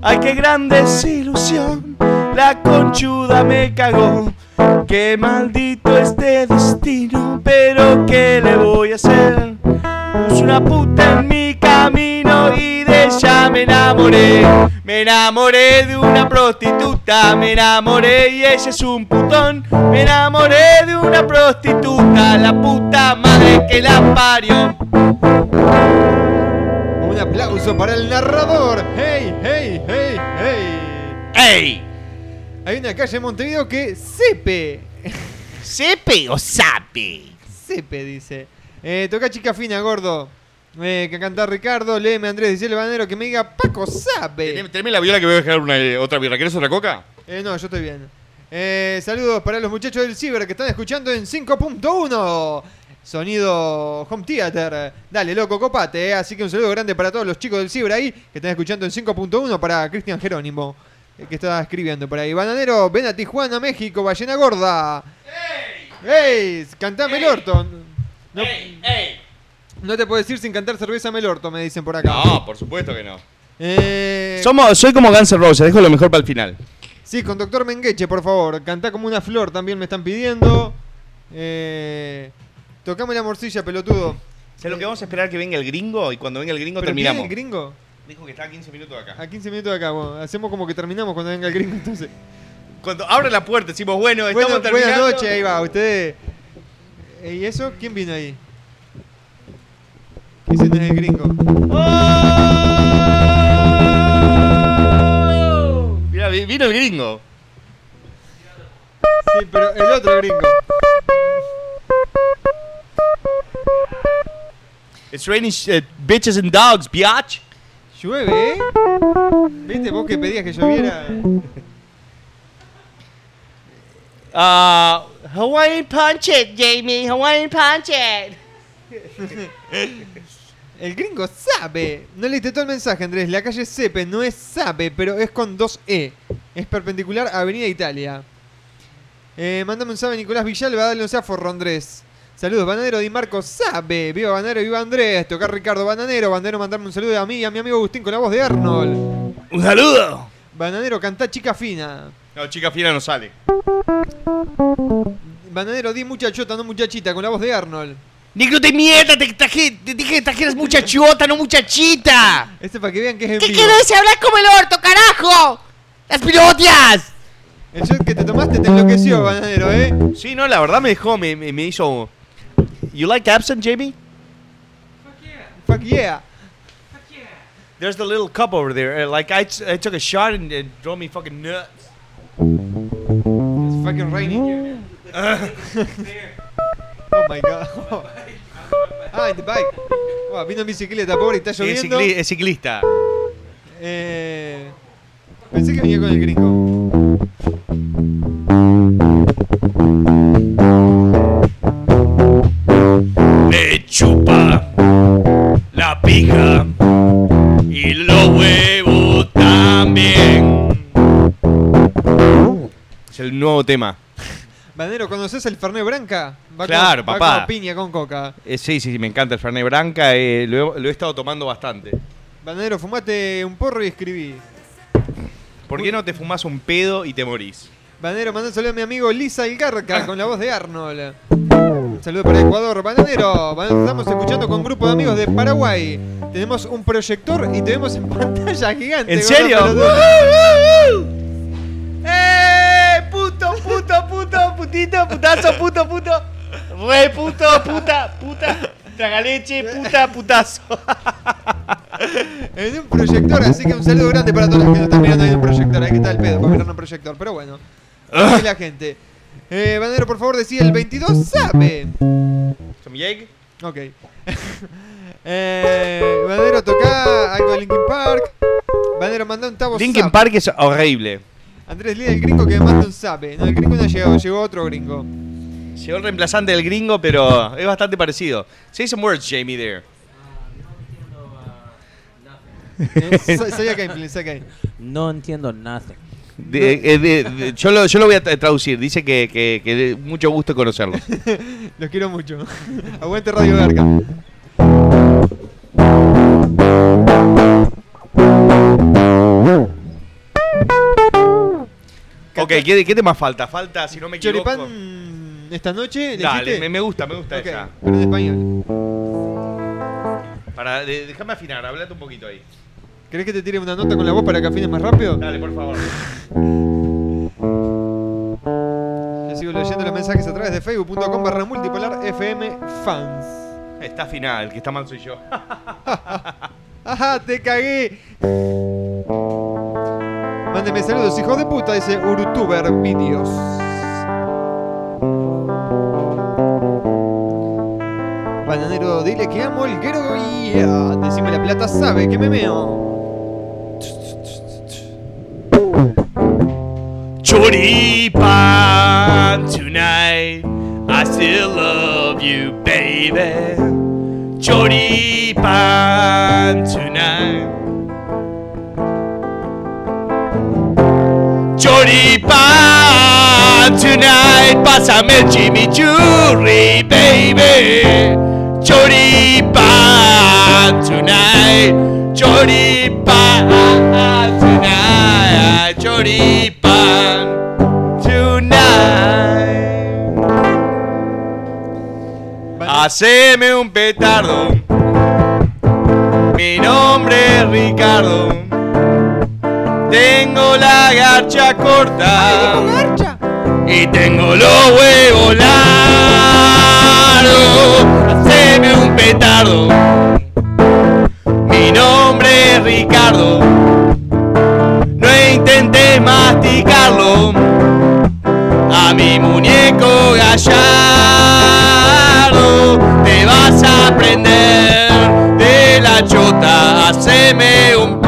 Ay, qué gran desilusión, la conchuda me cagó. Qué maldito este destino, pero ¿qué le voy a hacer? Puse una puta en mi camino y de ella me enamoré. Me enamoré de una prostituta, me enamoré y ella es un putón. Me enamoré de una prostituta, la puta madre que la parió. Un aplauso para el narrador. Hey, hey, hey, hey. ¡Ey! Hay una calle en Montevideo que Sepe. ¿Sepe o sape? Sepe dice. Eh, toca chica fina, gordo. Eh, que canta Ricardo, léeme Andrés, dice el banero que me diga Paco sabe. Teneme la viola que voy a dejar una, eh, otra birra. ¿Querés otra coca? Eh, no, yo estoy bien. Eh, saludos para los muchachos del Ciber que están escuchando en 5.1. Sonido Home Theater. Dale, loco, copate. eh. Así que un saludo grande para todos los chicos del Ciber ahí que están escuchando en 5.1 para Cristian Jerónimo. eh, Que está escribiendo por ahí. Bananero, ven a Tijuana, México, ballena gorda. ¡Ey! Cantá Melorto. No, no te puedo decir sin cantar cerveza Melorto, me dicen por acá. No, por supuesto que no. Eh, Somos, soy como Guns N' Roses, dejo lo mejor para el final. Sí, con Doctor Mengeche, por favor. Cantá como una flor, también me están pidiendo. Eh, tocame la morcilla, pelotudo. ¿Sabes lo que vamos a esperar que venga el gringo? Y cuando venga el gringo ¿Pero terminamos. viene el gringo? Dijo que está a 15 minutos de acá. A 15 minutos de acá, bueno, hacemos como que terminamos cuando venga el gringo, entonces. Cuando abre la puerta decimos, bueno, Bueno, estamos buenas terminando. noches, ahí va, ustedes. Eh, ¿Y eso? ¿Quién vino ahí? Ese no es el gringo. Mira, vi- vino el gringo. Sí, pero el otro gringo. It's raining shit, bitches and dogs, biatch. Llueve, ¿eh? ¿Viste vos que pedías que lloviera? Uh, Hawaiian punch it, Jamie. Hawaiian punch it. El gringo sabe. No leíste todo el mensaje, Andrés. La calle Sepe no es Sabe, pero es con dos E. Es perpendicular a Avenida Italia. Eh, mándame un sabe Nicolás Villalba, dale un sea forro, Andrés. Saludos, Bananero Di Marco sabe. Viva Bananero, viva Andrés. Tocar Ricardo Bananero. Bananero, mandarme un saludo a mí y a mi amigo Agustín con la voz de Arnold. ¡Un saludo! Bananero, canta chica fina. No, chica fina no sale. Bananero, di muchachota, no muchachita, con la voz de Arnold. Negro de mierda, te, traje- te dije que trajeras muchachota, no muchachita. Este para que vean que es en ¿Qué vivo. querés? ¡Hablas como el orto, carajo! ¡Las pilotias! El shot que te tomaste te enloqueció, Bananero, ¿eh? Sí, no, la verdad me dejó, me, me, me hizo... You like absinthe, Jamie? Fuck yeah. There's the little cup over there. Uh, like I, I took a shot and it drove me fucking nuts. It's fucking raining here. oh my god. ah, in the bike. Oh, vino en bicicleta, pobre, y está Sí, es, lloviendo. cicli- es ciclista. Eh, pensé que venía con el gringo. Me chupa la pija el nuevo tema. Bananero, ¿conoces el Fernet Branca? Va Claro, con, va papá. con piña con coca. Eh, sí, sí, sí, me encanta el Fernet Branca. eh, lo, he, lo he estado tomando bastante. Bananero, fumate un porro y escribí. ¿Por qué no te fumas un pedo y te morís? Bananero, mandá un saludo a mi amigo Lisa Ilgarca con la voz de Arnold. Un saludo para Ecuador. Bananero, estamos escuchando con un grupo de amigos de Paraguay. Tenemos un proyector y te vemos en pantalla gigante. ¿En serio? Putito, putazo, puto, puto. Re puto, puta, puta. Tragaleche, puta, putazo. En un proyector, así que un saludo grande para todos los que nos están mirando ahí en un proyector. Ahí que está el pedo para mirar en un proyector. Pero bueno, así la gente. Eh, Bananero, por favor, decía el 22 sabe. ¿Some yeg? Ok. eh, Bananero, toca algo de Linkin Park. Bananero, manda un tabo Linkin sabe. Park es horrible. Andrés Lee, el gringo que me manda un sabe. No, el gringo no llegó, llegó otro gringo. Llegó el reemplazante del gringo, pero es bastante parecido. Say some words, Jamie, there. Eh, sa- Sabía. No entiendo nada. De- eh, de- de- yo, lo, yo lo voy a tra- traducir. Dice que, que, que mucho gusto conocerlo. Los quiero mucho. Aguante Radio Garca. Ok, ¿qué, ¿qué tema falta? Falta, si no me equivoco. Choripán esta noche. ¿le Dale, me, me gusta, me gusta Ok, esa. pero en español. Para, de- déjame afinar, hablate un poquito ahí. ¿Querés que te tire una nota con la voz para que afines más rápido? Dale, por favor. Yo sigo leyendo los mensajes a través de facebook.com barra multipolar FM fans. Está afinada, el que está mal soy yo. ¡Ajá, te cagué! Mándeme saludos, hijos de puta, dice Urutuber Videos. Bananero, dile que amo el guero. Decime la plata, sabe que me meo. Choripan tonight. I still love you, baby. Choripan tonight. Choripan tonight. Pásame el chimichurri, baby. Choripan tonight. Choripan tonight. Choripan tonight. Haceme un petardo. Mi nombre es Ricardo. Tengo la garcha corta. Y tengo los huevos largos. Haceme un petardo. Mi nombre es Ricardo. No intentes masticarlo. A mi muñeco gallardo te vas a aprender de la chota. Haceme un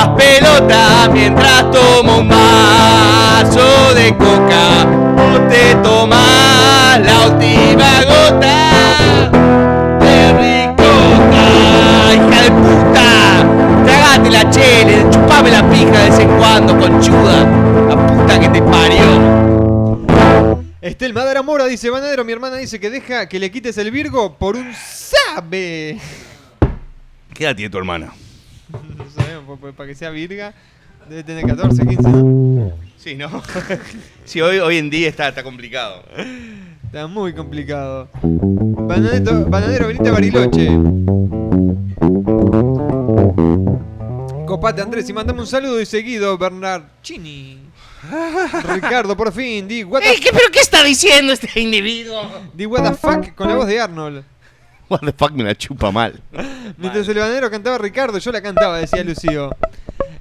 las pelotas mientras tomo un vaso de coca. O te tomas la última gota de ricota, hija de puta. Tragate la chele, chupame la pija de vez en cuando, conchuda. La puta que te parió. Estel Madara Mora dice, Banadero, mi hermana dice que deja que le quites el Virgo por un sabe. ¿Qué edad tiene tu hermana? No sabemos, pues, pues, para que sea virga, debe tener 14, 15, ¿no? Sí, ¿no? sí, hoy, hoy en día está, está complicado. Está muy complicado. Bananeto- bananero, venite a Bariloche. Copate Andrés y mandame un saludo y seguido Bernardini. Ricardo, por fin, di what the, ¿Pero qué está diciendo este individuo? di what the fuck con la voz de Arnold. What the fuck me la chupa mal. Mientras el bananero cantaba Ricardo, yo la cantaba, decía Lucio.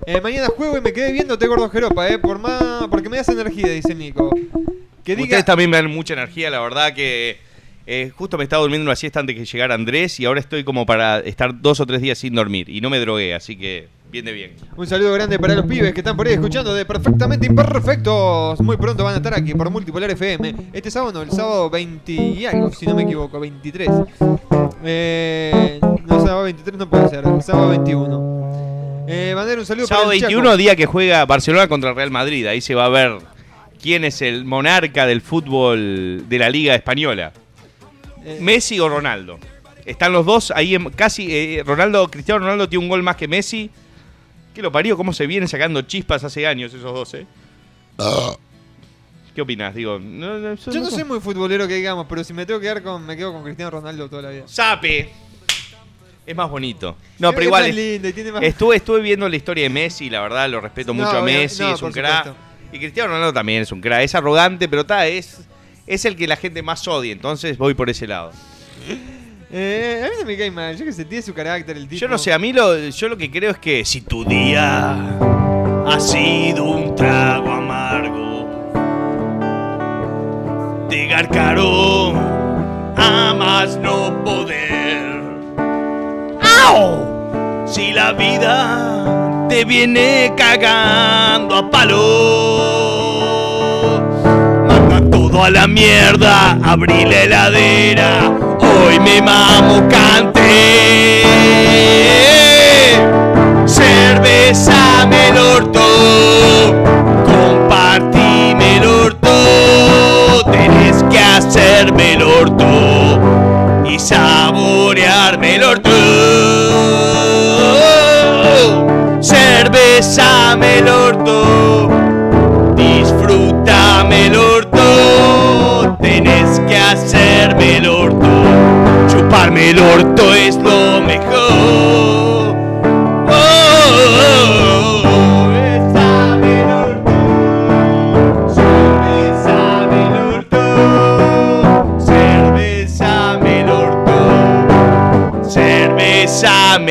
Eh, mañana juego y me quedé viéndote gordo Jeropa, eh, por más, porque me das energía, dice Nico. Que diga, Ustedes también me dan mucha energía, la verdad que eh, justo me estaba durmiendo una siesta antes que llegara Andrés y ahora estoy como para estar dos o tres días sin dormir y no me drogué, así que bien de bien. Un saludo grande para los pibes que están por ahí escuchando de Perfectamente Imperfectos. Muy pronto van a estar aquí por Multipolar FM. Este sábado no, el sábado 20 y algo, si no me equivoco, 23. Eh, no, sábado 23 no puede ser, el sábado 21. Eh, Bandera, un saludo Sábado para el 21, Chaco. día que juega Barcelona contra Real Madrid, ahí se va a ver quién es el monarca del fútbol de la Liga Española. Eh, Messi o Ronaldo. Están los dos ahí en- casi. eh, Ronaldo, Cristiano Ronaldo tiene un gol más que Messi. ¿Qué lo parió? ¿Cómo se vienen sacando chispas hace años esos dos, eh? ¿Qué opinas? Digo, no, no, Yo no soy muy futbolero que digamos, pero si me tengo que quedar con. Me quedo con Cristiano Ronaldo toda la vida. ¡Sape! Es más bonito. No, Creo pero igual. es lindo y tiene más- Estuve, estuve viendo la historia de Messi, la verdad lo respeto No, mucho a Messi, no, es un crack. supuesto. Y Cristiano Ronaldo también es un crack. Es arrogante, pero está, es, es el que la gente más odia, entonces voy por ese lado. Eh, a mí no me cae mal, yo que sé, tiene su carácter el tipo. Yo no sé, a mí lo, yo lo que creo es que si tu día ha sido un trago amargo, de garcaro a más no poder. ¡Au! Si la vida te viene cagando a palo, a la mierda, abrí la heladera, hoy me mamo cante. Cerveza me el orto, compartime el orto, tenés que hacerme el orto y saborearme el orto. Cervezame el orto, disfrútame el orto, tenés que hacerme el orto, chuparme el orto es lo mejor. Oh, oh, oh, besame orto,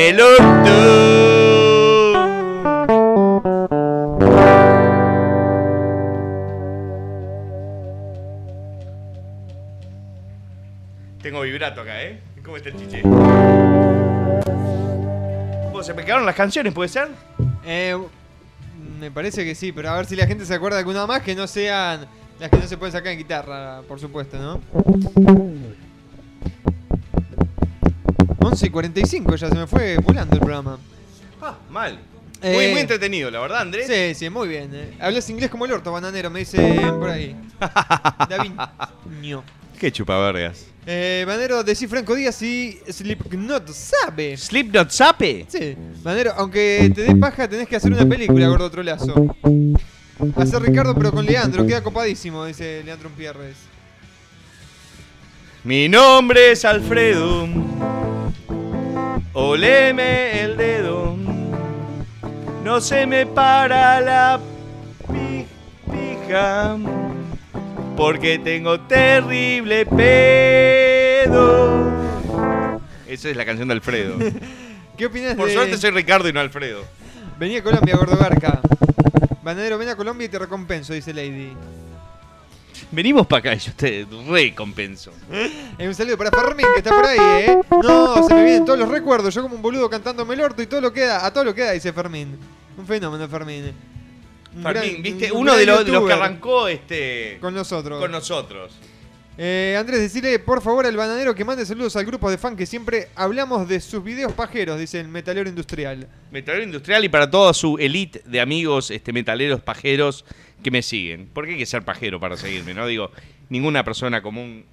el orto. Se me quedaron las canciones, puede ser? Eh, me parece que sí, pero a ver si la gente se acuerda de alguna más que no sean las que no se pueden sacar en guitarra, por supuesto, ¿no? 11 y 45, ya se me fue volando el programa. Ah, mal. Eh, Muy, muy entretenido, la verdad, Andrés. Sí, sí, muy bien. eh. Hablas inglés como el orto, bananero, me dicen por ahí. David. Qué chupavergas. Eh, Banero, decí Franco Díaz y Slipknot sabe. ¿Slipknot sabe? Sí. Banero, aunque te dé paja, tenés que hacer una película, gordo trolazo. Hacer Ricardo, pero con Leandro, queda copadísimo, dice Leandro Pierres. Mi nombre es Alfredo. Oleme el dedo. No se me para la pi- pija. Porque tengo terrible pedo. Esa es la canción de Alfredo. ¿Qué opinas Por de...? suerte soy Ricardo y no Alfredo. Vení a Colombia, gordo garca. Banadero, ven a Colombia y te recompenso, dice Lady. Venimos para acá y yo te recompenso. Un saludo para Fermín, que está por ahí, ¿eh? No, se me vienen todos los recuerdos. Yo como un boludo cantándome el orto y todo lo queda, a todo lo queda, dice Fermín. Un fenómeno, Fermín. Fermín, viste, un uno de los, de los que arrancó este Con nosotros. con nosotros. Eh, Andrés, decirle por favor al bananero que mande saludos al grupo de fan que siempre hablamos de sus videos pajeros, dice el metalero industrial. Metalero industrial y para toda su elite de amigos este, metaleros pajeros que me siguen. Porque hay que ser pajero para seguirme, ¿no? Digo, ninguna persona común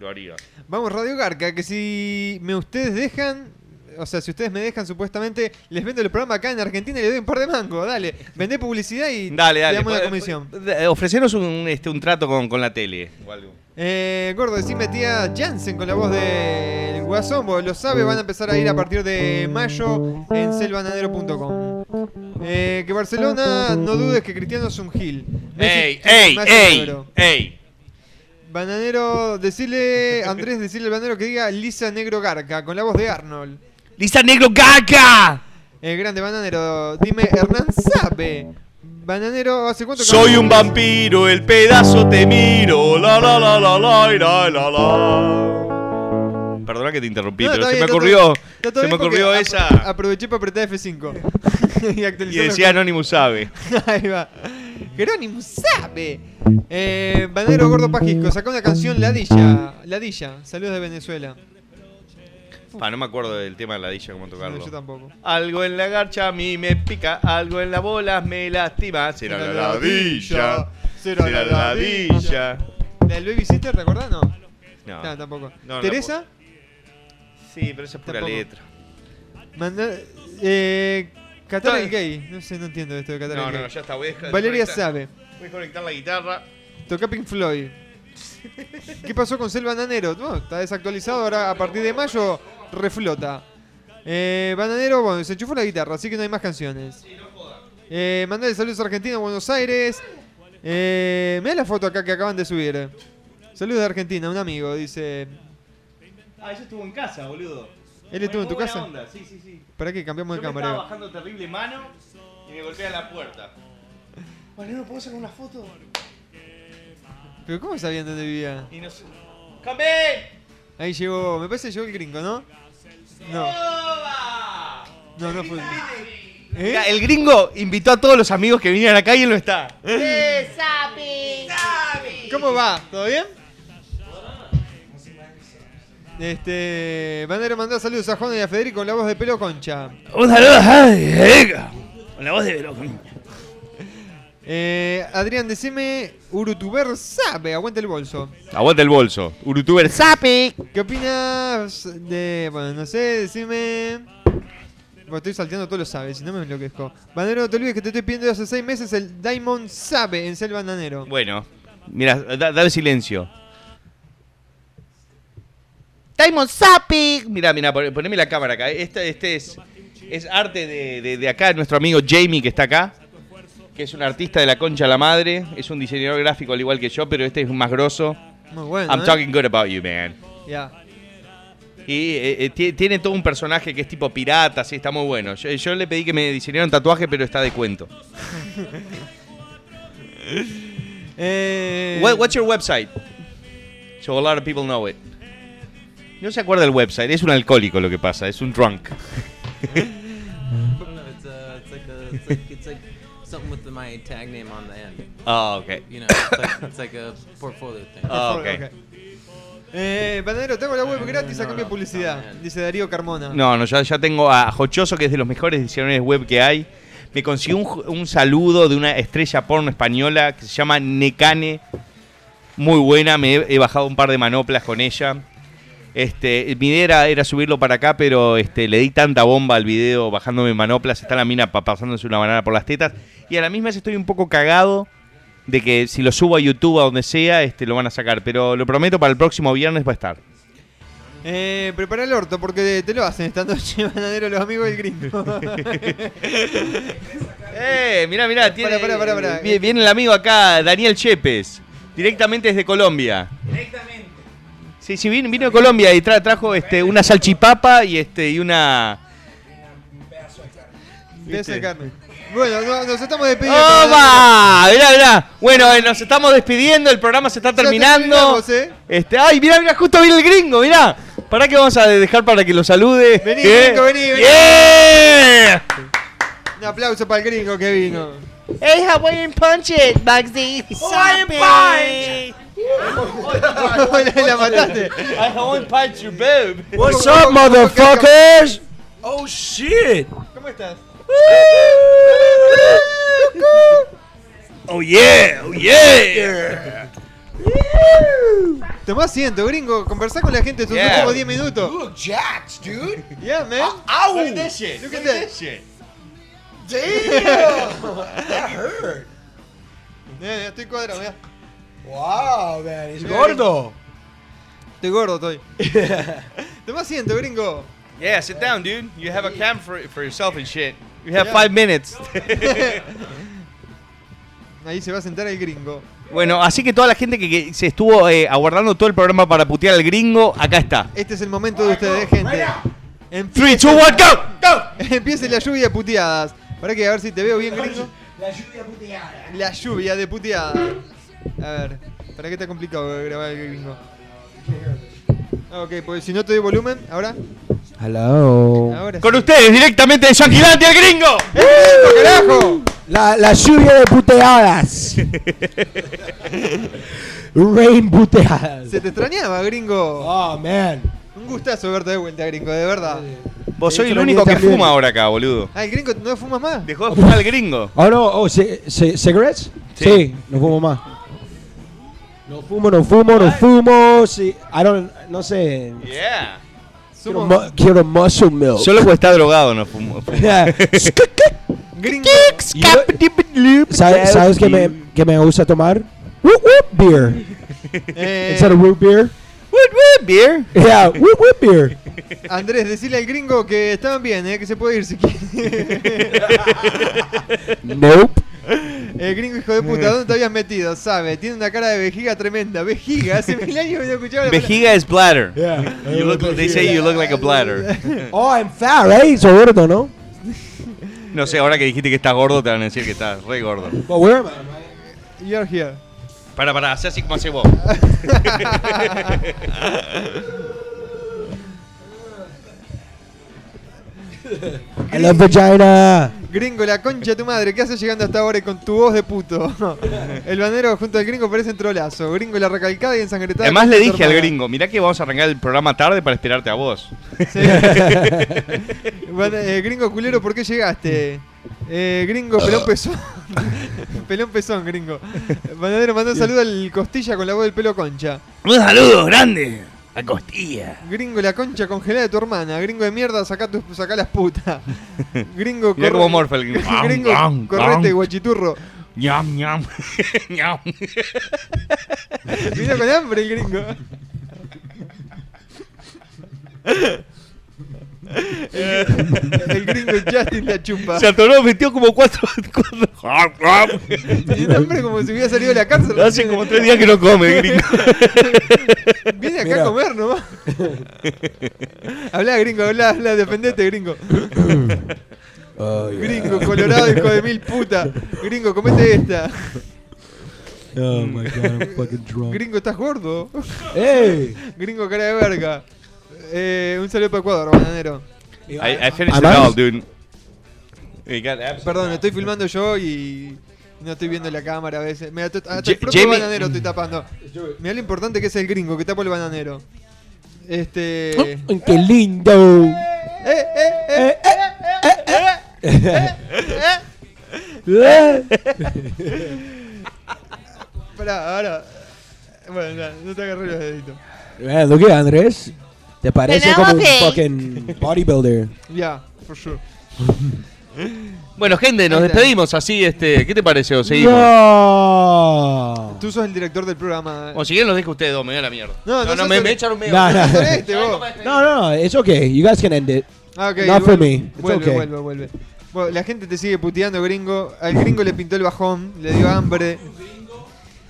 lo haría. Vamos, Radio Garca, que si me ustedes dejan, o sea, si ustedes me dejan supuestamente, les vendo el programa acá en Argentina y les doy un par de mangos. Dale, vendé publicidad y Dale, dale. damos una pues, comisión. eh, Ofrecenos un, este, un trato con, con la tele o algo. Eh, gordo, decime tía Jansen con la voz del Guasón, vos lo sabe, van a empezar a ir a partir de mayo en selvanadero.com. Eh, que Barcelona, no dudes que Cristiano es un gil. ¡Ey, ey, ey! ¡Ey! Bananero, decirle, Andrés, decirle al bananero que diga Lisa Negro Garca, con la voz de Arnold. ¡Lisa Negro Garca! El grande bananero, dime, Hernán sabe. Bananero, ¿hace cuánto que Soy un vampiro, el pedazo te miro. La la la la la la la la. Perdona que te interrumpí, No, pero se bien, me ocurrió. Se me ocurrió esa. Aproveché para apretar F5. y decía Anonymous sabe. Ahí va. Jerónimo sabe. Eh, Banero Gordo Pajisco, sacó una canción Ladilla. Ladilla, saludos de Venezuela. Pa, no me acuerdo del tema de la dilla, cómo tocarlo. No, yo tampoco. Algo en la garcha a mí me pica, algo en las bolas me lastima. Será la ladilla, será la ladilla. ¿La del Babysitter, te acordás? No. No. No, tampoco. No, no ¿Teresa? Sí, pero esa es pura Tampoco. letra. Manda, eh, Qatar No, el gay. No sé, no entiendo esto de Qatar No, el gay. no, ya está, voy a dejar- Valeria sabe. Voy a conectar la guitarra. Toca Pink Floyd. ¿Qué pasó con Selva Bananero? No, está desactualizado. Ahora a partir de mayo reflota. Eh, Bananero, bueno, se enchufó la guitarra, así que no hay más canciones. Eh, mandale saludos a Argentina, Buenos Aires. Eh, Mira la foto acá que acaban de subir. Saludos de Argentina, un amigo, dice. Ah, ella estuvo en casa, boludo. ¿Él estuvo en tu casa? onda, Sí, sí, sí. ¿Para qué cambiamos Yo de me cámara? estaba bajando terrible mano y me golpea la puerta. Bueno, ¿puedo sacar una foto? ¿Pero cómo sabían dónde vivía? Y no sé. ¡Camé! Ahí llegó, me parece que llegó el gringo, ¿no? No. No, no fue. ¿Eh? Mira, el gringo invitó a todos los amigos que vinieran acá y él no está. ¿Eh? ¿Cómo va? ¿Todo bien? Este. Bandero mandó saludos a Juan y a Federico con la voz de pelo concha. Un saludo a Federico, con la voz de Veloco. Eh, Adrián, decime, Urutuber sabe, aguanta el bolso. Aguanta el bolso. Urutuber Sapi. ¿Qué opinas de. Bueno, no sé, decime. Bueno, estoy salteando todos los sabes, si no me enloquezco. Bandero, no te olvides que te estoy pidiendo hace seis meses el Diamond Sabe en Selva Bananero. Bueno, mira, da- dale silencio. Diamond Sapi. Mira, mira, pon- poneme la cámara acá. Este, este es, es arte de, de- de acá, nuestro amigo Jamie que está acá. Que es un artista de la concha a la madre. Es un diseñador gráfico al igual que yo, pero este es más grosso. Muy bueno. I'm ¿eh? talking good about you, man. Ya. Y eh, eh, tie- tiene todo un personaje que es tipo pirata, sí, está muy bueno. Yo, yo le pedí que me diseñara un tatuaje, pero está de cuento. Eh, What- what's your website? So a lot of people know it. No se acuerda el website, es un alcohólico lo que pasa, es un drunk. Something with the, my tag name on the end. Ah, okay. You know, it's like, it's like a portfolio thing. Ah, ok. Eh, Banadero, tengo la web gratis a cambio de publicidad. Dice Darío Carmona. No, no, ya, ya tengo a Jochoso, que es de los mejores diseñadores web que hay. Me consiguió un, un saludo de una estrella porno española que se llama Necane. Muy buena, me he, he bajado un par de manoplas con ella. Este, mi idea era, era subirlo para acá, pero este, le di tanta bomba al video bajándome manoplas. Está la mina pa- pasándose una banana por las tetas. Y a la misma vez estoy un poco cagado de que si lo subo a YouTube, a donde sea, este, lo van a sacar. Pero lo prometo, para el próximo viernes va a estar. Eh, prepara el orto porque te lo hacen esta noche, Banadero, los amigos del gringo. Eh, mirá, mirá, tiene, Pará, pará, pará, pará. vi- Viene el amigo acá, Daniel Chepes, directamente desde Colombia. Directamente. Sí, sí, vino, vino de Colombia y tra- trajo este, una salchipapa y este y una. Pedazo de carne. Bueno, no- nos estamos despidiendo. ¡Opa! Mirá, mirá. Bueno, eh, nos estamos despidiendo, el programa se está terminando. ¿eh? Este, ay, mirá, mirá, justo viene el gringo, mirá. ¿Para qué vamos a dejar para que lo salude? Vení, ¿Eh? gringo, vení, vení. ¡Yeah! Un aplauso para el gringo que vino. Hey, Hawaiian Punch it, Bugsy. Hawaiian Punch. la, mataste. I Hawaiian Punch your boob. What's ¿Cómo- up, motherfuckers? Oh shit! ¿Cómo estás? Oh yeah, oh yeah. Tomá asiento, gringo. Conversá con la gente estos Yeah. últimos 10 minutos. You look jacked, dude. Yeah, man. Ow! Look at this shit. Look at at that. this shit. Damn! that hurt. Mirá, estoy cuadrado, mirá. Wow, man. Mirá, gordo. Estoy gordo, estoy. Tomá asiento, gringo. Yeah, sit down, dude. You have a cam for, for yourself and shit. You have Yeah. five minutes. Ahí se va a sentar el gringo. bueno, así que toda la gente que, que se estuvo eh, aguardando todo el programa para putear al gringo, acá está. Este es el momento de ustedes, gente. Three, two, one, go, go. Empiece la lluvia de puteadas. Para que a ver si te veo bien, gringo. La lluvia puteada. La lluvia de puteadas. A ver, ¿para qué está complicado grabar el gringo? Ah, Ok, pues si no te doy volumen, ahora. Hello. Ahora Con sí. ustedes, directamente de Yanquilandia, el gringo. ¡Eso, carajo! La, la lluvia de puteadas. Rain puteadas. Se te extrañaba, gringo. Oh, man. Un gustazo verte de vuelta, gringo, de verdad. Vos soy el único que también. fuma ahora acá, boludo. Ah, el gringo no fumas más. Dejó de fumar el gringo. Oh, no. Oh, ci- ci- cigarettes? Sí. Sí. no fumo más. No fumo, no fumo, no fumo. Sí. I don't, no sé. Yeah. Quiero, mu- quiero muscle milk. Solo porque está drogado no fumo. Yeah. ¿Sabes, ¿sabes qué, me, qué me gusta tomar? Whoop, whoop beer. Eh, Instead of root beer. What, what, beer? Yeah, whoop, whoop beer. Andrés, decile al gringo que estaban bien, eh, que se puede ir si quiere. Nope. El gringo hijo de puta, ¿dónde te habías metido? Sabe, tiene una cara de vejiga tremenda. Vejiga, hace mil años no escuchaba Vejiga es bladder. Yeah. You look, they say you look like a bladder. Oh, I'm fat, right? So gordo, ¿no? No sé, ahora que dijiste que estás gordo, te van a decir que estás re gordo. But where am I? You're here. Para, para, haz así como hace vos. I love vagina. Gringo, la concha de tu madre, ¿qué haces llegando hasta ahora y con tu voz de puto? El banero junto al gringo parece un trolazo. Gringo, la recalcada y ensangrentada. Además le dije al gringo, mirá que vamos a arrancar el programa tarde para esperarte a vos. Sí. Bueno, eh, gringo culero, ¿por qué llegaste? Eh, gringo, pelón pezón. pelón pezón, gringo. Banadero mandó un saludo al costilla con la voz del pelo concha. Un saludo grande a Costilla. Gringo, la concha congelada de tu hermana. Gringo de mierda, saca, tu, saca las putas. Gringo, morfa el gringo. correte, guachiturro. Ñam, ñam. ñam. Vino con hambre el gringo. El, el gringo Justin la chupa. Se atoró, metió como cuatro. cuatro- Tiene hambre como si hubiera salido de la cárcel. Hace como tres días que no come, el gringo. Viene acá Mira. a comer nomás. habla, gringo, habla, habla, defendete, gringo. Oh, yeah. Gringo, colorado, hijo de mil puta. Gringo, comete esta. Oh my god, I'm fucking drunk. Gringo, estás gordo. Hey. Gringo, cara de verga. Eh, un saludo para Ecuador, bananero. I, I finished it all, dude. We got abs- Perdón, estoy filmando yo y no estoy viendo la cámara a veces. Mira, hasta el propio Jamie- bananero estoy tapando. Mira lo importante que es el gringo, que tapa el bananero. Este. Ay, ¡Qué lindo! ¡Eh, eh, eh! Pará, ahora. Bueno, ya, no te agarré los deditos. Man, look at Andrés. Te parece como un fucking bodybuilder. Ya, for sure. Bueno, gente, nos despedimos así, este, ¿qué te pareció? Seguimos. No. Tú sos el director del programa. O si quieren los dejo a ustedes dos, me da la mierda. No, no no, sos me, el- me echaron medio. No, no. Este. No, no, no. It's okay. You guys can end it. Ah, ok, Not for me. It's Vuelve, okay. vuelve, vuelve. Bueno, la gente te sigue puteando, gringo. Al gringo le pintó el bajón, le dio hambre.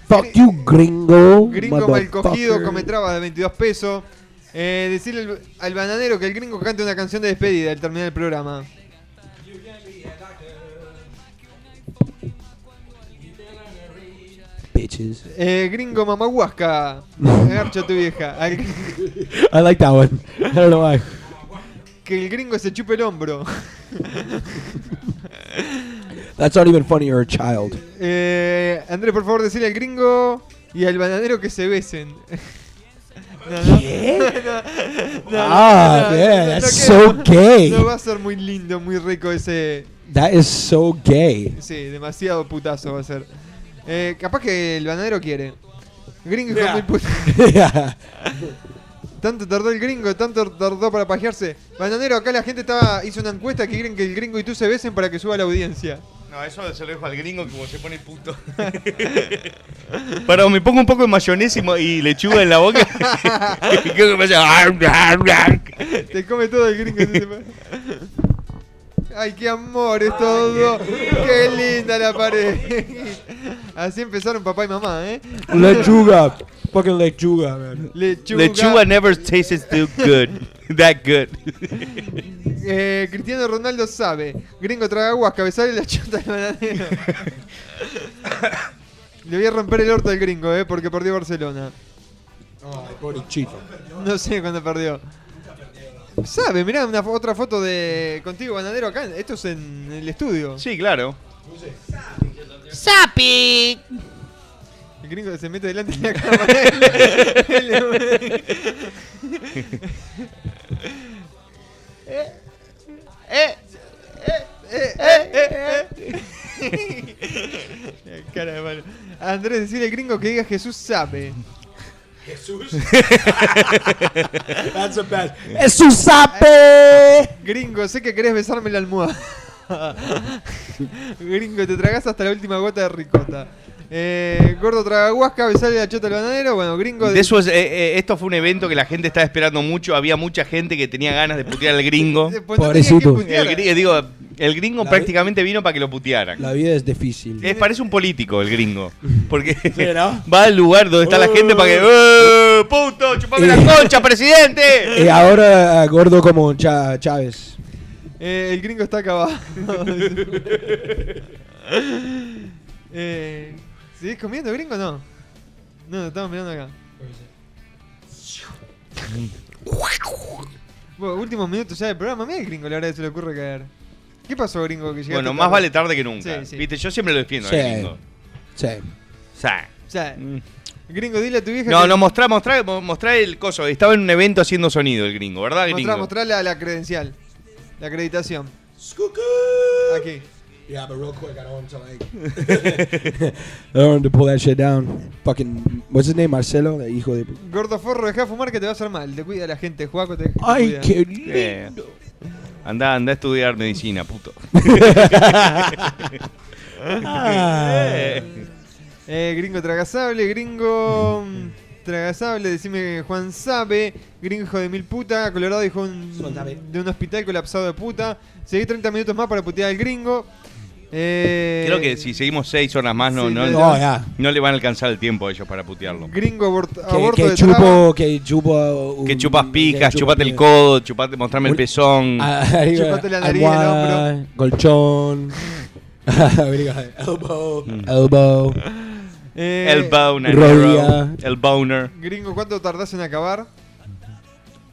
Fuck you, gringo. Gringo mal cogido, come trabas de 22 pesos. Eh, decirle al, al bananero que el gringo cante una canción de despedida al terminar el programa. Bitches. Eh, gringo mamahuasca. Garcha tu vieja. Al- I like that one. I don't know why. que el gringo se chupe el hombro. That's not even funny. You're a child. Eh, Andrés, por favor, decirle al gringo y al bananero que se besen. No, no. ¿Qué? No, no, Ah, no, man, no, no that's so gay. No va a ser muy lindo, muy rico ese. That is so gay. Sí, demasiado putazo va a ser. Eh, capaz que el bananero quiere. Gringo Yeah. de mil puta. Tanto tardó el gringo, tanto tardó para pajearse. Bananero, acá la gente estaba hizo una encuesta que quieren que el gringo y tú se besen para que suba la audiencia. No, eso se lo dejo al gringo como se pone puto. Pero me pongo un poco de mayonesa y, lechuga en la boca. y creo que me hace... Te come todo el gringo. Ay, qué amor es todo. Qué linda la pared. Así empezaron papá y mamá, ¿eh? Lechuga. Fucking lechuga, man. Lechuga. Lechuga never tastes too good. That good. Eh, Cristiano Ronaldo sabe. Gringo traga aguas, cabezal y la chota del bananero. Le voy a romper el orto al gringo, ¿eh? Porque perdió Barcelona. Ay, pobre chito. No sé cuándo perdió. ¿Sabe? Mirá una fo- otra foto de contigo, bananero, acá. Esto es en el estudio. Sí, claro. ¡Sapi! El gringo se mete delante de la cámara. Eh, eh, eh, eh, eh, eh. Cara de malo. Andrés, decirle al gringo que diga Jesús sabe. Jesús. That's a bad. ¡Jesús sabe! Gringo, sé que querés besarme la almohada. Gringo, te tragás hasta la última gota de ricota. Eh, gordo tragahuasca, besale la chota al bananero. Bueno, gringo. De eso es- eh, eh, esto fue un evento que la gente estaba esperando mucho. Había mucha gente que tenía ganas de putear al gringo. Pues no Pobrecito. El, digo, el gringo La prácticamente vino para que lo putearan. La vida es difícil. Es, parece un político el gringo. Porque ¿no? va al lugar donde está la gente para que. ¡Eh, puto! ¡Chupame la concha, presidente! Y ahora ah, gordo como Chávez. Eh, el gringo está acá abajo. eh, ¿Seguís comiendo, gringo o no? No, no, estamos mirando acá. Bueno, últimos minutos ya del programa. Mira el gringo, la verdad se le ocurre caer. ¿Qué pasó, gringo? Que Bueno, tarde? más vale tarde que nunca. Sí, sí. Viste, yo siempre lo defiendo Sí. al gringo. Sí. O sea, gringo, dile a tu vieja No, que... no, mostrá, mostrá, mo- mostrá el coso. Estaba en un evento haciendo sonido el gringo, ¿verdad, gringo? Mostrá, mostrá la, la credencial. La acreditación. Aquí. Yeah, but real quick, I don't want to like. I don't want to pull that shit down. Fucking, what's his name? Marcelo, el hijo de. Gordo forro, deja de fumar que te va a hacer mal. Te cuida la gente, Juaco. Te, Ay, cuida. qué Eh, anda, anda a estudiar medicina, puto. Ah. Eh, gringo tragasable, gringo mm, tragasable, decime Juan Sabe, gringo hijo de mil puta, Colorado hijo un- de un hospital colapsado de puta. Seguí 30 minutos más para putear al gringo. Eh, Creo que si seguimos seis horas más no, Sí, no, no, no, ya. le van a alcanzar el tiempo a ellos para putearlo. Gringo Que, aborto que de traba. chupo, que chupo. un- Que chupas pijas, que chupa chupate el codo, chupate, mostrame el pezón. Arriba, Chupate la nariz, el almohada, colchón. elbow. Elbow. Eh, el bone, el rodilla. arrow, el boner. Gringo, ¿cuánto tardás en acabar?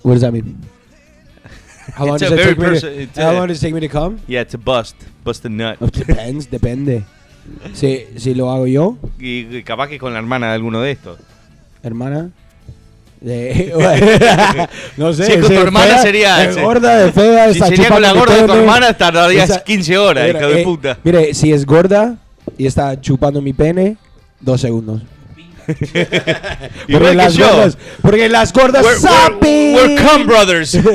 What does that mean? How long It's a does it very take me to, it's How a- long does it take me to come? Yeah, a bust. Bust a nut. Oh, Depends, depende. Si, si lo hago yo, Y, y capaz que con la hermana de alguno de estos. hermana. De, no sé. Si es con tu hermana sería- de sí. gorda, de fea, Si sería con la chupando gorda de tu pene. hermana, tardarías Esa- 15 horas, Mira, hijo de eh, puta. Mire, si es gorda y está chupando mi pene, dos segundos. Igual que las yo. gordas, porque las gordas We're- we're- saben. we're cum brothers.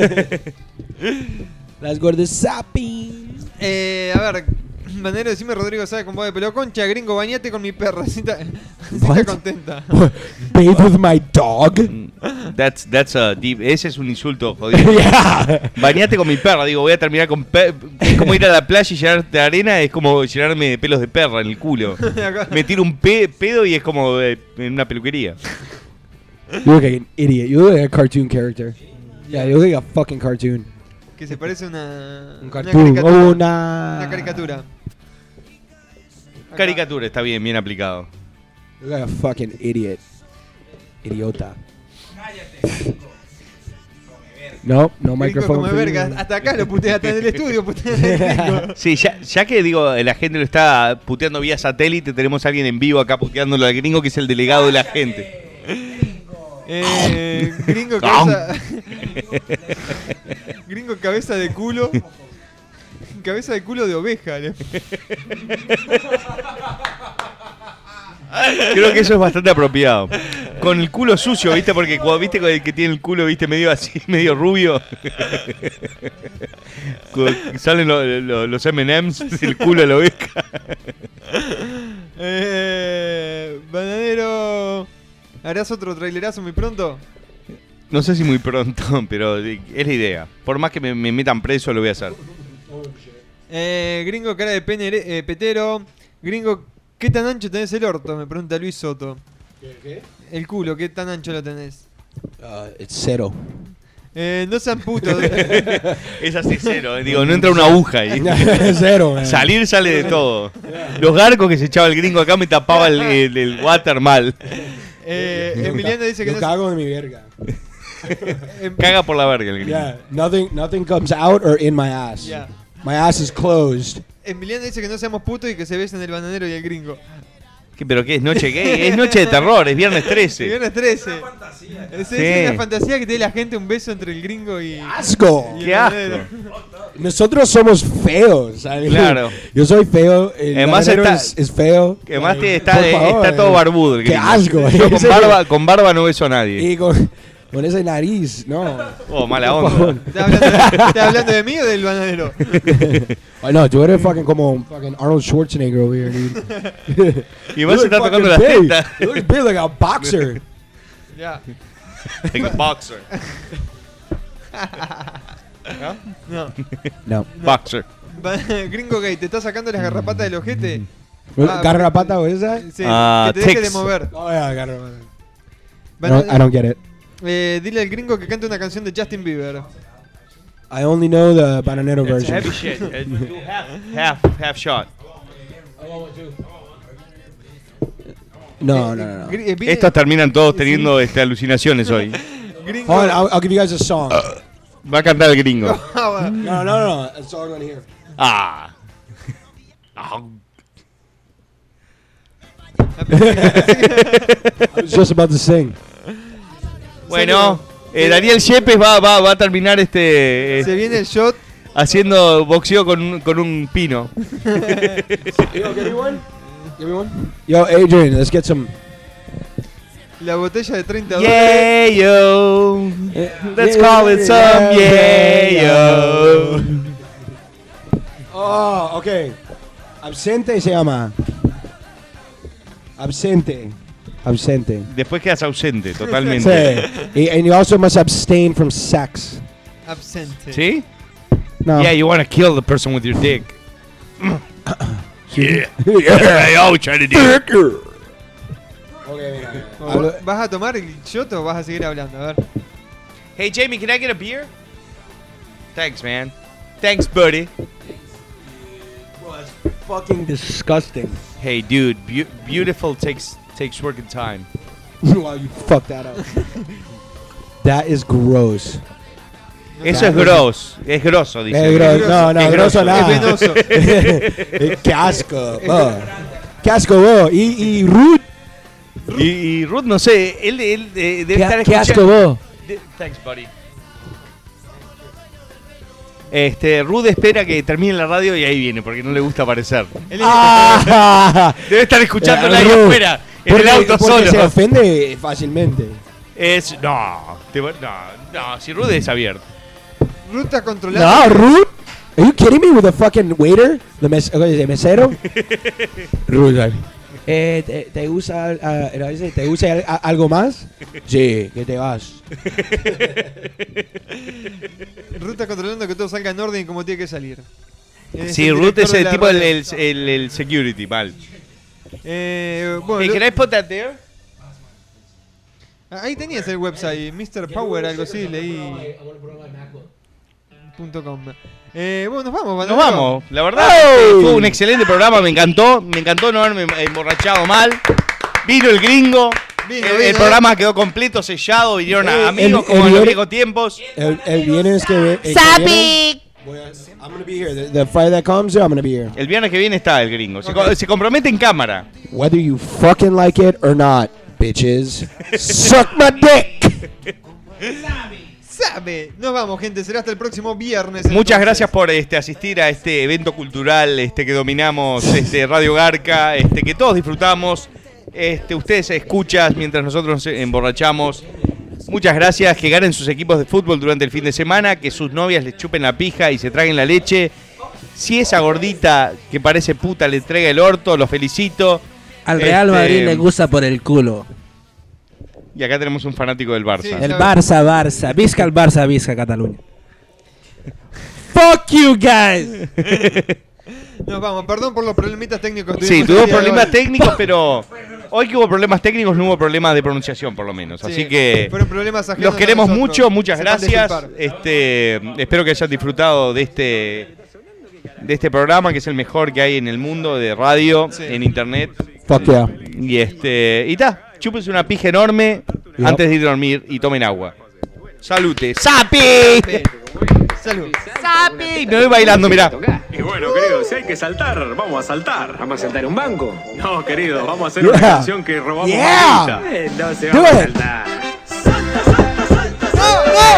las gordas saben. Eh, a ver, Banero, decime Rodrigo sabe con voz de pelo concha, gringo, bañate con mi perra. Así está, así está What? contenta. Bathe with my dog. That's, that's a deep- ese es un insulto, jodido. Yeah. Bañate con mi perra, digo, voy a terminar con pe- es como ir a la playa y llenarte de arena, es como llenarme de pelos de perra en el culo. Me tiro un pe- pedo y es como eh, en una peluquería. You look like an idiot. You look like a cartoon character. Yeah, you look like a fucking cartoon. Que se parece a una, Un una caricatura. Una- Una caricatura. Caricatura, está bien, bien aplicado. You look like a fucking idiot. Idiota. No, no Gringo microphone. come for you. verga. Hasta acá lo putea, hasta en el estudio putea al gringo. Sí, ya, ya que digo, la gente lo está puteando vía satélite, tenemos a alguien en vivo acá puteándolo al gringo que es el delegado de la gente. Eh, gringo cabeza. gringo cabeza de culo. Cabeza de culo de oveja. Creo que eso es bastante apropiado. Con el culo sucio, ¿viste? Porque cuando viste con el que tiene el culo, ¿viste? Medio así, medio rubio. Salen lo- lo- los M&M's del culo de la oveja. Eh, bananero, ¿harás otro trailerazo muy pronto? No sé si muy pronto, pero es la idea. Por más que me, me metan preso, lo voy a hacer. Eh, gringo, cara de pene, eh, petero. Gringo, ¿qué tan ancho tenés el orto? Me pregunta Luis Soto. ¿Qué? El culo, ¿qué tan ancho lo tenés? Uh, it's cero. Eh, no sean putos. Es así cero, eh. digo, no entra una aguja ahí. Cero, man. Salir sale de todo. Los garcos que se echaba el gringo acá me tapaba el, el- el water mal. Eh, Emiliano dice que Yo no cago en mi verga. Caga por la verga el gringo. Yeah, nothing, nothing comes out or in my ass. Yeah. My ass is closed. Emiliano dice que no seamos putos y que se besen el bananero y el gringo. ¿Qué, ¿Pero qué es noche gay? Es noche de terror, es viernes 13. Viernes 13. Es, Sí. es una fantasía que tiene la gente un beso entre el gringo y. Asco. y el Qué asco. Nosotros somos feos. ¿sabes? Claro. Yo soy feo. El Además está- es, es feo. Que además Ay, te- está, eh, favor, está todo eh. barbudo el Qué asco. Yo con Ese- barba, con barba no beso a nadie. Y con, con esa nariz, no. Oh, mala onda. ¿Estás hablando, de, estás hablando de mí o del bananero? No, tú eres fucking como fucking Arnold Schwarzenegger over here, dude. Y vas a estar tocando las tetas. You look big like a boxer. ya. Like a boxer. No. No. Boxer. Gringo gay, ¿te estás sacando las garrapatas del ojete? What, ¿Garrapata o esa? Sí, Ah, que te deje de tics. mover. Oh, yeah, garrapata. Don't, I don't get it. eh, dile al gringo que cante una canción de Justin Bieber. I only know the bananero It's version. heavy shit. Uh, do half, half, half shot. No, no, no, no. Eh, viene- Estos terminan todos teniendo este, alucinaciones hoy. Gringo. Hold on, I'll, I'll give you guys a song. Va a cantar el gringo. no, no, no. A song on here. Ah. Ah. I was just about to sing. Bueno, eh, Daniel Yepes va, va, va a terminar este eh, Se viene el shot. haciendo boxeo con un, con un pino. Yo, give me one. Give me one. Yo, Adrian, let's get some. La botella de 30 dólares. Yeah, yo. Let's call it some yeah, yo. Oh, okay. Absente se llama. Absente. Absente. Después quedas ausente totalmente. Sí. And you also must abstain from sex. Absente. ¿Sí? No. Yeah, you want to kill the person with your dick. yeah. I always try to do. O- ¿Vas a tomar el shot o vas a seguir hablando? A ver. Hey, Jamie, can I get a beer? Thanks, man. Thanks, buddy. Fucking disgusting. Hey, dude, beau- beautiful takes takes work and time. wow, you fucked that up. that is gross. Eso es gross. Es grosso, dice. Es grosso. No, no, Es grosso grosso. nada. Es venoso. Qué asco. bo. Qué asco, bo. Y, y Ruth. Y, y Ruth, no sé, él, él eh, debe Qué, estar qué asco, escuchando-. De- Thanks, buddy. Este, Ruth espera que termine la radio y ahí viene, porque no le gusta aparecer. Ah. Debe estar escuchándola ahí Ruth. afuera, en el Porque- auto porque solo. se ofende fácilmente. Es. No, te va- no, no, si Ruth es abierto. Ruta controlada. No, Ruth. Are you kidding me with the fucking waiter? The mes ¿El mesero? Ruth, like, eh, ¿te, te ah, dice, ¿te gusta al- a- algo más? Sí, que te vas. Ruta controlando que todo salga en orden como tiene que salir. Es Sí, el Ruth director es de el la tipo radio. el, el- el security, mal. Eh, bueno, Hey, lo- can I put that there? Ah, Ahí tenías el website, Mr. Power, algo así, leí. Punto com. Eh, bueno, nos vamos, Nos vamos. La verdad, eh, fue un excelente programa, me encantó. Me encantó no haberme emborrachado mal. Vino el gringo. Vino, el, vino, el eh. programa quedó completo, sellado. Vinieron Eh, a amigos el- como en los viejos tiempos. El, el viernes que, ve- el que viene, voy a- I'm gonna be here. The, the Friday that comes, I'm gonna be here. El viernes que viene está el gringo. Se, co- se compromete en cámara. Whether you fucking like it or not, bitches, suck my dick. Sabe. Nos vamos, gente. Será hasta el próximo viernes. Muchas entonces. gracias por este, asistir a este evento cultural este, que dominamos este, Radio Garca, este, que todos disfrutamos. Este, ustedes escuchas mientras nosotros nos emborrachamos. Muchas gracias. Que ganen sus equipos de fútbol durante el fin de semana. Que sus novias les chupen la pija y se traguen la leche. Si esa gordita que parece puta le entrega el orto, los felicito. Al Real Este, Madrid le gusta por el culo. Y acá tenemos un fanático del Barça. El Barça, Barça. Visca el Barça, Visca Cataluña. Fuck you guys. Nos vamos, perdón por los problemitas técnicos. que Sí, tuvimos tuvo problemas técnicos, pero hoy que hubo problemas técnicos no hubo problemas de pronunciación, por lo menos. Sí, Así que fueron problemas ajenos los queremos nosotros. mucho, muchas gracias. Este, espero que hayan disfrutado de este de este programa que es el mejor que hay en el mundo de radio, en internet. Fuck yeah. Y este, y ta, chúpense una pija enorme antes de ir a dormir y tomen agua. Salute. ¡Sapi! Salud. ¡Sapi! Me voy bailando, mirá. Y bueno, querido, si hay que saltar, vamos a saltar. ¿Vamos a saltar un banco? No, querido, vamos a hacer Yeah. una canción que robamos Yeah. ahorita. Entonces Do vamos a it. saltar.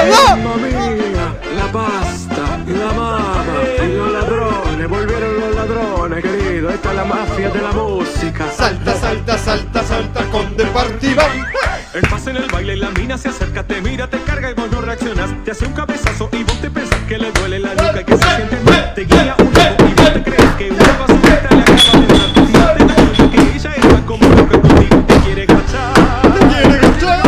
Mamma mía, la pasta, la mama y los ladrones, volvieron mafia de la música. Salta, salta, salta, salta con The Party Band. El pase en el baile y la mina se acerca, te mira, te carga y vos no reaccionas. Te hace un cabezazo y vos te pensás que le duele la nuca y que se siente mal. Te guía un ojo y vos te crees que una basurita le acaba de dar. Y no te das cuenta que ella está como loca contigo, te quiere gachar. Te quiere gachar.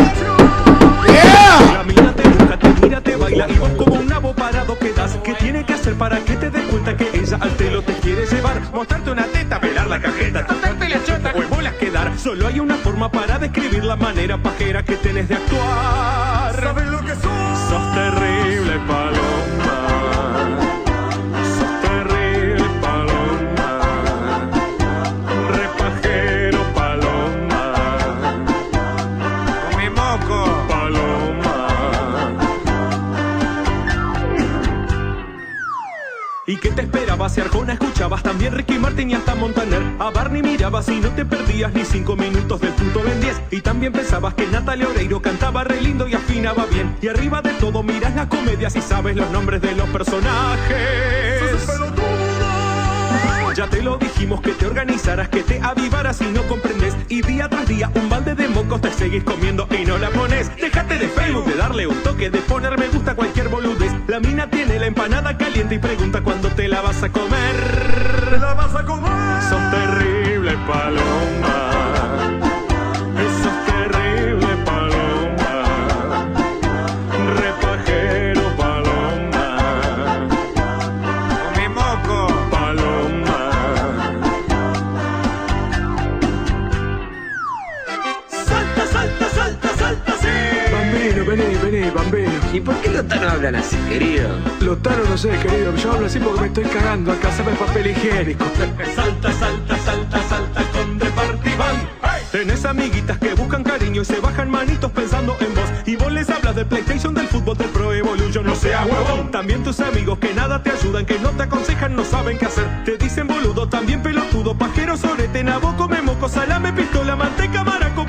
La mina te busca, te mira, te baila y vos como un nabo parado quedas. ¿Qué tiene que hacer para que te des cuenta que ella al telo te quiere llevar? Mostrarte una teta, la cajeta, tocarte la chota o en bolas quedar. Solo hay una forma para describir la manera pajera que tenés de actuar. ¿Sabes lo que sos? Sos terrible, paloma. Sos terrible, paloma. Repajero, paloma. Mi moco. Paloma. ¿Y qué te Si Arjona escuchabas también Ricky Martin y hasta Montaner. A Barney mirabas y no te perdías ni cinco minutos del punto Ben 10. Y también pensabas que Natalia Oreiro cantaba re lindo y afinaba bien. Y arriba de todo miras las comedias y sabes los nombres de los personajes. Ya te lo dijimos que te organizaras, que te avivaras y no comprendes. Y día tras día un balde de mocos te seguís comiendo y no la pones. Déjate de Facebook, de darle un toque, de poner me gusta a cualquier boludez. La mina tiene la empanada caliente y pregunta cuándo te la vas a comer. ¿La vas a comer? Sos terrible, paloma. ¿Y por qué los tanos hablan así, querido? Los tanos no sé, querido. Yo hablo así porque me estoy cagando. Acá se me papel higiénico. Salta, salta, salta, salta con Party Band. Tenés amiguitas que buscan cariño y se bajan manitos pensando en vos. Y vos les hablas del PlayStation, del fútbol, del Pro Evolution, no seas huevón. También tus amigos que nada te ayudan, que no te aconsejan, no saben qué hacer. Te dicen boludo, también pelotudo, pajero, sorete, nabo, come moco, salame, pistola, manteca, maraco.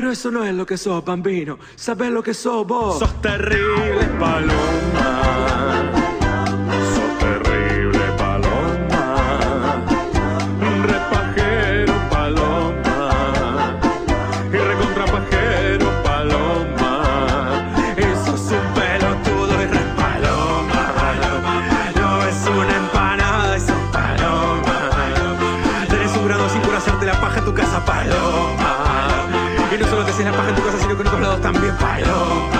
Pero eso no es lo que sos, bambino. ¿Sabes lo que sos vos? Sos terrible, paloma. Tu casa,